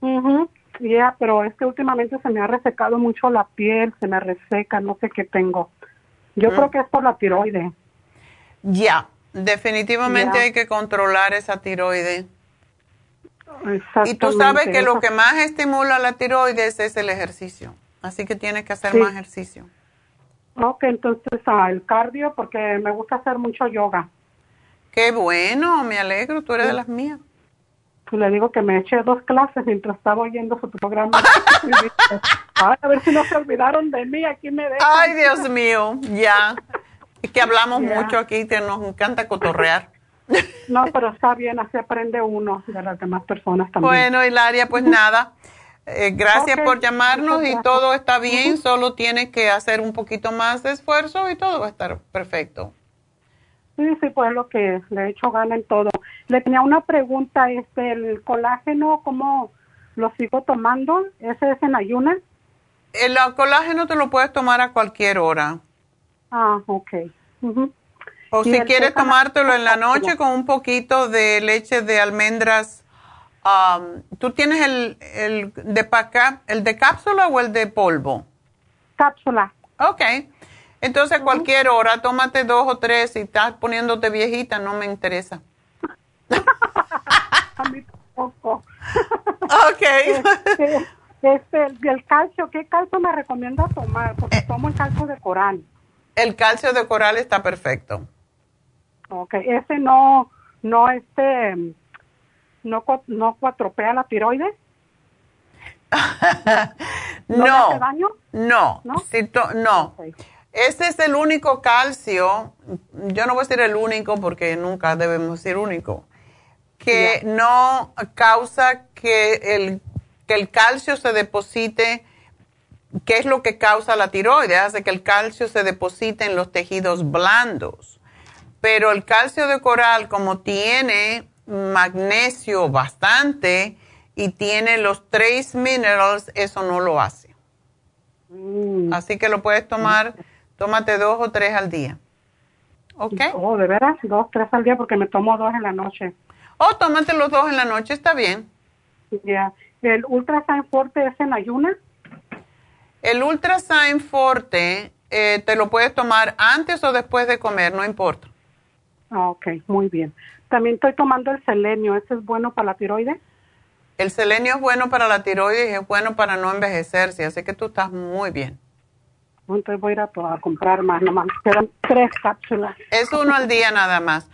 Mhm. Ya, pero es que últimamente se me ha resecado mucho la piel, se me reseca, no sé qué tengo. Yo creo mm. que es por la tiroide. Ya, definitivamente hay que controlar esa tiroide. Y tú sabes que lo que más estimula la tiroides es el ejercicio. Así que tienes que hacer más ejercicio. Ok, entonces ah, el cardio, porque me gusta hacer mucho yoga. Qué bueno, me alegro, tú eres de las mías. Pues le digo que me eché dos clases mientras estaba oyendo su programa. [laughs] a ver si no se olvidaron de mí, aquí me dejan. Ay, Dios mío, ya. Es que hablamos mucho aquí, que nos encanta cotorrear. [laughs] No, pero está bien, así aprende uno de las demás personas también. Bueno, Hilaria, pues nada. Eh, gracias por llamarnos y todo está bien, solo tienes que hacer un poquito más de esfuerzo y todo va a estar perfecto. Sí, sí, pues lo que le he hecho gana en todo. Le tenía una pregunta, este, el colágeno, ¿cómo lo sigo tomando? ¿Ese es en ayunas? El colágeno te lo puedes tomar a cualquier hora. Ah, ok. O si quieres tomártelo en la noche con un poquito de leche de almendras. Um, ¿Tú tienes el, el, de el de cápsula o el de polvo? Cápsula. Ok. Entonces, a cualquier hora, tómate dos o tres. Si estás poniéndote viejita, no me interesa. A mí tampoco. ok. Este, este, el calcio, ¿qué calcio me recomienda tomar? Porque eh. tomo el calcio de coral. El calcio de coral está perfecto. Ok, ese no, no, este, no, no cuatropea la tiroides. [laughs] no, ¿No, hace daño? no, no, no. Este es el único calcio, yo no voy a decir el único porque nunca debemos decir único, que no causa que el, que el calcio se deposite, que es lo que causa la tiroides, hace que el calcio se deposite en los tejidos blandos. Pero el calcio de coral, como tiene magnesio bastante y tiene los trace minerals, eso no lo hace. Mm. Así que lo puedes tomar Tómate dos o tres al día. ¿Ok? Oh, ¿de veras? Dos, tres al día porque me tomo dos en la noche. Oh, tómate los dos en la noche, está bien. Ya. ¿El Ultrasign Forte es en ayunas? El Ultrasign Forte eh, te lo puedes tomar antes o después de comer, no importa. Ah, ok, muy bien. También estoy tomando el selenio, ¿ese es bueno para la tiroides? El selenio es bueno para la tiroides y es bueno para no envejecerse, así que tú estás muy bien. Entonces voy a ir a, comprar más, nomás quedan tres cápsulas. Es uno al día nada más.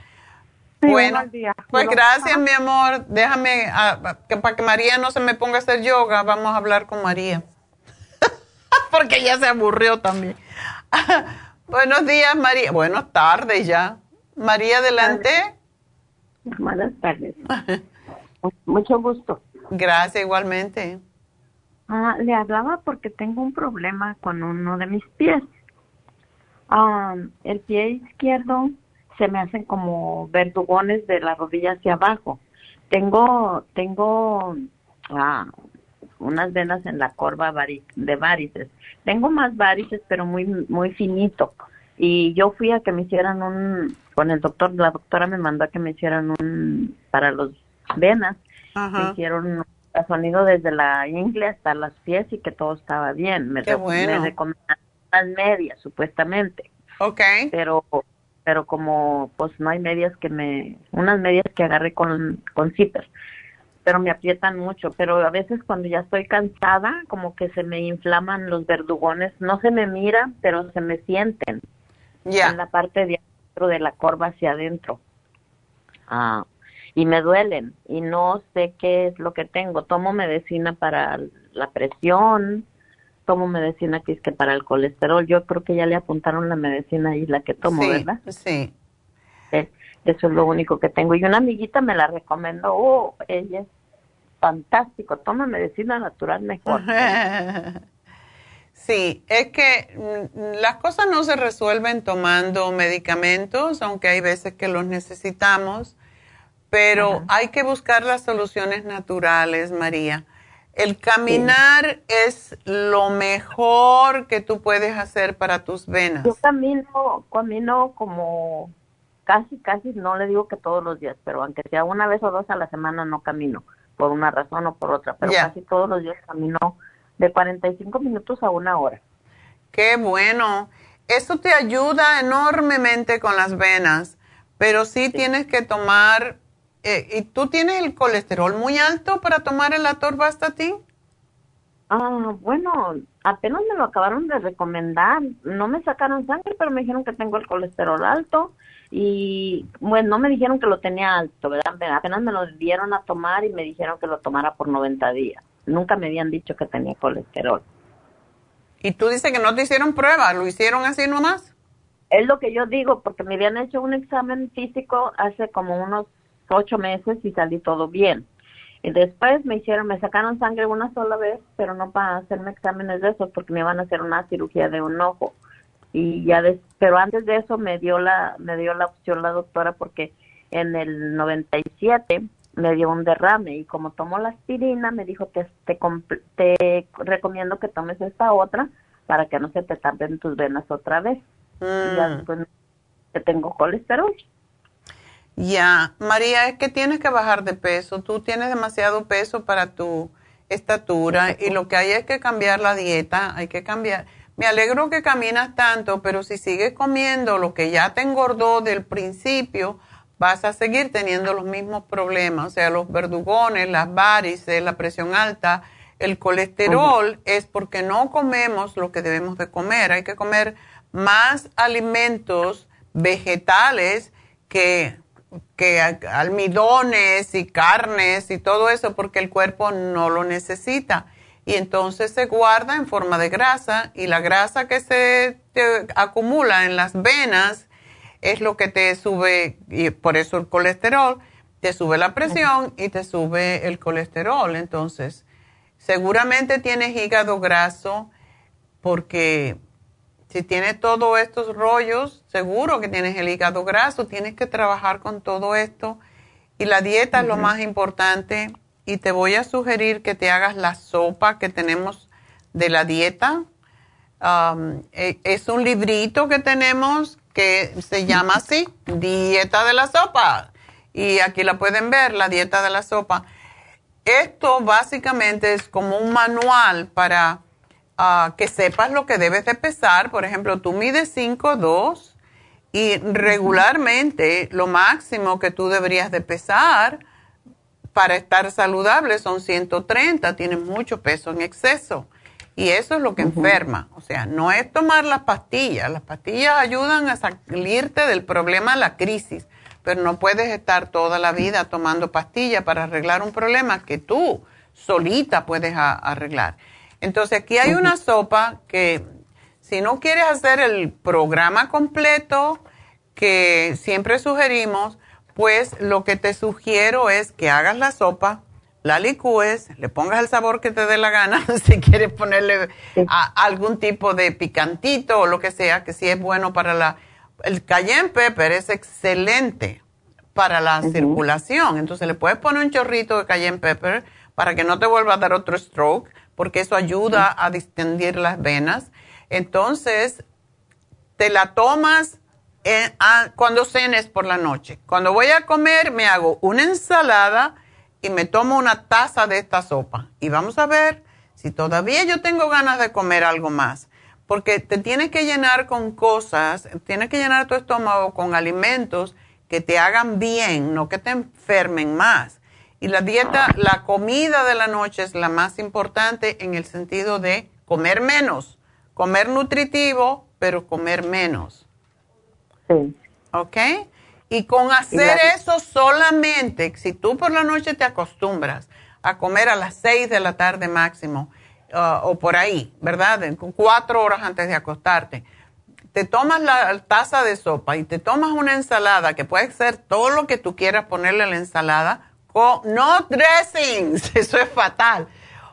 Bueno, pues gracias, mi amor. Déjame, ah, que para que María no se me ponga a hacer yoga, vamos a hablar con María. [laughs] Porque ya se aburrió también. [laughs] Buenos días, María. Buenas tardes ya. María, adelante. Buenas tardes. [laughs] Mucho gusto. Gracias, igualmente. Ah, le hablaba porque tengo un problema con uno de mis pies. Ah, el pie izquierdo se me hacen como verdugones de la rodilla hacia abajo. Tengo, tengo ah, unas venas en la corva de varices. Tengo más varices, pero muy, muy finito. Y yo fui a que me hicieran un, con el doctor, la doctora me mandó a que me hicieran un, para los venas, me hicieron un sonido desde la ingle hasta las pies y que todo estaba bien. Me, Qué bueno. me recomendaron las medias, supuestamente. Ok. Pero pero como pues no hay medias que me, unas medias que agarré con, con zipper, pero me aprietan mucho, pero a veces cuando ya estoy cansada, como que se me inflaman los verdugones, no se me mira, pero se me sienten ya en la parte de adentro de la corva hacia adentro. Ah, y me duelen y no sé qué es lo que tengo. Tomo medicina para la presión, tomo medicina que es que para el colesterol. Yo creo que ya le apuntaron la medicina y la que tomo, ¿verdad? Sí. Eh, eso es lo único que tengo. Y una amiguita me la recomendó. Oh, ella es fantástico. Toma medicina natural mejor. [laughs] Sí, es que mm, las cosas no se resuelven tomando medicamentos, aunque hay veces que los necesitamos, pero hay que buscar las soluciones naturales, María. El caminar es lo mejor que tú puedes hacer para tus venas. Yo camino, camino como casi, casi, no le digo que todos los días, pero aunque sea una vez o dos a la semana no camino, por una razón o por otra, pero casi todos los días camino de 45 minutos a una hora. Qué bueno. Eso te ayuda enormemente con las venas, pero sí. tienes que tomar eh, ¿Y tú tienes el colesterol muy alto para tomar el atorvastatin? Ah, bueno, apenas me lo acabaron de recomendar. No me sacaron sangre, pero me dijeron que tengo el colesterol alto. Y bueno, no me dijeron que lo tenía alto, ¿verdad? Apenas me lo dieron a tomar y me dijeron que lo tomara por 90 días. Nunca me habían dicho que tenía colesterol. ¿Y tú dices que no te hicieron prueba? ¿Lo hicieron así nomás? Es lo que yo digo, porque me habían hecho un examen físico hace como unos ocho meses y salí todo bien. Y después me hicieron, me sacaron sangre una sola vez, pero no para hacerme exámenes de eso, porque me iban a hacer una cirugía de un ojo. Y ya, pero antes de eso me dio la, me dio la opción la doctora porque en el 97 me dio un derrame y como tomo la aspirina me dijo que te, te recomiendo que tomes esta otra para que no se te tapen tus venas otra vez. Y ya mm. después que tengo colesterol. Ya, María, es que tienes que bajar de peso. Tú tienes demasiado peso para tu estatura y lo que hay es que cambiar la dieta, hay que cambiar. Me alegro que caminas tanto, pero si sigues comiendo lo que ya te engordó del principio, vas a seguir teniendo los mismos problemas, o sea, los verdugones, las varices, la presión alta, el colesterol, es porque no comemos lo que debemos de comer. Hay que comer más alimentos vegetales que que almidones y carnes y todo eso porque el cuerpo no lo necesita. Y entonces se guarda en forma de grasa y la grasa que se acumula en las venas es lo que te sube, y por eso el colesterol, te sube la presión y te sube el colesterol. Entonces, seguramente tienes hígado graso porque si tienes todos estos rollos, seguro que tienes el hígado graso, tienes que trabajar con todo esto. Y la dieta es lo más importante. Y te voy a sugerir que te hagas la sopa que tenemos de la dieta. Um, e, es un librito que tenemos que se llama así, Dieta de la Sopa. Y aquí la pueden ver, la dieta de la sopa. Esto básicamente es como un manual para que sepas lo que debes de pesar. Por ejemplo, tú mides 5'2 y regularmente lo máximo que tú deberías de pesar para estar saludable son 130, tienes mucho peso en exceso. Y eso es lo que enferma. O sea, no es tomar las pastillas. Las pastillas ayudan a salirte del problema la crisis, pero no puedes estar toda la vida tomando pastillas para arreglar un problema que tú solita puedes arreglar. Entonces aquí hay una sopa que si no quieres hacer el programa completo que siempre sugerimos, pues lo que te sugiero es que hagas la sopa, la licúes, le pongas el sabor que te dé la gana, [laughs] si quieres ponerle algún tipo de picantito o lo que sea, que sí es bueno para la... El cayenne pepper es excelente para la circulación, entonces le puedes poner un chorrito de cayenne pepper para que no te vuelva a dar otro stroke, porque eso ayuda a distender las venas. Entonces, te la tomas cuando cenes por la noche. Cuando voy a comer, me hago una ensalada y me tomo una taza de esta sopa. Y vamos a ver si todavía yo tengo ganas de comer algo más. Porque te tienes que llenar con cosas, tienes que llenar tu estómago con alimentos que te hagan bien, no que te enfermen más. Y la dieta, la comida de la noche es la más importante en el sentido de comer menos, comer nutritivo, pero comer menos. Sí. ¿Ok? Y con hacer eso solamente, si tú por la noche te acostumbras a comer a las 6 de la tarde máximo, uh, o por ahí, ¿verdad? Cuatro horas antes de acostarte, te tomas la taza de sopa y te tomas una ensalada, que puede ser todo lo que tú quieras ponerle a la ensalada, no dressings, [laughs] eso es fatal.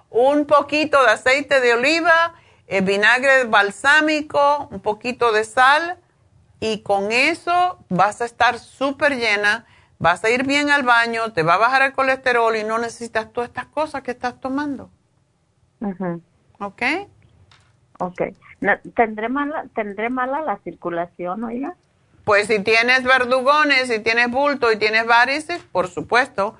Un poquito de aceite de oliva, eh, vinagre balsámico, un poquito de sal y con eso vas a estar súper llena, vas a ir bien al baño, te va a bajar el colesterol y no necesitas todas estas cosas que estás tomando. ¿Ok? Ok. ¿Tendré, mala, ¿Tendré mala la circulación, oiga? Pues si tienes verdugones, si tienes bulto y tienes varices, por supuesto.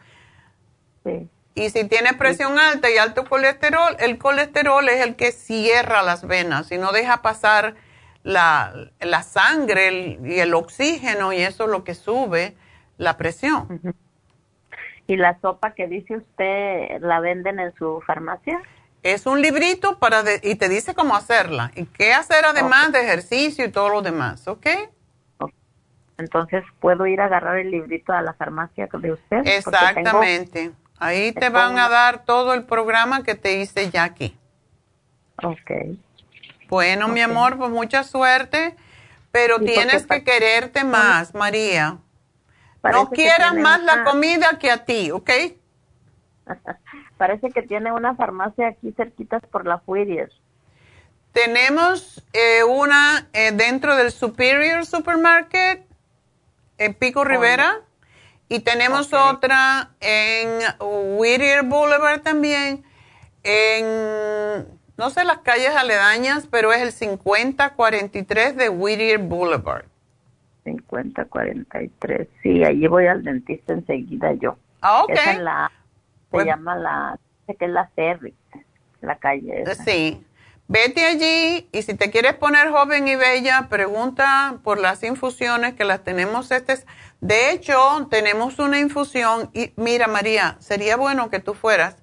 Sí. Y si tienes presión alta y alto colesterol, el colesterol es el que cierra las venas y no deja pasar la, la sangre y el oxígeno y eso es lo que sube la presión. ¿Y la sopa que dice usted la venden en su farmacia? Es un librito para y te dice cómo hacerla y qué hacer además de ejercicio y todo lo demás, ¿ok? Entonces, ¿puedo ir a agarrar el librito a la farmacia de usted? Exactamente. Ahí te van a dar todo el programa que te hice ya aquí. Ok. Bueno, mi amor, pues mucha suerte, pero tienes que quererte más, María. no quieras más la comida que a ti, ¿ok? [laughs] Parece que tiene una farmacia aquí cerquitas por la Whittier. Tenemos eh, una eh, dentro del Superior Supermarket en Pico oh, Rivera y tenemos otra en Whittier Boulevard también en no sé las calles aledañas, pero es el 5043 de Whittier Boulevard. 5043, sí, allí voy al dentista enseguida yo. Ah, ok. Es la, se pues llama la, sé que es la Ferry, la calle. Esa. Sí. Vete allí y si te quieres poner joven y bella, pregunta por las infusiones que las tenemos. Este de hecho, tenemos una infusión y mira María, sería bueno que tú fueras,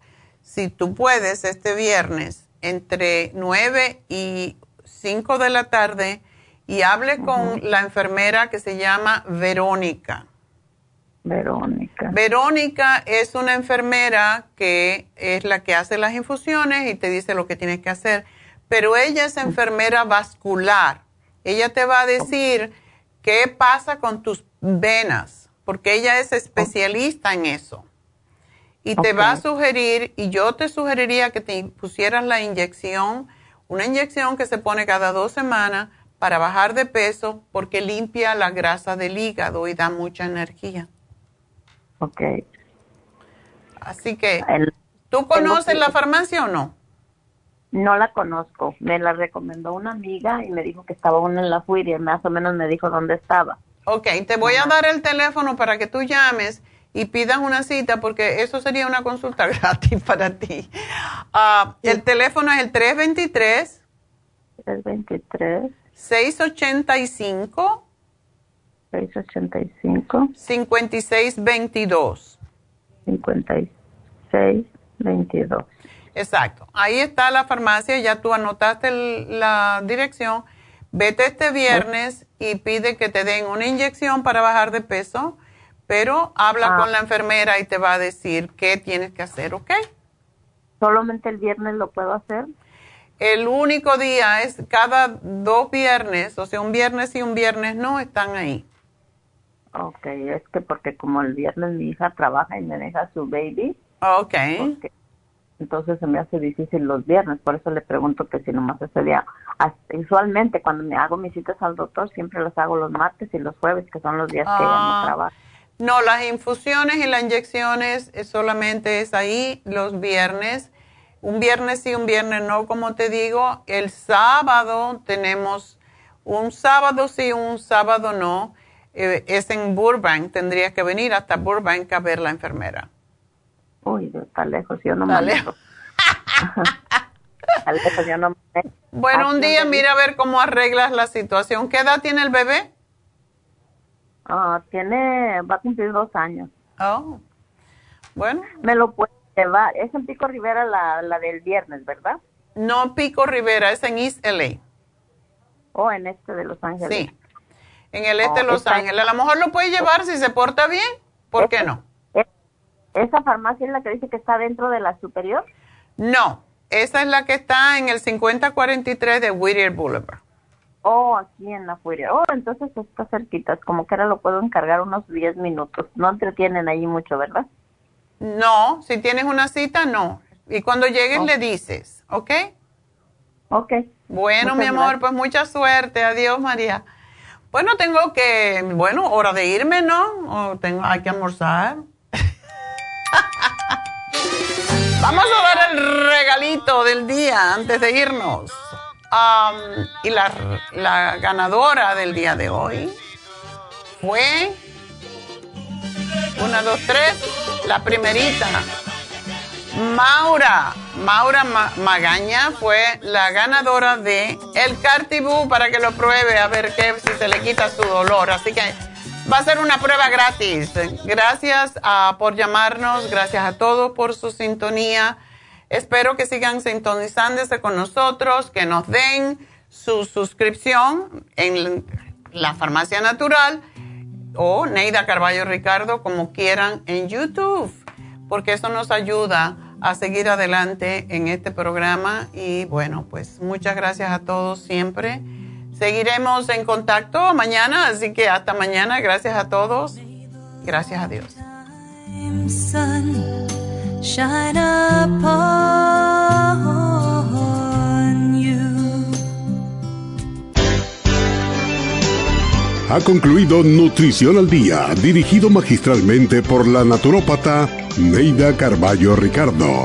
si tú puedes, este viernes entre 9 y 5 de la tarde y hable con la enfermera que se llama Verónica. Verónica. Verónica es una enfermera que es la que hace las infusiones y te dice lo que tienes que hacer, pero ella es enfermera vascular. Ella te va a decir qué pasa con tus venas, porque ella es especialista en eso y te va a sugerir, y yo te sugeriría que te pusieras la inyección, una inyección que se pone cada dos semanas para bajar de peso porque limpia la grasa del hígado y da mucha energía. Ok. Así que, ¿tú conoces la farmacia o no? No la conozco. Me la recomendó una amiga y me dijo que estaba una en la y más o menos me dijo dónde estaba. Ok, te voy a dar el teléfono para que tú llames y pidas una cita porque eso sería una consulta [laughs] gratis para ti. Ah, el teléfono es el 323. 323. 685. 685. 5622. 5622. Exacto. Ahí está la farmacia, ya tú anotaste la dirección. Vete este viernes y pide que te den una inyección para bajar de peso pero habla ah. con la enfermera y te va a decir qué tienes que hacer, ¿ok? ¿Solamente el viernes lo puedo hacer? El único día es cada dos viernes, o sea, un viernes y un viernes no están ahí. Ok, es que porque como el viernes mi hija trabaja y me deja su baby. Ok. Entonces se me hace difícil los viernes, por eso le pregunto que si nomás ese día. Usualmente cuando me hago mis citas al doctor siempre las hago los martes y los jueves, que son los días que ella no ah. trabaja. No, las infusiones y las inyecciones solamente es ahí los viernes un viernes sí, un viernes no, como te digo. El sábado tenemos un sábado sí, un sábado no. Eh, es en Burbank, tendría que venir hasta Burbank a ver la enfermera. Uy, está lejos, yo no me [laughs] lejos. yo no Bueno, un día mira a ver cómo arreglas la situación. ¿Qué edad tiene el bebé? Ah, tiene, va a cumplir dos años. Oh, bueno. Me lo puede va, es en Pico Rivera la, la del viernes, ¿verdad? No, Pico Rivera, es en East LA. O oh, en este de Los Ángeles. Sí, en el este de oh, Los Ángeles. A lo mejor lo puede llevar si se porta bien, ¿por qué no? ¿Esa farmacia es la que dice que está dentro de la superior? No, esa es la que está en el 5043 de Whittier Boulevard. Oh, aquí en la Whittier. Oh, entonces está cerquita, como que ahora lo puedo encargar unos 10 minutos. No entretienen ahí mucho, ¿verdad? No, si tienes una cita, no. Y cuando llegues le dices, ¿ok? Ok. Bueno, mi amor, pues mucha suerte. Adiós, María. Bueno, tengo que, bueno, hora de irme, ¿no? O tengo, hay que almorzar. [laughs] Vamos a dar el regalito del día antes de irnos. y la, la ganadora del día de hoy fue una, dos, tres. La primerita. Maura, Maura Magaña fue la ganadora de el Cartibú para que lo pruebe a ver qué si se le quita su dolor. Así que va a ser una prueba gratis. Gracias ah, por llamarnos, gracias a todos por su sintonía. Espero que sigan sintonizándose con nosotros, que nos den su suscripción en la farmacia natural o Neida Carballo Ricardo, como quieran, en YouTube, porque eso nos ayuda a seguir adelante en este programa. Y bueno, pues muchas gracias a todos siempre. Seguiremos en contacto mañana, así que hasta mañana. Gracias a todos. Gracias a Dios. Ha concluido Nutrición al Día, dirigido magistralmente por la naturópata Neida Carballo Ricardo.